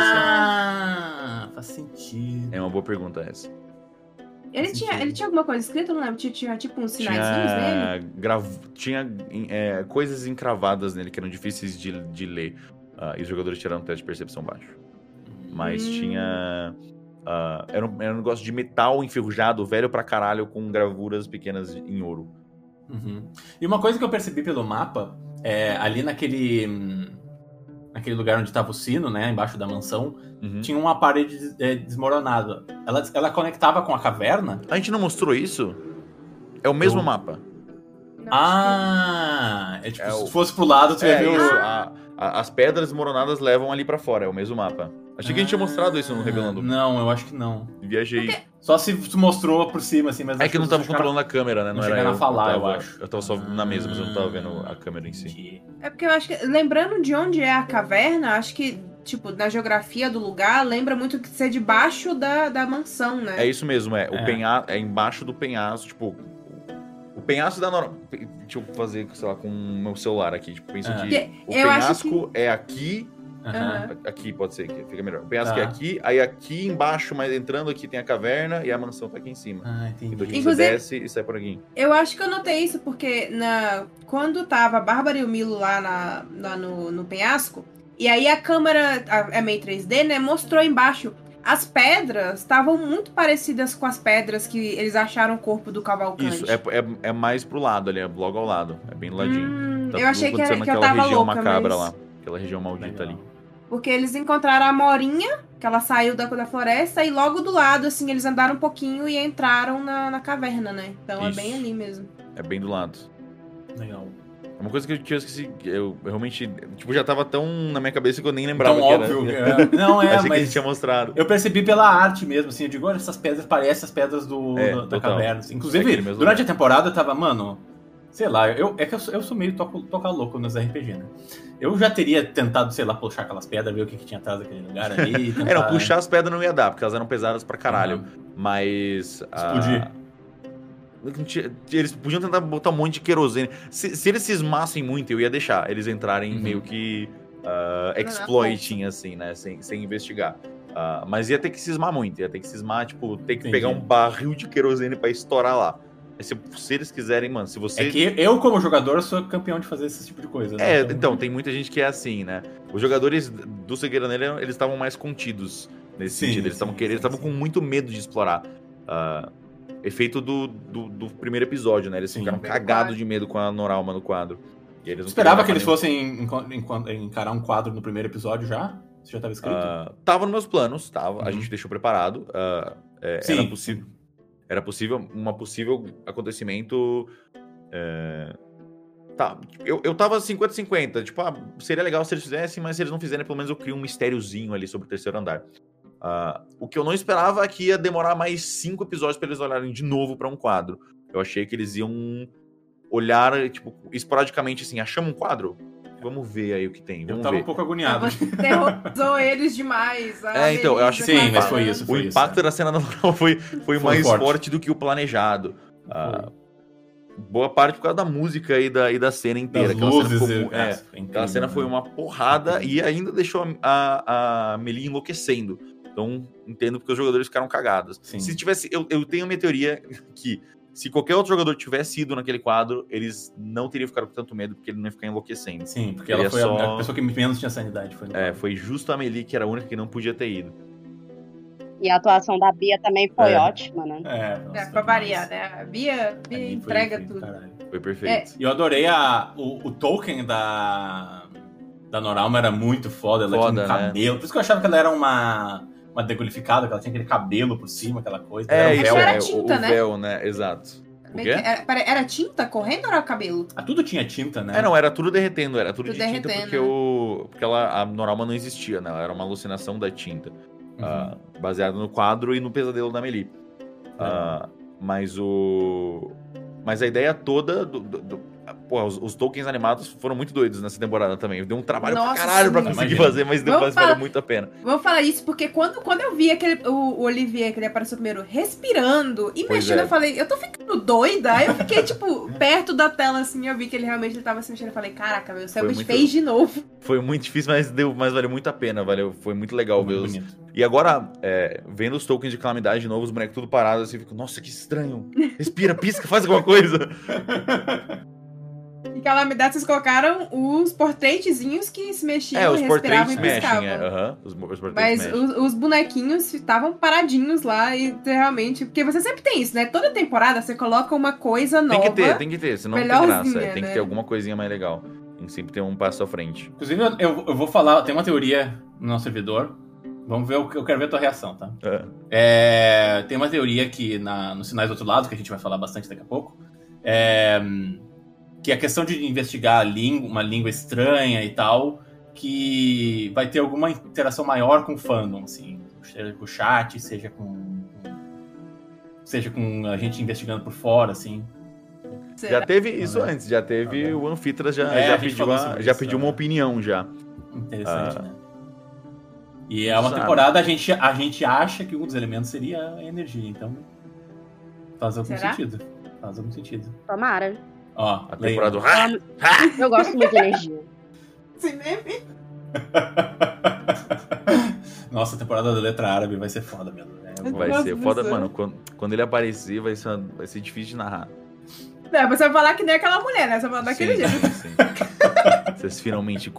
Ah, faz sentido. É uma boa pergunta essa. ele, faz tinha, sentido. ele tinha alguma coisa escrita? Eu não lembro. Tinha, tinha tipo uns sinaizinhos nele? Tinha, grav... tinha é, coisas encravadas nele que eram difíceis de, de ler. ah, e os jogadores tiraram um teste de percepção baixo. Mas Hum. tinha. ah, era, um, era um negócio de metal enferrujado, velho pra caralho, com gravuras pequenas em ouro. Uhum. E uma coisa que eu percebi pelo mapa, é, ali naquele. Naquele lugar onde tava o sino, né? Embaixo da mansão, Uhum. tinha uma parede é, desmoronada. Ela, ela conectava com a caverna. A gente não mostrou isso? É o mesmo Eu- mapa. Não, Ah! É tipo, É se o- fosse pro lado, tu ia É ver isso. o. a- a- as pedras desmoronadas levam ali pra fora, é o mesmo mapa. Achei que a gente tinha mostrado isso no Revelando. Ah, Não, eu acho que não. Viajei. Só se tu mostrou por cima, assim, mas É que eu não tava controlando a câmera, né? não era chegaram a falar, eu tava, acho. Eu tava só na mesa, mas eu não tava vendo a câmera em si. É porque eu acho que, lembrando de onde é a caverna, acho que, tipo, na geografia do lugar, lembra muito que ser debaixo da, da mansão, né? É isso mesmo, é. O É. penha... é embaixo do penhasco, tipo. O penhasco da norma. Deixa eu fazer, sei lá, com o meu celular aqui. Tipo, pensa É. que o Eu acho penhasco é aqui. Aham. Aqui pode ser, que fica melhor. O penhasco Tá. é aqui, aí aqui embaixo, mas entrando aqui tem a caverna e a mansão tá aqui em cima. Ah, Então entendi. aqui Inclusive- você desce e sai por aqui. Eu acho que eu notei isso porque na, quando tava a Bárbara e o Milo lá, na, lá no, no penhasco, e aí a câmera, a- é meio 3D, né, mostrou embaixo. As pedras estavam muito parecidas com as pedras que eles acharam o corpo do Cavalcante. Isso, é, é, é mais pro lado ali, é logo ao lado. É bem do ladinho. Hum, Tá eu achei que, que eu tava região louca, macabra mas... lá. Aquela região maldita Legal. ali. Porque eles encontraram a Morinha, que ela saiu da, da floresta, e logo do lado, assim, eles andaram um pouquinho e entraram na, na caverna, né? Então Isso. é bem ali mesmo. É bem do lado. Legal. É Uma coisa que eu, que eu esqueci, eu realmente, tipo, já tava tão na minha cabeça que eu nem lembrava Tão que óbvio. era. é. Não, é, Achei que a gente mas tinha mostrado. eu percebi pela arte mesmo, assim, eu digo, olha, essas pedras parecem as pedras do, É, da- caverna. assim. Inclusive, É durante lugar. a temporada eu tava, mano, Sei lá, eu, é que eu, sou- eu sou meio toco, tocar louco nos RPG, né? Eu já teria tentado, sei lá, puxar aquelas pedras, ver o que, que tinha atrás daquele lugar ali. Tentar... É, não, puxar as pedras não ia dar, porque elas eram pesadas pra caralho. Uhum. Mas. ah, Explodir. Eles podiam tentar botar um monte de querosene. Se, se eles cismassem muito, eu ia deixar eles entrarem Uhum. meio que na exploiting, assim, né? Sem, sem investigar. Ah, mas ia ter que cismar muito, ia ter que cismar, tipo, ter que Entendi. pegar um barril de querosene pra estourar lá. Mas Se, se eles quiserem, mano, se você. É que eu, como jogador, sou campeão de fazer esse tipo de coisa. né? É, então, tem muita gente que é assim, né? Os jogadores do Cegueira Nele, eles estavam mais contidos nesse Sim, sentido. Eles estavam querendo, estavam com muito medo de explorar. Ah, efeito do, do, do primeiro episódio, né? Eles Sim. ficaram cagados de medo com a Noralma no quadro. E eles Eu esperava que eles fossem encarar um quadro no primeiro episódio já? Você já estava escrito? Ah, tava nos meus planos, tava. A Uhum. gente deixou preparado. ah, é, Sim, era possível. Era possível, uma possível acontecimento. é, Tá, eu, eu tava 50-50. Tipo, ah, seria legal se eles fizessem, mas se eles não fizerem, pelo menos eu crio um mistériozinho ali sobre o terceiro andar. Ah, o que eu não esperava é que ia demorar mais cinco episódios pra eles olharem de novo pra um quadro. Eu achei que eles iam olhar, tipo, esporadicamente assim, achamos um quadro? Vamos ver aí o que tem. eu Vamos tava ver. um pouco agoniado. Terrorizou eles demais. É, então, eu acho que- Sim, mas foi isso. O Foi impacto da cena natural foi, foi, Foi mais forte. forte. do que o planejado. Ah, boa parte por causa da música e da, e da cena inteira. Das Aquela luzes. cena, ficou, é, foi incrível, aquela cena né? foi uma porrada e ainda deixou a, a, a Meli enlouquecendo. Então, entendo porque os jogadores ficaram cagados. Sim. Se tivesse. Eu, eu tenho uma teoria que se qualquer outro jogador tivesse ido naquele quadro, eles não teriam ficado com tanto medo, porque ele não ia ficar enlouquecendo. Sim, porque Ele ela é foi a- só- a pessoa que menos tinha sanidade. Foi É, foi justo a Meli que era a única que não podia ter ido. E a atuação da Bia também foi É. ótima, né? É, nossa, É, foi pra demais. variar, né? A Bia, Bia foi- entrega foi do tudo. caralho. Foi perfeito. E eu adorei a, o, o token da, da Noralma, era muito foda. Ela Foda, tinha um né? cabelo. Por isso que eu achava que ela era uma, uma degolificada, que ela tinha aquele cabelo por cima, aquela coisa. É, era um véu. Era é, o- tinta, o né? véu, né? Exato. O Era, pare- era tinta correndo ou era cabelo? Ah, tudo tinha tinta, né? É, não, era tudo derretendo, era tudo, Tudo de tinta porque, né? o, porque ela, a Noralma não existia, né? Ela era uma alucinação da tinta, Uhum. baseada no quadro e no pesadelo da Meli. Ah, mas o. Mas a ideia toda do. do- do- pô, os, os tokens animados foram muito doidos nessa temporada também. Deu um trabalho Nossa, pra caralho pra sim. conseguir Imagina. fazer, mas depois valeu muito a pena. Vamos falar isso porque quando, quando eu vi aquele, o, o Olivier, que ele apareceu primeiro, respirando e Pois mexendo, é. eu falei, eu tô ficando doida. Aí eu fiquei, tipo, perto da tela assim, eu vi que ele realmente ele tava se mexendo. Eu falei, caraca, meu, o Selbit muito- fez de novo. Foi muito difícil, mas, deu, mas valeu muito a pena. Valeu, foi muito legal ver os, bonito. E agora, é, vendo os tokens de calamidade de novo, os bonecos tudo parados, assim, eu fico, nossa, que estranho. Respira, pisca, faz alguma coisa. E calamidade, vocês colocaram os portreitezinhos que se mexiam, é, os respiravam e mexem, piscavam. é. aham, os, os Mas mexem. os, os bonequinhos estavam paradinhos lá e realmente. Porque você sempre tem isso, né? Toda temporada você coloca uma coisa nova. Tem que ter, tem que ter, senão não tem melhorzinha, graça. é, tem né? que ter alguma coisinha mais legal. Tem que sempre ter um passo à frente. Inclusive, eu, eu- vou falar, tem uma teoria no nosso servidor. Vamos ver o que eu quero ver a tua reação, tá? É. É, tem uma teoria que na, nos sinais do outro lado, que a gente vai falar bastante daqui a pouco, é, que a questão de investigar a língua, uma língua estranha e tal, que vai ter alguma interação maior com o fandom, assim, seja com o chat, seja com, seja com a gente investigando por fora, assim. Já teve isso Ah, antes, já teve ah, o Anfitras, já, É, já pediu, a- já isso, pediu né? uma opinião já. Interessante, Ah. né? E é uma Sabe. temporada, a gente, a gente acha que um dos elementos seria a energia, então faz algum Será? sentido. Faz algum sentido. Tomara. Ó, A temporada do. Eu, amo- eu gosto muito de energia. Esse meme. Nossa, a temporada da letra árabe vai ser foda mesmo. né? Vai ser foda, mano. Quando, quando ele aparecer, vai ser, vai ser difícil de narrar. Não, você vai falar que nem aquela mulher, né? Você vai falar daquele Sim, jeito. sim. Vocês finalmente.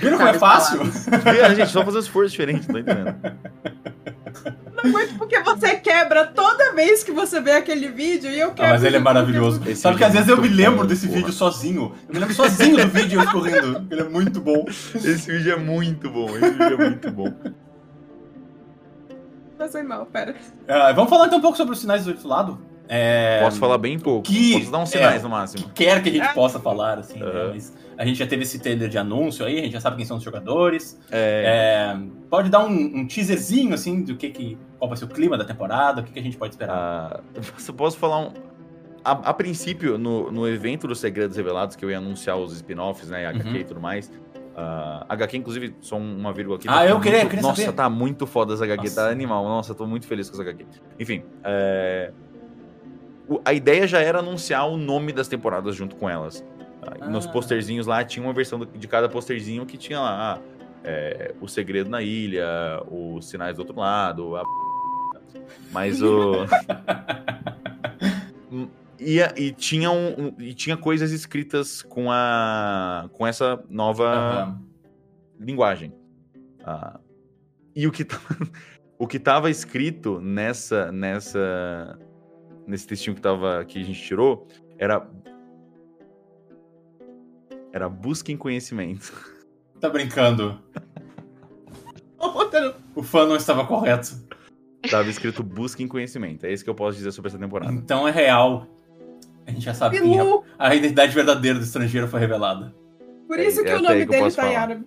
Viram como é fácil? Vê, gente, só fazer um esforço diferente, não tô entendendo. Muito porque você quebra toda vez que você vê aquele vídeo e eu Ah, quebro. mas ele é maravilhoso. Esse Sabe que às é vezes eu me lembro bom, desse porra. vídeo sozinho. Eu me lembro sozinho do vídeo eu escorrendo. Ele é muito bom. Esse vídeo é muito bom, esse vídeo é muito bom. Passei mal, pera. Ah, vamos falar então um pouco sobre os sinais do outro lado? É, Posso falar bem pouco. que- Posso dar uns sinais é, no máximo. quer que a gente possa falar, assim, né? Aham. Mas a gente já teve esse trailer de anúncio aí, a gente já sabe quem são os jogadores. É, É, pode dar um, um teaserzinho, assim, do que, que qual vai ser o clima da temporada, o que, que a gente pode esperar. ah, eu posso falar um. A, a princípio, no, no evento dos Segredos Revelados, que eu ia anunciar os spin-offs, né? HQ Uhum. e tudo mais. ah, HQ, inclusive, só uma vírgula aqui. Ah, tá eu queria- muito- eu queria Nossa, saber. tá muito foda essa HQ, Nossa. tá animal. Nossa, tô muito feliz com essa HQ. Enfim, é, o- a ideia já era anunciar o nome das temporadas junto com elas. Ah, e Nos Ah. posterzinhos lá, tinha uma versão do- de cada posterzinho que tinha lá. ah, é, o Segredo na Ilha, os Sinais do Outro Lado, a... Mas o... E, e, tinha um, e tinha coisas escritas com a com essa nova Aham. linguagem. Ah, e o que tava, o que tava escrito nessa nessa nesse textinho que tava que a gente tirou era era busquem conhecimento. Tá brincando. O fã não estava correto. tava escrito busquem conhecimento. É isso que eu posso dizer sobre essa temporada. Então é real. A gente já sabe quem é. Pilu, A identidade verdadeira do estrangeiro foi revelada. por É- isso que é o nome que eu dele tá em falar. árabe.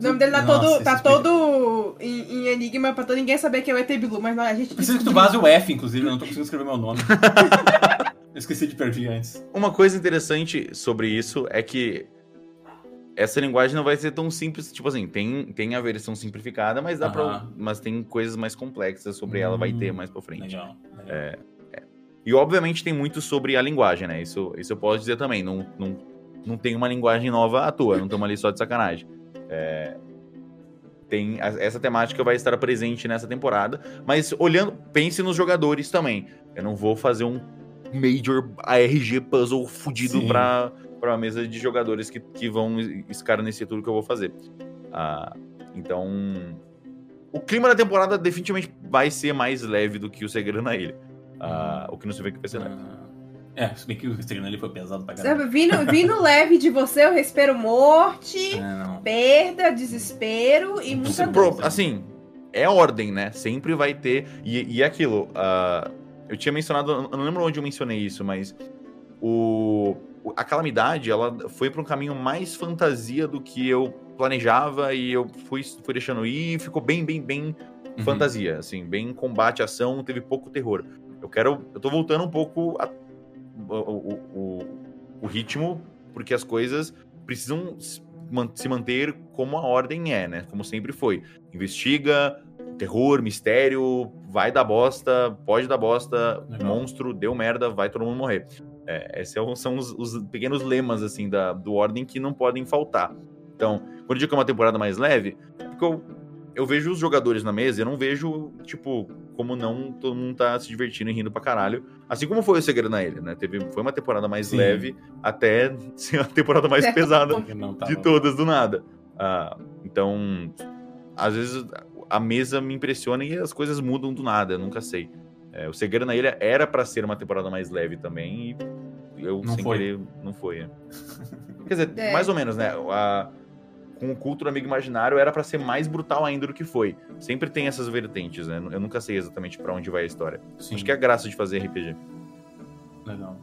O nome dele tá Nossa, todo, tá explica. todo em, em enigma pra todo ninguém saber que é o ET Bilu, mas não, a gente Preciso que tu vaze o F, inclusive, eu não tô conseguindo escrever meu nome. eu esqueci de perder antes. Uma coisa interessante sobre isso é que essa linguagem não vai ser tão simples, tipo assim, tem, tem a versão simplificada, mas dá pra, mas tem coisas mais complexas sobre ela, vai ter Hum, mais pra frente. Legal. legal. É, é. E obviamente tem muito sobre a linguagem, né? Isso, isso eu posso dizer também. Não, não, não tem uma linguagem nova à toa, não estamos ali só de sacanagem. É, tem, essa temática vai estar presente nessa temporada, mas olhando, pense nos jogadores também. Eu não vou fazer um Major ARG puzzle fudido Sim. pra, pra mesa de jogadores que, que vão escarnecer tudo que eu vou fazer. Ah, então, o clima da temporada definitivamente vai ser mais leve do que o Segredo na Ilha. Ah, o que não se vê que vai ser leve. Ah, É, se bem que o Instagram ali foi pesado pra caramba. Sabe, Vindo, vindo leve de você, eu respiro morte, É, perda, desespero e muita Pro- dor. assim, é ordem, né? Sempre vai ter. E, e aquilo, ah, eu tinha mencionado, eu não lembro onde eu mencionei isso, mas o, a calamidade, ela foi para um caminho mais fantasia do que eu planejava e eu fui, fui deixando ir e ficou bem, bem, bem Uhum. fantasia, assim, bem combate, ação, teve pouco terror. Eu quero, eu tô voltando um pouco a- o, o, o- o ritmo, porque as coisas precisam se manter como a ordem é, né? Como sempre foi. Investiga, terror, mistério, vai dar bosta, pode dar bosta, Legal. monstro, deu merda, vai todo mundo morrer. É, esses são- são os, os pequenos lemas, assim, da, do ordem que não podem faltar. Então, quando eu digo que é uma temporada mais leve, é porque eu, eu vejo os jogadores na mesa e eu não vejo, tipo, como não todo mundo tá se divertindo e rindo pra caralho. Assim como foi o Segredo na Ilha, né? Teve, foi uma temporada mais Sim. leve até ser a temporada mais É. pesada não tava- de todas do nada. Ah, então, às vezes a mesa me impressiona e as coisas mudam do nada, eu nunca sei. É, o Segredo na Ilha era pra ser uma temporada mais leve também e eu, Não sem foi. querer, não foi. é. Quer dizer, É. mais ou menos, né? A- com o culto do amigo imaginário era pra ser mais brutal ainda do que foi. Sempre tem essas vertentes, né? Eu nunca sei exatamente pra onde vai a história. Sim, Acho que é a graça de fazer RPG. legal.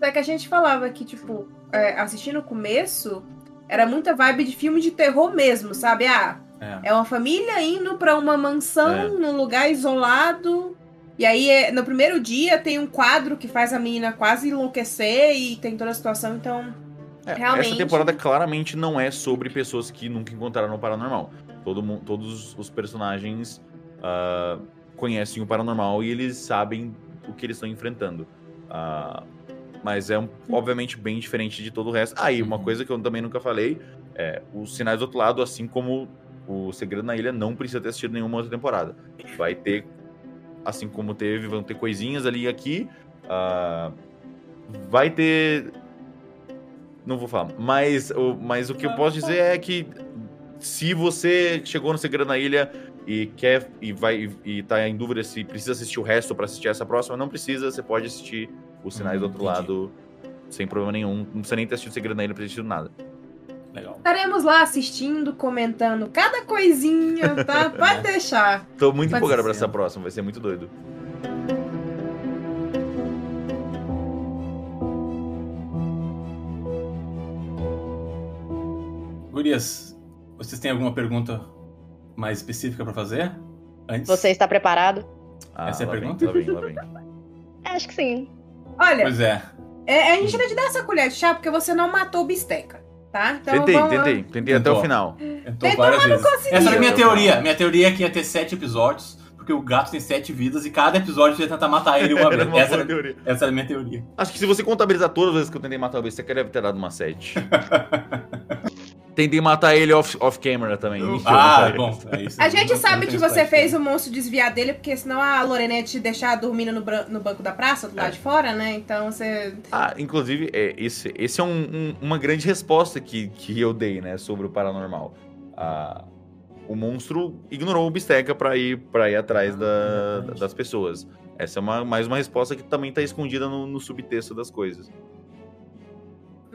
É que a gente falava que, tipo, é, assistindo o começo, era muita vibe de filme de terror mesmo, sabe? Ah, É. é uma família indo pra uma mansão É. num lugar isolado. E aí, é- no primeiro dia, tem um quadro que faz a menina quase enlouquecer e tem toda a situação, então. É, Realmente. Essa temporada claramente não é sobre pessoas que nunca encontraram o paranormal. Todo todos os personagens ah, conhecem o paranormal e eles sabem o que eles estão enfrentando. Ah, mas é, um- obviamente, bem diferente de todo o resto. Ah, e uma Uhum. coisa que eu também nunca falei: é, os sinais do outro lado, assim como o Segredo na Ilha, não precisa ter assistido nenhuma outra temporada. Vai ter, assim como teve, vão ter coisinhas ali e aqui. ah, vai ter não vou falar. Mas o, mas o que eu posso dizer é que se você chegou no Segredo na Ilha e quer e vai e tá em dúvida se precisa assistir o resto pra assistir essa próxima, não precisa, você pode assistir os sinais Hum, do outro entendi. lado sem problema nenhum. Não precisa nem ter assistido o Segredo na Ilha pra assistir nada. Estaremos lá assistindo, comentando cada coisinha, tá? Pode deixar. Tô muito Pode empolgado para essa próxima, vai ser muito doido. Gurias, vocês têm alguma pergunta mais específica para fazer? Antes? Você está preparado? Ah, essa é a pergunta? Vem, lá vem, lá vem. Acho que sim. Olha. Pois é. é a gente vai te dar essa colher de chá porque você não matou bisteca tá? Então, tentei, vamos tentei. Tentei até o final. Tentou Tentou, várias vezes. conseguiu. Essa era a minha teoria. Minha teoria é que ia ter sete episódios, porque o gato tem sete vidas e cada episódio ia tentar matar ele uma Era vez. uma Essa teoria. essa era a minha teoria. Acho que se você contabilizar todas as vezes que eu tentei matar o Besteca, deve ter dado uma 7. tentei matar ele off, off camera também. Ah, bom. É isso. A gente Não- sabe não que você fez o monstro desviar dele, porque senão a Lorena ia te deixar dormindo no, no banco da praça, do lado de fora, né? Então você. Ah, inclusive, é, esse, esse é um- um- uma grande resposta que, que eu dei, né, sobre o paranormal. Ah, o monstro ignorou o Bisteca pra ir, pra ir atrás da- verdade. das pessoas. Essa é uma, mais uma resposta que também tá escondida no, no subtexto das coisas.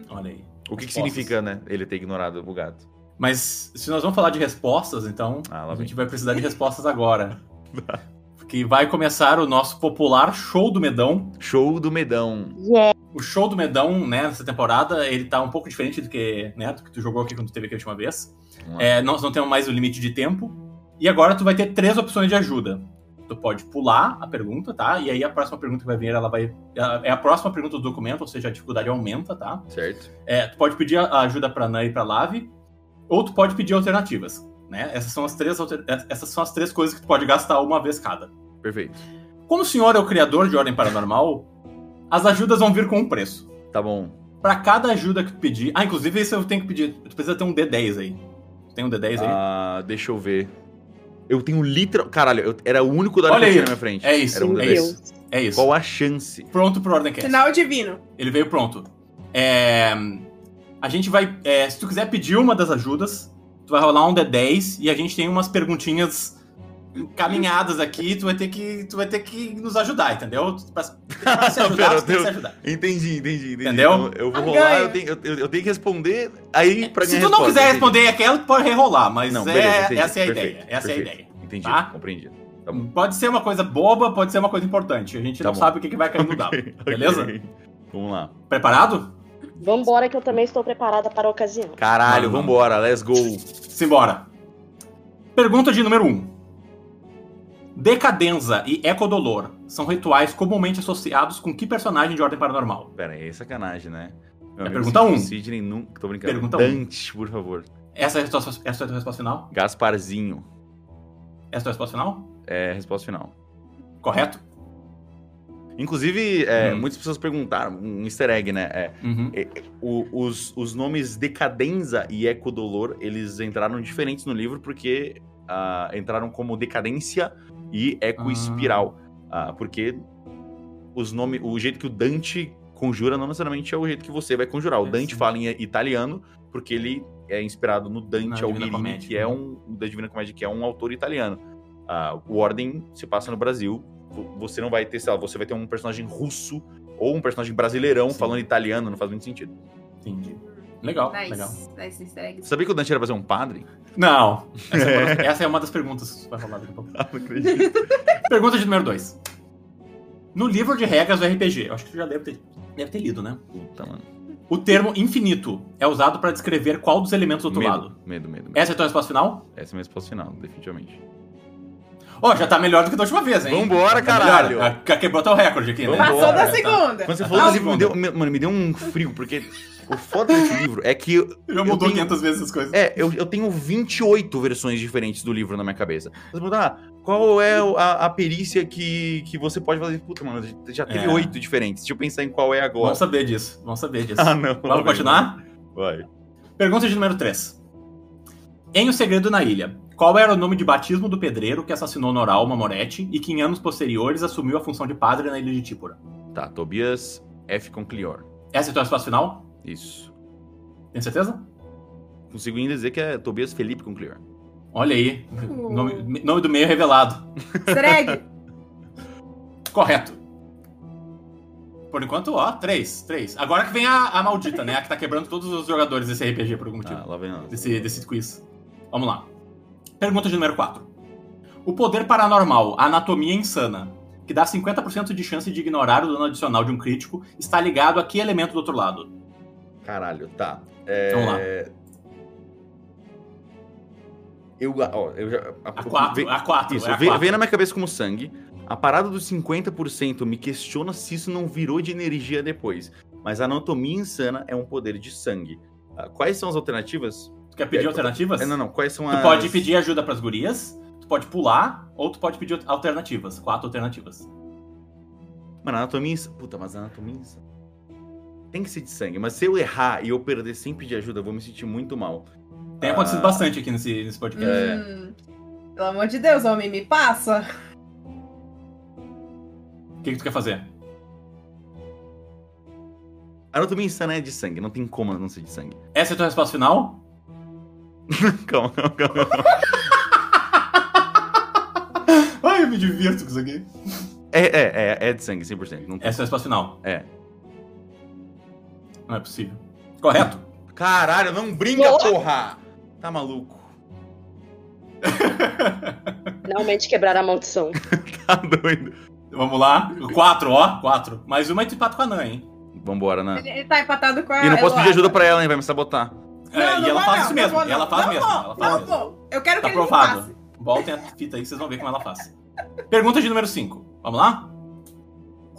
Olha aí. O que, que significa, né, ele ter ignorado o gato? Mas se nós vamos falar de respostas, então Ah, a vem. gente vai precisar de respostas agora. Porque vai começar o nosso popular show do Medão. Show do Medão. O show do Medão, né, nessa temporada, ele tá um pouco diferente do que, né, do que tu jogou aqui quando tu teve aqui a última vez. É, nós não temos mais o limite de tempo. E agora tu vai ter três opções de ajuda. Tu pode pular a pergunta, tá? E aí a próxima pergunta que vai vir, ela vai. É a próxima pergunta do documento, ou seja, a dificuldade aumenta, tá? Certo? É, tu pode pedir a ajuda pra Nan e pra Lave, ou tu pode pedir alternativas. Né? Essas, são as três, alter- essas são as três coisas que tu pode gastar uma vez cada. Perfeito. Como o senhor é o criador de Ordem Paranormal, as ajudas vão vir com um preço. Tá bom. Pra cada ajuda que tu pedir. Ah, inclusive isso eu tenho que pedir. Tu precisa ter um D10 aí. Tem um D10 aí? Ah, deixa eu ver. Eu tenho literal. Caralho, eu era o único dado Olha que eu aí. tinha na minha frente. É isso, Era um é D10. isso. É isso. Qual a chance? Pronto pro Ordemcast. Sinal divino. Ele veio pronto. É, A gente vai. é, se tu quiser pedir uma das ajudas, tu vai rolar um D10 e a gente tem umas perguntinhas encaminhadas aqui. Tu vai ter que, tu vai ter que nos ajudar, entendeu? Pra, pra se ajudar, Pera, tu tem que eu- se ajudar. Entendi, entendi, entendi. Entendeu? Então, eu vou Ah, rolar, eu tenho, eu, eu tenho que responder aí pra Se tu não resposta, quiser entendi. responder aquela, tu pode rerolar, mas Não, é- beleza, entendi. essa é a Perfeito, ideia. Essa é a perfeito. ideia. Entendi, Tá? compreendido. Tá. Pode ser uma coisa boba, pode ser uma coisa importante. A gente Tá não bom. sabe o que, que vai cair no dado. Beleza? ok. Vamos lá. Preparado? Vambora que eu também estou preparada para a ocasião. Caralho, Vamos, vambora, let's go. Simbora. Pergunta de número 1. Um. Decadenza e ecodolor são rituais comumente associados com que personagem de ordem paranormal? Pera aí, é sacanagem, né? Meu É pergunta um. Sidney nunca. Tô brincando. Pergunta um. Dante, por favor. Essa é a, resposta, essa é a tua resposta final? Gasparzinho. Essa é a tua resposta final? É a resposta final. Correto? Inclusive, é, Hum. muitas pessoas perguntaram, um easter egg, né? É, Uhum. o- os, os nomes Decadenza e Ecodolor, eles entraram diferentes no livro porque ah, entraram como Decadência e Ecoespiral. Ah, porque os nomes, o jeito que o Dante conjura não necessariamente é o jeito que você vai conjurar. O É, Dante sim. fala em italiano porque ele é inspirado no Dante Alighieri, que é um da Divina Comédia, que é um autor italiano. Ah, o Ordem se passa no Brasil. Vo- Você não vai ter, sei lá, você vai ter um personagem russo ou um personagem brasileirão Sim. falando italiano, não faz muito sentido. Entendi. Legal, nice. legal. Nice easter egg. Sabia que o Dante era pra ser um padre? Não. Essa é, uma das, essa é uma das perguntas que vai rolar daqui a pouco. Ah, não acredito. Pergunta de número 2. No livro de regras do RPG, eu acho que tu já deve ter, deve ter lido, né? Puta, mano. O termo infinito é usado para descrever qual dos elementos do outro medo, lado. medo, medo, medo. Essa é a tua resposta final? Essa é a minha resposta final, definitivamente. Ó, já tá melhor do que da última vez, hein? Vambora, Tá caralho. melhor. Já quebrou teu recorde aqui, né? Vambora. Passou da Tá. segunda. Quando você Ah, falou desse livro, segunda. me deu, me- mano, me deu um frio, porque o foda desse livro é que eu, Já mudou tenho- 500 vezes as coisas. é, eu, eu tenho 28 versões diferentes do livro na minha cabeça. Você pergunta, ah, qual é a, a perícia que, que você pode fazer? Puta, mano, já teve É. oito diferentes. Deixa eu pensar em qual é agora. Vamos saber disso. Vamos saber disso. Ah, não. Vamos continuar? Vai. Pergunta de número 3. Em O Segredo na Ilha, qual era o nome de batismo do pedreiro que assassinou Noralma Moretti e que em anos posteriores assumiu a função de padre na Ilha de Típora? Tá, Tobias F. Conclior. Essa é a tua resposta final? Isso. Tem certeza? Consigo ainda dizer que é Tobias Felipe Conclior. Olha aí. Uh. Nome, nome do meio revelado. Easter egg. Correto. Por enquanto, ó, três, três. Agora que vem a, a maldita, né? A que tá quebrando todos os jogadores desse RPG por algum motivo. Ah, lá vem nós. desse, desse quiz. Vamos lá. Pergunta de número 4. O poder paranormal, a anatomia insana, que dá 50% de chance de ignorar o dano adicional de um crítico, está ligado a que elemento do outro lado? Caralho, tá. É... Vamos lá. Eu, ó, eu já. A 4, a 4. Isso, é a veio, 4. veio na minha cabeça como sangue. A parada dos 50% me questiona se isso não virou de energia depois. Mas a anatomia insana é um poder de sangue. Ah, quais são as alternativas? Tu quer pedir alternativas? É, não, não. Quais são Tu as. pode pedir ajuda pras gurias, tu pode pular, ou tu pode pedir alternativas. Quatro alternativas. Mano, a anatomia insana. Puta, mas a anatomia insana. Tem que ser de sangue. Mas se eu errar e eu perder sem pedir ajuda, eu vou me sentir muito mal. Tem Ah. acontecido bastante aqui nesse, nesse podcast. É. Hum, pelo amor de Deus, homem, me passa. O que, que tu quer fazer? A anatomia insana é de sangue. Não tem como não ser de sangue. Essa é a tua resposta final? calma, calma, calma. Ai, eu me divirto com isso aqui. É, é, é, é de sangue, 100%. Não. Essa é a resposta final. É. Não é possível. Correto? Caralho, não brinca, porra! Tá maluco? Finalmente quebrar a maldição. Tá doido. Vamos lá. Quatro, ó. Quatro. Mais uma e tu empata com a Nan, hein? Vambora, né? Ele, ele tá empatado com a. E não posso pedir ajuda pra ela, hein? Vai me sabotar. É, Não, e não ela faz não, isso não mesmo. E ela não. faz Não mesmo. Ela faz não mesmo. vou. Eu quero Tá que ele passe. Voltem a fita aí que vocês vão ver como ela faz. Pergunta de número 5. Vamos lá?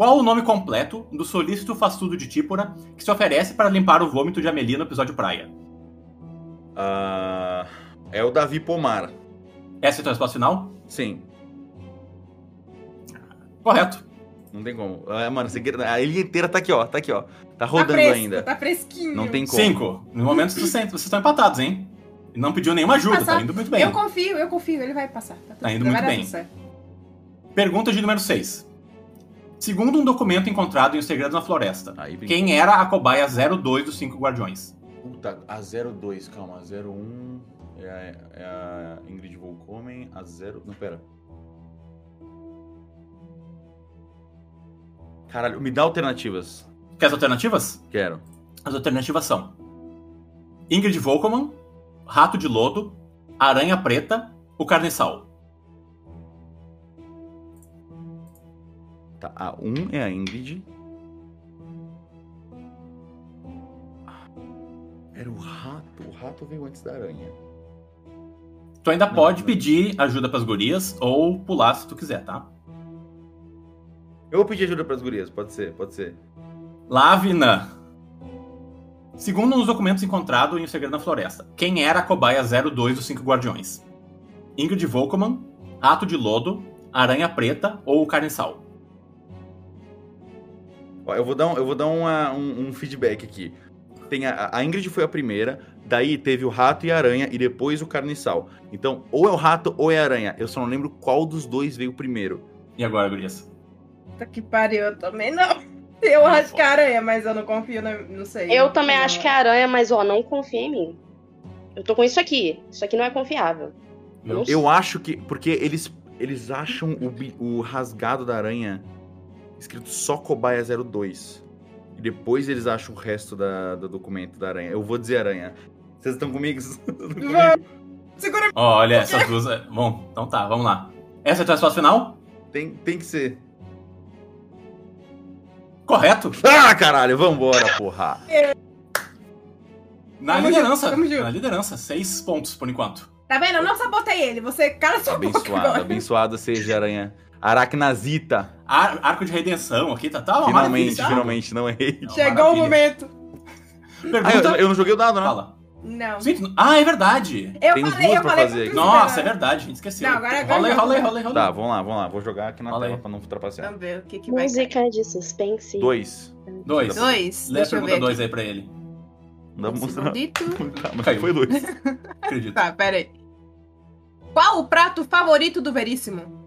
Qual o nome completo do solícito fastudo de Típora que se oferece para limpar o vômito de Amelie no episódio Praia? Ah, é o Davi Pomar. Essa é a tua resposta final? Sim, Correto. não tem como. Ah, mano, a ilha inteira tá aqui, ó. Tá aqui, ó. Tá Tá rodando fresco, ainda. Tá fresquinho. Não tem como. Cinco. No momento vocês vocês estão empatados, hein? E não pediu nenhuma ajuda, tá indo muito bem. Eu confio, eu confio, ele vai passar. Tá, tudo- Tá indo muito bem. Pergunta de número 6. Segundo um documento encontrado em O Segredo na Floresta, Aí, quem era a cobaia 02 dos cinco guardiões? Puta, a 02, calma. A 01 é a, é a Ingrid Volkomen. A 0. Não, pera. Caralho, me dá alternativas. Quer as alternativas? Quero. As alternativas são Ingrid Volkoman, Rato de Lodo, Aranha Preta, o Carniçal. Tá, a 1 é a Ingrid. Era o rato. O rato veio antes da aranha. Tu ainda Não, pode não. pedir ajuda pras gurias ou pular se tu quiser, tá? Eu vou pedir ajuda pras gurias, pode ser, pode ser. Lavina. Segundo um dos documentos encontrados em O Segredo na Floresta, quem era a cobaia 02 dos cinco guardiões? Ingrid Volkoman, Rato de Lodo, Aranha Preta ou o Carniçal? Ó, eu vou dar, um, eu vou dar uma- um, um feedback aqui. Tem a, a Ingrid foi a primeira, daí teve o rato e a aranha e depois o carniçal. Então, ou é o rato ou é a aranha. Eu só não lembro qual dos dois veio primeiro. E agora, gurias? Puta que pariu, eu também não. Eu acho que é aranha, mas eu não confio, na, não sei. Eu também acho que é aranha, mas ó, não confia em mim. Eu tô com isso aqui. Isso aqui não é confiável. Não Eu acho que. Porque eles, eles acham o, o rasgado da aranha escrito só cobaia 02. E depois eles acham o resto da, do documento da aranha. Eu vou dizer aranha. Vocês estão comigo? Vocês estão comigo? Segura Ó, olha, essas duas. é- Bom, então tá, vamos lá. Essa é a tua resposta final? Tem, tem que ser. Correto. Ah, caralho, vambora, porra. Na Tamo liderança. junto. Na liderança. Seis pontos por enquanto. Tá vendo? Eu não sabotei ele. Você cala sua boca Abençoado, agora. abençoado seja aranha. Aracnazita. Ar- arco de redenção aqui, tá? Tá uma finalmente, maravilha, tá? finalmente, não errei. Não, Chegou o maravilha. momento. Ah, Pergunta. eu, eu não joguei o dado, né? Fala. Não. Sim, tu- Ah, é verdade. Eu Tem falei, duas eu pra falei fazer aqui. Nossa, é verdade, a gente esqueceu. Não, agora- agora rola aí, rola aí, rola aí, rola aí. Tá, vamos lá, vamos lá. Vou jogar aqui na Fala tela aí. pra não trapacear. Vamos ver o que, que vai cair. Música de suspense. Dois. Dois. Dois. Lê a Deixa ver. pergunta dois aqui. aí pra ele. Não dá pra mostrar. segundito. Calma, Caiu. foi dois. Acredito. Tá, pera aí. Qual o prato favorito do Veríssimo?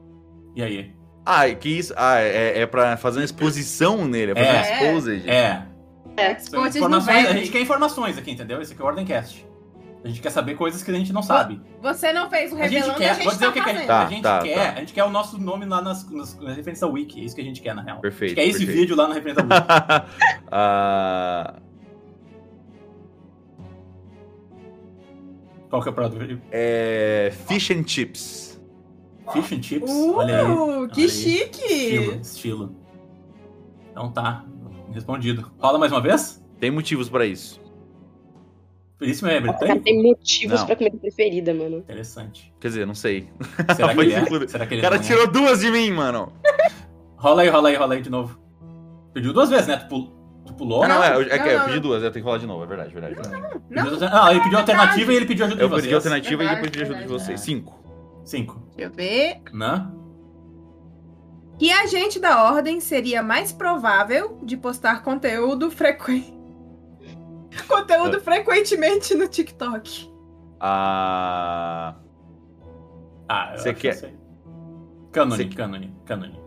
E aí? Ah, que isso? Ah, é, é pra fazer uma exposição nele, é pra fazer É. um exposed. É. É. Exposed Informações, a gente quer informações aqui, entendeu? Esse aqui é o Ordencast. A gente quer saber coisas que a gente não sabe. Você não fez o A gente revelando, quer. a gente Vou dizer tá o que, que a gente. Tá, a gente tá, quer. tá. A gente quer o nosso nome lá nas, nas, na referência da Wiki. É isso que a gente quer, na real. Perfeito. a gente quer esse perfeito. vídeo lá na referência da Wiki. Ah, Qual que é o prato? é. Fish and chips. Fish and chips? Olha aí. Uh, que Olha aí. chique! Estilo, estilo. Então tá. Respondido. Rola mais uma vez? Tem motivos pra isso. Veríssimo é O cara britânico? tem motivos Não. pra comida preferida, mano. Interessante. Quer dizer, não sei. Será que Mas ele é? Será que O ele cara não é? tirou duas de mim, mano. Rola aí, rola aí, rola aí de novo. Pediu duas vezes, né? Tu, pul- tu pulou? Ah, não, é, é não, que não, eu não. pedi duas, eu tenho que rolar de novo, é Ah. Cinco. Deixa eu ver. Né? Que agente da ordem seria mais provável de postar conteúdo frequente. conteúdo frequentemente no TikTok. Ah. Ah, eu Você quer- que. Cânone, Você- cânone, cânone.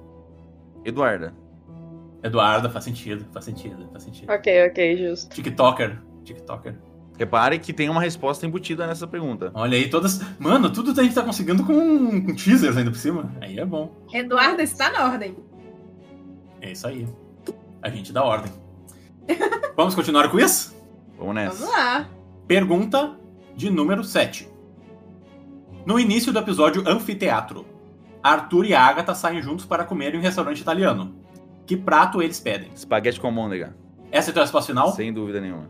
Eduarda. Eduarda, faz sentido, faz sentido, faz sentido. Ok, ok, justo. TikToker, TikToker. Repare que tem uma resposta embutida nessa pergunta. Olha aí, todas. Mano, tudo a gente tá conseguindo com, com teasers ainda por cima. Aí é bom. Eduardo está na ordem. É isso aí. A gente dá ordem. Vamos continuar o quiz? Vamos nessa. Vamos lá. Pergunta de número 7. No início do episódio Anfiteatro, Arthur e Agatha saem juntos para comer em um restaurante italiano. Que prato eles pedem? Espaguete com almôndega. Essa é a tua resposta final? Sem dúvida nenhuma.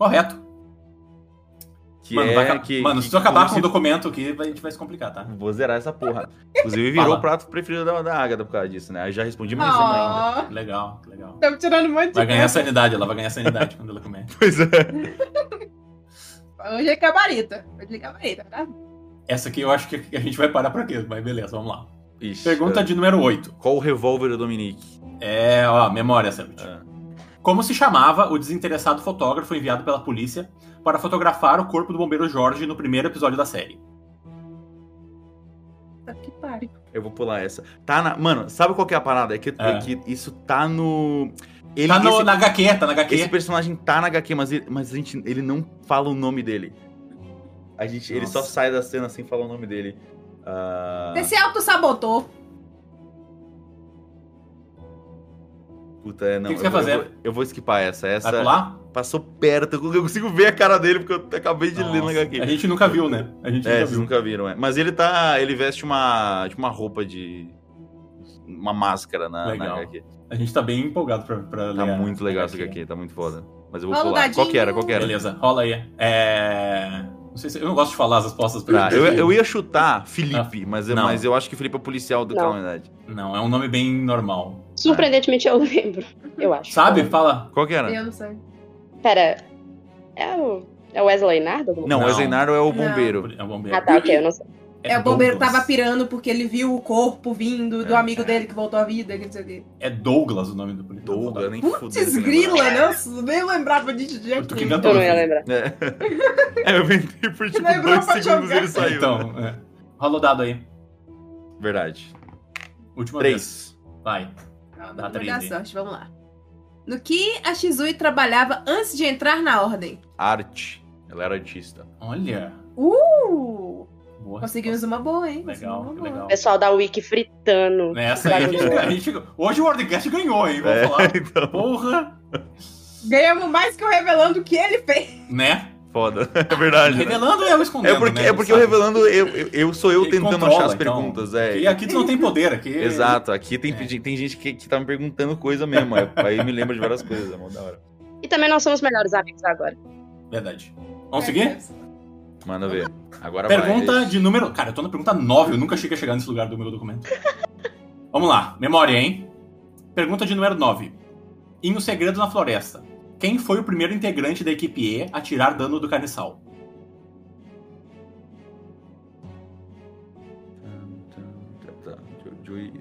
Correto. Que mano, é vai que, mano, que- se tu acabar com o documento aqui, a gente vai se complicar, tá? Vou zerar essa porra. Inclusive virou Fala. o prato preferido da, da Agatha por causa disso, né? Aí já respondi mais uma ainda. Legal, legal. estamos tirando um monte de Vai ganhar sanidade, ela vai ganhar sanidade quando ela comer. Pois é. Hoje é gabarita. Hoje é gabarita, tá? Essa aqui eu acho que a gente vai parar por aqui, mas beleza, vamos lá. Ixi, Pergunta é. de número 8. Qual o revólver do Dominique? É, ó, memória. Ah, Como se chamava o desinteressado fotógrafo enviado pela polícia para fotografar o corpo do bombeiro Jorge no primeiro episódio da série? Tá que pariu. eu vou pular essa. Tá na. Mano, sabe qual que é a parada? É que, é É. que isso tá no. Ele, tá no, esse, na HQ, tá na HQ. esse personagem tá na HQ, mas, ele, mas a gente, ele não fala o nome dele. A gente, ele só sai da cena sem falar o nome dele. Ah, Você se auto-sabotou. Puta, é, não. O que que você eu, quer vou- fazer? Eu vou, eu vou skipar essa. Essa Vai pular? passou perto. Eu consigo ver a cara dele porque eu acabei de ler no Nossa, HQ. A gente nunca viu, né? A gente É, nunca viu. nunca viram, é. Mas ele tá. Ele veste uma. Tipo, uma roupa de. Uma máscara na, na Legal. HQ. A gente tá bem empolgado pra, pra Tá ler muito legal essa HQ, tá muito foda. Mas eu vou Rola pular. Qual que era? dadinho. Qual que era? Beleza, rola aí. É... Não sei se... Eu não gosto de falar as respostas. pra Tá, eu, eu ia chutar Felipe, mas, eu, mas eu acho que Felipe é policial do Não. Calamidade. Não, é um nome bem normal. Surpreendentemente eu lembro, eu acho. Sabe? Fala. Qual que era? Eu não sei. Pera, é o, é o Wesley Nardo? Não, Não. o Exenaro é o bombeiro. É um bombeiro. Ah, tá, ok, eu não sei. É, o bombeiro Douglas. tava pirando porque ele viu o corpo vindo do É, amigo é. dele que voltou à vida, que não sei o quê. É Douglas o nome do policial. Douglas, nem Putz, grila, nossa, nem lembrava disso de jeito Tu que inventou. Eu não ia lembrar. É. É, eu inventei por tipo Lembrou dois pra segundos e jogar. ele saiu. Então, é. rola o dado aí. Verdade. Última vez. Três. Vai. Vai três dar sorte, vamos lá. No que a Shizui trabalhava antes de entrar na ordem? Arte. Ela era artista. Olha. Uh! Boa Conseguimos resposta. uma boa, hein? Legal, boa. legal. O pessoal da Wiki fritando. Nessa aí, a gente, a gente- hoje o Wordcast ganhou, hein? Vou É, falar. então. Porra! Ganhamos mais que o revelando o que ele fez. Né? Foda. É verdade. né? Revelando é o escondendo. É porque, né? é porque eu revelando, eu, eu, eu sou eu Ele tentando controla, achar as então. perguntas. É. E aqui tu não tem poder, aqui. Exato, aqui tem, É. tem gente que, que tá me perguntando coisa mesmo. aí- me lembra de várias coisas, é mó da hora. E também nós somos melhores amigos agora. Verdade. Vamos seguir? Manda ver. Agora Pergunta vai. de número. Cara, eu tô na pergunta 9, eu nunca cheguei a chegar nesse lugar do meu documento. Vamos lá, memória, hein? Pergunta de número 9. Em O Segredo na Floresta, quem foi o primeiro integrante da equipe E a tirar dano do carniçal?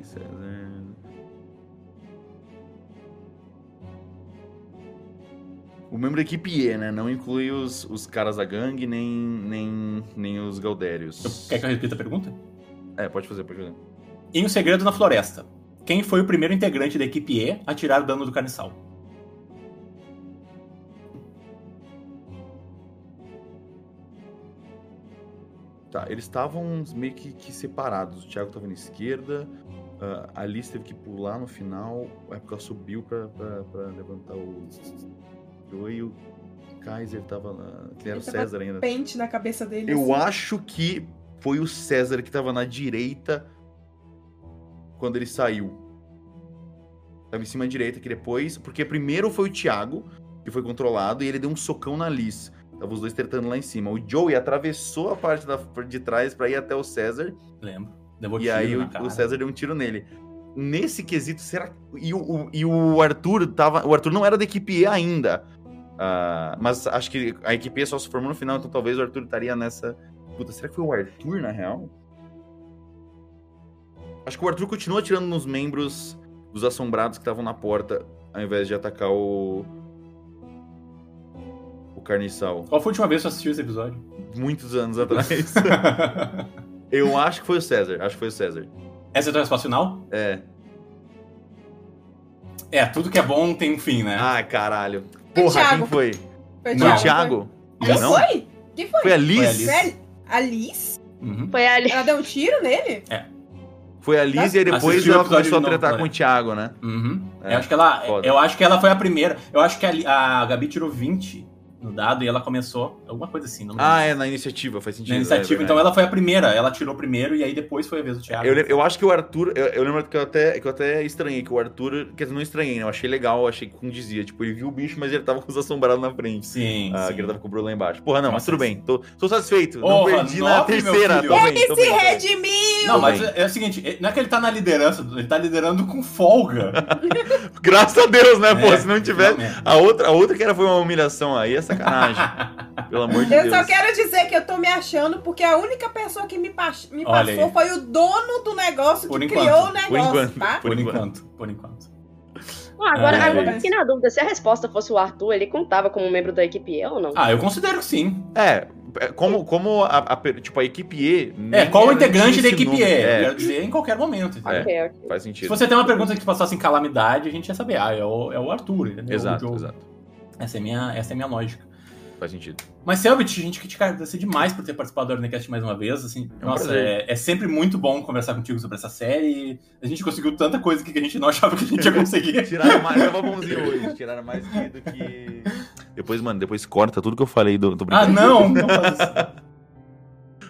César. O membro da equipe E, né? Não inclui os, os caras da gangue, nem, nem, nem os Galdérios. Quer que eu repita a pergunta? É, pode fazer, pode fazer. Em O Segredo na Floresta, quem foi o primeiro integrante da equipe E a tirar dano do carniçal? Tá, eles estavam meio que, que separados. O Thiago tava na esquerda, a Alice teve que pular no final, a época subiu pra, pra, pra levantar o e o Kaiser tava na. Que era o César ainda. Pente na cabeça dele. Eu assim. acho que foi o César que tava na direita quando ele saiu. Tava em cima à direita, que depois. Porque primeiro foi o Thiago, que foi controlado, e ele deu um socão na Liz. Tava os dois tretando lá em cima. O Joey atravessou a parte da, de trás pra ir até o César, Lembro. E aí o, o César deu um tiro nele. Nesse quesito, será e o, o- e o Arthur tava. O Arthur não era da equipe E ainda. Ah, mas acho que a equipe E só se formou no final, então talvez o Arthur estaria nessa. Puta, será que foi o Arthur, na real? Acho que o Arthur continua atirando nos membros dos assombrados que estavam na porta, ao invés de atacar o. Carniçal. Qual foi a última vez que você assistiu esse episódio? Muitos anos atrás. Eu acho que foi o César. Acho que foi o César. Essa é a final? É. É, tudo que é bom tem um fim, né? Ai, caralho. Foi Porra, quem foi? Foi Foi o Thiago, Thiago? Quem Não? foi? Quem foi? Foi a Liz? Foi a Liz. Foi a a Liz? Uhum. Foi ali. Ela deu um tiro nele? Foi a Liz e aí depois Assistiu ela começou a tretar com o Thiago, né? Uhum. É, eu, acho que ela, foda. eu acho que ela foi a primeira. Eu acho que a, a Gabi tirou 20 no dado e ela começou. Alguma coisa assim, não. Ah, é, na iniciativa, faz sentido. Na é iniciativa, verdade. então ela foi a primeira. Ela tirou primeiro e aí depois foi a vez do Thiago. Eu, eu acho que o Arthur, eu, eu lembro que eu, até, que eu até estranhei, que o Arthur, quer dizer, não estranhei, né? Eu achei legal, eu achei que condizia. Tipo, ele viu o bicho, mas ele tava com os assombrados na frente. Sim, Ah, sim. que ele tava com o Bruno lá embaixo. Porra, não, mas Nossa, tudo bem. Tô, tô satisfeito. não Porra, perdi na nove, meu terceira. Tô bem, tô Se bem, redimiu! Não, mas bem. é o seguinte, não é que ele tá na liderança, ele tá liderando com folga. Graças a Deus, né, pô? É, Se não tivesse. finalmente. A outra, a outra que era foi uma humilhação aí, é sacanagem. Pelo amor de Eu Deus. só quero dizer que eu tô me achando porque a única pessoa que me, pas- me passou aí. foi o dono do negócio Por que enquanto. criou o Por negócio, enquanto. tá? Por Por enquanto. por enquanto. Ah, agora, Ah, agora é eu fiquei na dúvida se a resposta fosse o Arthur, ele contava como membro da equipe E ou não? Ah, eu considero que sim. É, é, como, como a, a tipo, a equipe E. É, qual o integrante da equipe nome. é? Eu É, quero dizer em qualquer momento. entendeu? É. Faz Se sentido. você tem uma pergunta que passasse em calamidade, a gente ia saber. Ah, é o, é o Arthur, entendeu? Exato, O exato. Essa é, a minha, essa é a minha lógica. Faz sentido. Mas, Selbit, a gente quer te agradecer demais por ter participado do Ornecast mais uma vez. Assim, É um nossa, é, é sempre muito bom conversar contigo sobre essa série. A gente conseguiu tanta coisa aqui que a gente não achava que a gente ia conseguir. Tiraram mais, tava bonzinho hoje. Tiraram mais que- do que. Depois, mano, depois corta tudo que eu falei do. Tô ah, não! Não faz isso.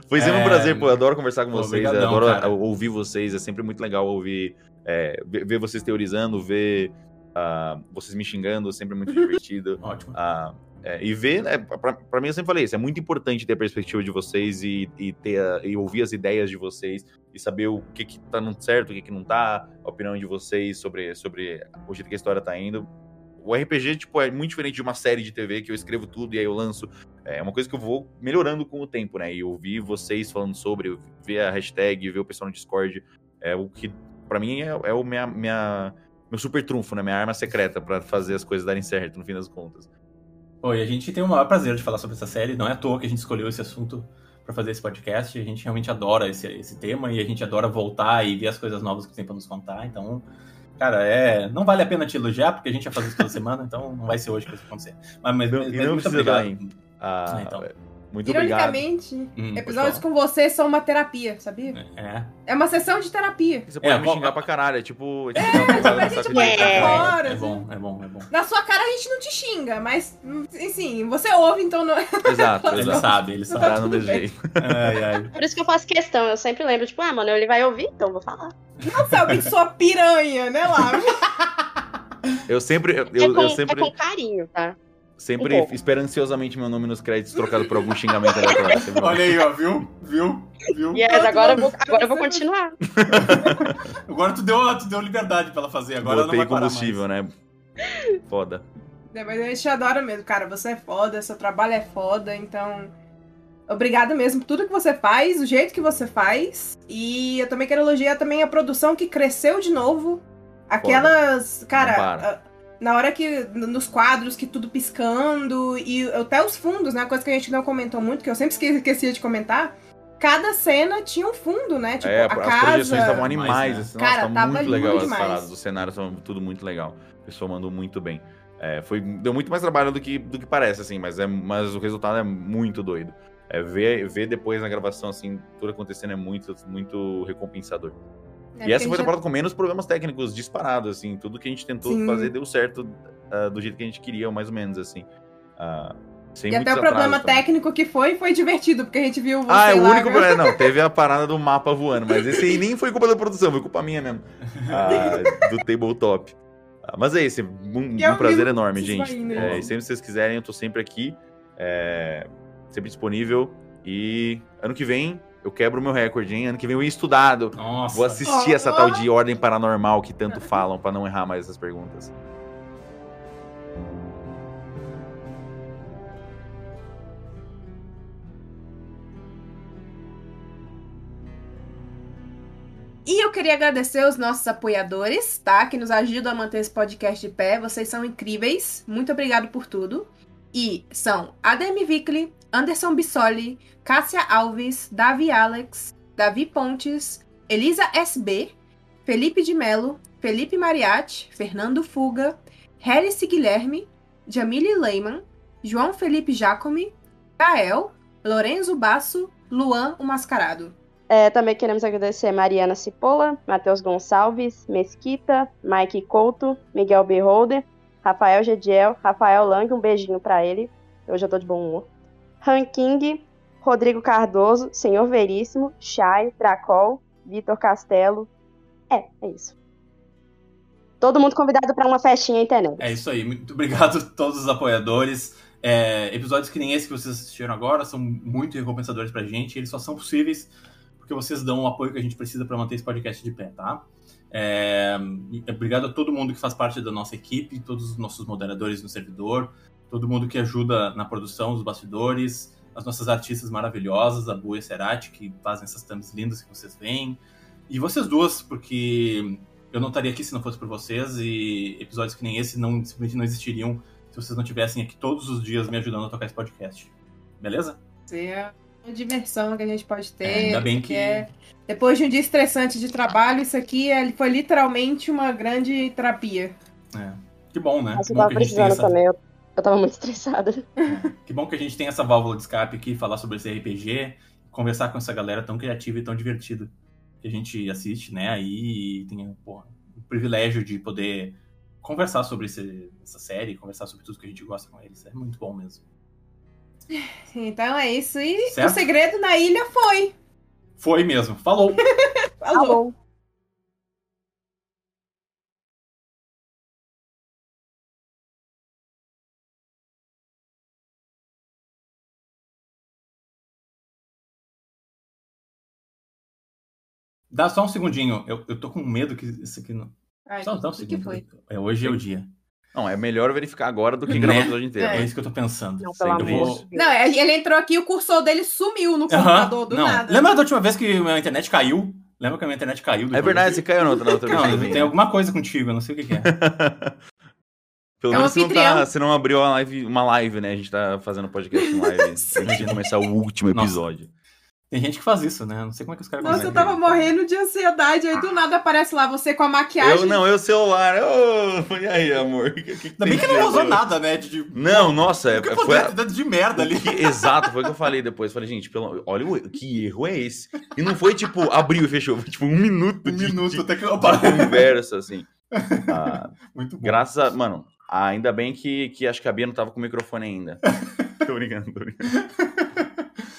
Foi sempre É, um prazer, pô. Eu adoro conversar com pô, vocês, obrigadão, adoro cara. ouvir vocês. É sempre muito legal ouvir, é, ver vocês teorizando, ver ah, vocês me xingando, sempre muito divertido. Ótimo. Ah, é, e ver, né, pra, pra mim eu sempre falei isso, é muito importante ter a perspectiva de vocês e, e, ter a- e ouvir as ideias de vocês e saber o que que tá dando certo, o que que não tá, a opinião de vocês sobre, sobre o jeito que a história tá indo. O RPG, tipo, é muito diferente de uma série de TV que eu escrevo tudo e aí eu lanço. É uma coisa que eu vou melhorando com o tempo, né? E ouvir vocês falando sobre, ver a hashtag, ver o pessoal no Discord, é o que, pra mim, é, é o minha, minha, meu super trunfo, né? Minha arma secreta pra fazer as coisas darem certo, no fim das contas. Oi, a gente tem o maior prazer de falar sobre essa série. Não é à toa que a gente escolheu esse assunto pra fazer esse podcast. A gente realmente adora esse, esse tema e a gente adora voltar e ver as coisas novas que tem pra nos contar. Então, cara, é. Não vale a pena te elogiar, porque a gente vai fazer isso toda semana, então não vai ser hoje que isso vai acontecer. Mas, mas, Não- mas não muito obrigado. dar? Ah, Ah, então. Muito obrigado. Ironicamente, Hum, pode episódios falar. com você são uma terapia, sabia? É. É uma sessão de terapia. Você pode É, me xingar pra caralho, é tipo... É, tipo, a gente vai pra É, fora, é assim. bom, é bom, é bom. Na sua cara a gente não te xinga, mas, enfim, você ouve, então não... Exato, Ele exato. sabe, ele sabe. Tá no jeito. Ai, ai. Por isso que eu faço questão, eu sempre lembro, tipo, ah, mano, ele vai ouvir, então eu vou falar. Não sabe que sua piranha, né, lá? Eu sempre... Eu, é, com, eu sempre... é com carinho, tá? Sempre um pouco. espero ansiosamente meu nome nos créditos trocado por algum xingamento aleatório. Olha aí, ó, viu? Viu? Viu? Yes, Todo agora eu vou, agora eu vou continuar. Agora tu deu, tu deu liberdade pra ela fazer, agora Botei ela não vai parar combustível, mais. né? Foda. É, mas a gente adora mesmo, cara. Você é foda, seu trabalho é foda, então. Obrigada mesmo por tudo que você faz, o jeito que você faz. E eu também quero elogiar também a produção que cresceu de novo. Aquelas. Cara, para. a- na hora que. Nos quadros que tudo piscando. E até os fundos, né? Coisa que a gente não comentou muito, que eu sempre esque- esquecia de comentar. Cada cena tinha um fundo, né? Tipo, é, a as casa. projeções estavam animais. Mais, né? assim, Cara, nossa, tá tava muito lindo legal as demais. paradas. Os cenários são tudo muito legal. O pessoal mandou muito bem. É, foi, deu muito mais trabalho do que, do que parece, assim, mas, é, mas o resultado é muito doido. É, ver, ver depois na gravação, assim, tudo acontecendo é muito, muito recompensador. É, e essa foi a temporada com menos problemas técnicos disparados, assim. Tudo que a gente tentou Sim. fazer deu certo ah, do jeito que a gente queria, mais ou menos, assim. Ah, sem E até o problema atrasos também. técnico que foi, foi divertido, porque a gente viu você Ah, é o único problema. Não, teve a parada do mapa voando, mas esse aí nem foi culpa da produção, foi culpa minha mesmo. Ah, do tabletop. Mas é isso, um, eu um prazer enorme, gente. É, e sempre que vocês quiserem, eu tô sempre aqui, é, sempre disponível. E ano que vem eu quebro o meu recorde, hein? Ano que vem eu ia estudado. Nossa. Vou assistir essa tal de ordem paranormal que tanto falam pra não errar mais essas perguntas. E eu queria agradecer os nossos apoiadores, tá? Que nos ajudam a manter esse podcast de pé. Vocês são incríveis. Muito obrigado por tudo. E são Ademi Vicli, Anderson Bissoli, Cássia Alves, Davi Alex, Davi Pontes, Elisa SB, Felipe de Melo, Felipe Mariatti, Fernando Fuga, Hélice Guilherme, Jamile Leyman, João Felipe Jacome, Gael, Lorenzo Basso, Luan o Mascarado. É, também queremos agradecer Mariana Cipolla, Matheus Gonçalves, Mesquita, Mike Couto, Miguel Beholder, Rafael Gediel, Rafael Lang, um beijinho pra ele. Hoje eu tô de bom humor. Han King, Rodrigo Cardoso, Senhor Veríssimo, Chay, Dracol, Vitor Castelo. É, é isso. Todo mundo convidado pra uma festinha internet. É isso aí. Muito obrigado a todos os apoiadores. É, episódios que nem esse que vocês assistiram agora são muito recompensadores pra gente. Eles só são possíveis porque vocês dão o apoio que a gente precisa para manter esse podcast de pé, tá? É, obrigado a todo mundo que faz parte da nossa equipe, todos os nossos moderadores no servidor, todo mundo que ajuda na produção, os bastidores, as nossas artistas maravilhosas, a Bu e a Cerati, que fazem essas thumbs lindas que vocês veem. E vocês duas, porque eu não estaria aqui se não fosse por vocês, e episódios que nem esse não, simplesmente não existiriam se vocês não estivessem aqui todos os dias me ajudando a tocar esse podcast. Beleza? É a diversão que a gente pode ter. É, ainda bem que- é- Depois de um dia estressante de trabalho, isso aqui é- foi literalmente uma grande terapia. É. Que bom, né? Mas Que eu bom tava que a gente tem essa, também, eu, eu tava muito estressada. que bom que a gente tem essa válvula de escape aqui, falar sobre esse RPG, conversar com essa galera tão criativa e tão divertida que a gente assiste, né? Aí tem porra, o privilégio de poder conversar sobre esse- essa série, conversar sobre tudo que a gente gosta com eles. É muito bom mesmo. Então é isso. E Certo. o segredo na ilha foi. Foi mesmo. Falou! Falou. Falou. Dá só um segundinho. Eu, eu tô com medo que isso aqui não. Ai, Só dá um o que segundo. foi? É, hoje é o dia. Não, é melhor verificar agora do que Né? gravar o episódio inteiro. É, isso que eu tô pensando. Não, pelo amor vou-. Não, é, ele entrou aqui e o cursor dele sumiu no computador do não. nada. Lembra da última vez que a minha internet caiu? Lembra que a minha internet caiu? É verdade, você caiu na outra, na outra Não, vez. tem alguma coisa contigo, eu não sei o que, que é. Pelo É menos você não, tá, você não abriu uma live, uma live, né? A gente tá fazendo podcast em live antes de começar o último Nossa. Tem gente que faz isso, né? Não sei como é que os caras Nossa, eu conseguem. tava morrendo de ansiedade. Aí do nada aparece lá você com a maquiagem. Eu não, eu celular. Ô, e aí, amor? Que, que, Ainda bem que não usou nada, né? De, de... Não, nossa, é, que foi, poder ter dado de merda ali. Que- exato, foi o que eu falei depois. Falei, gente, pelo, olha o, que erro é esse? E não foi tipo, abriu e fechou, foi tipo um minuto Um de, minuto de, até que. de Opa! conversa, assim. Ah, Muito bom. graças a. Mano, ainda bem que, que acho que a Bia não tava com o microfone ainda. tô brincando, tô brincando.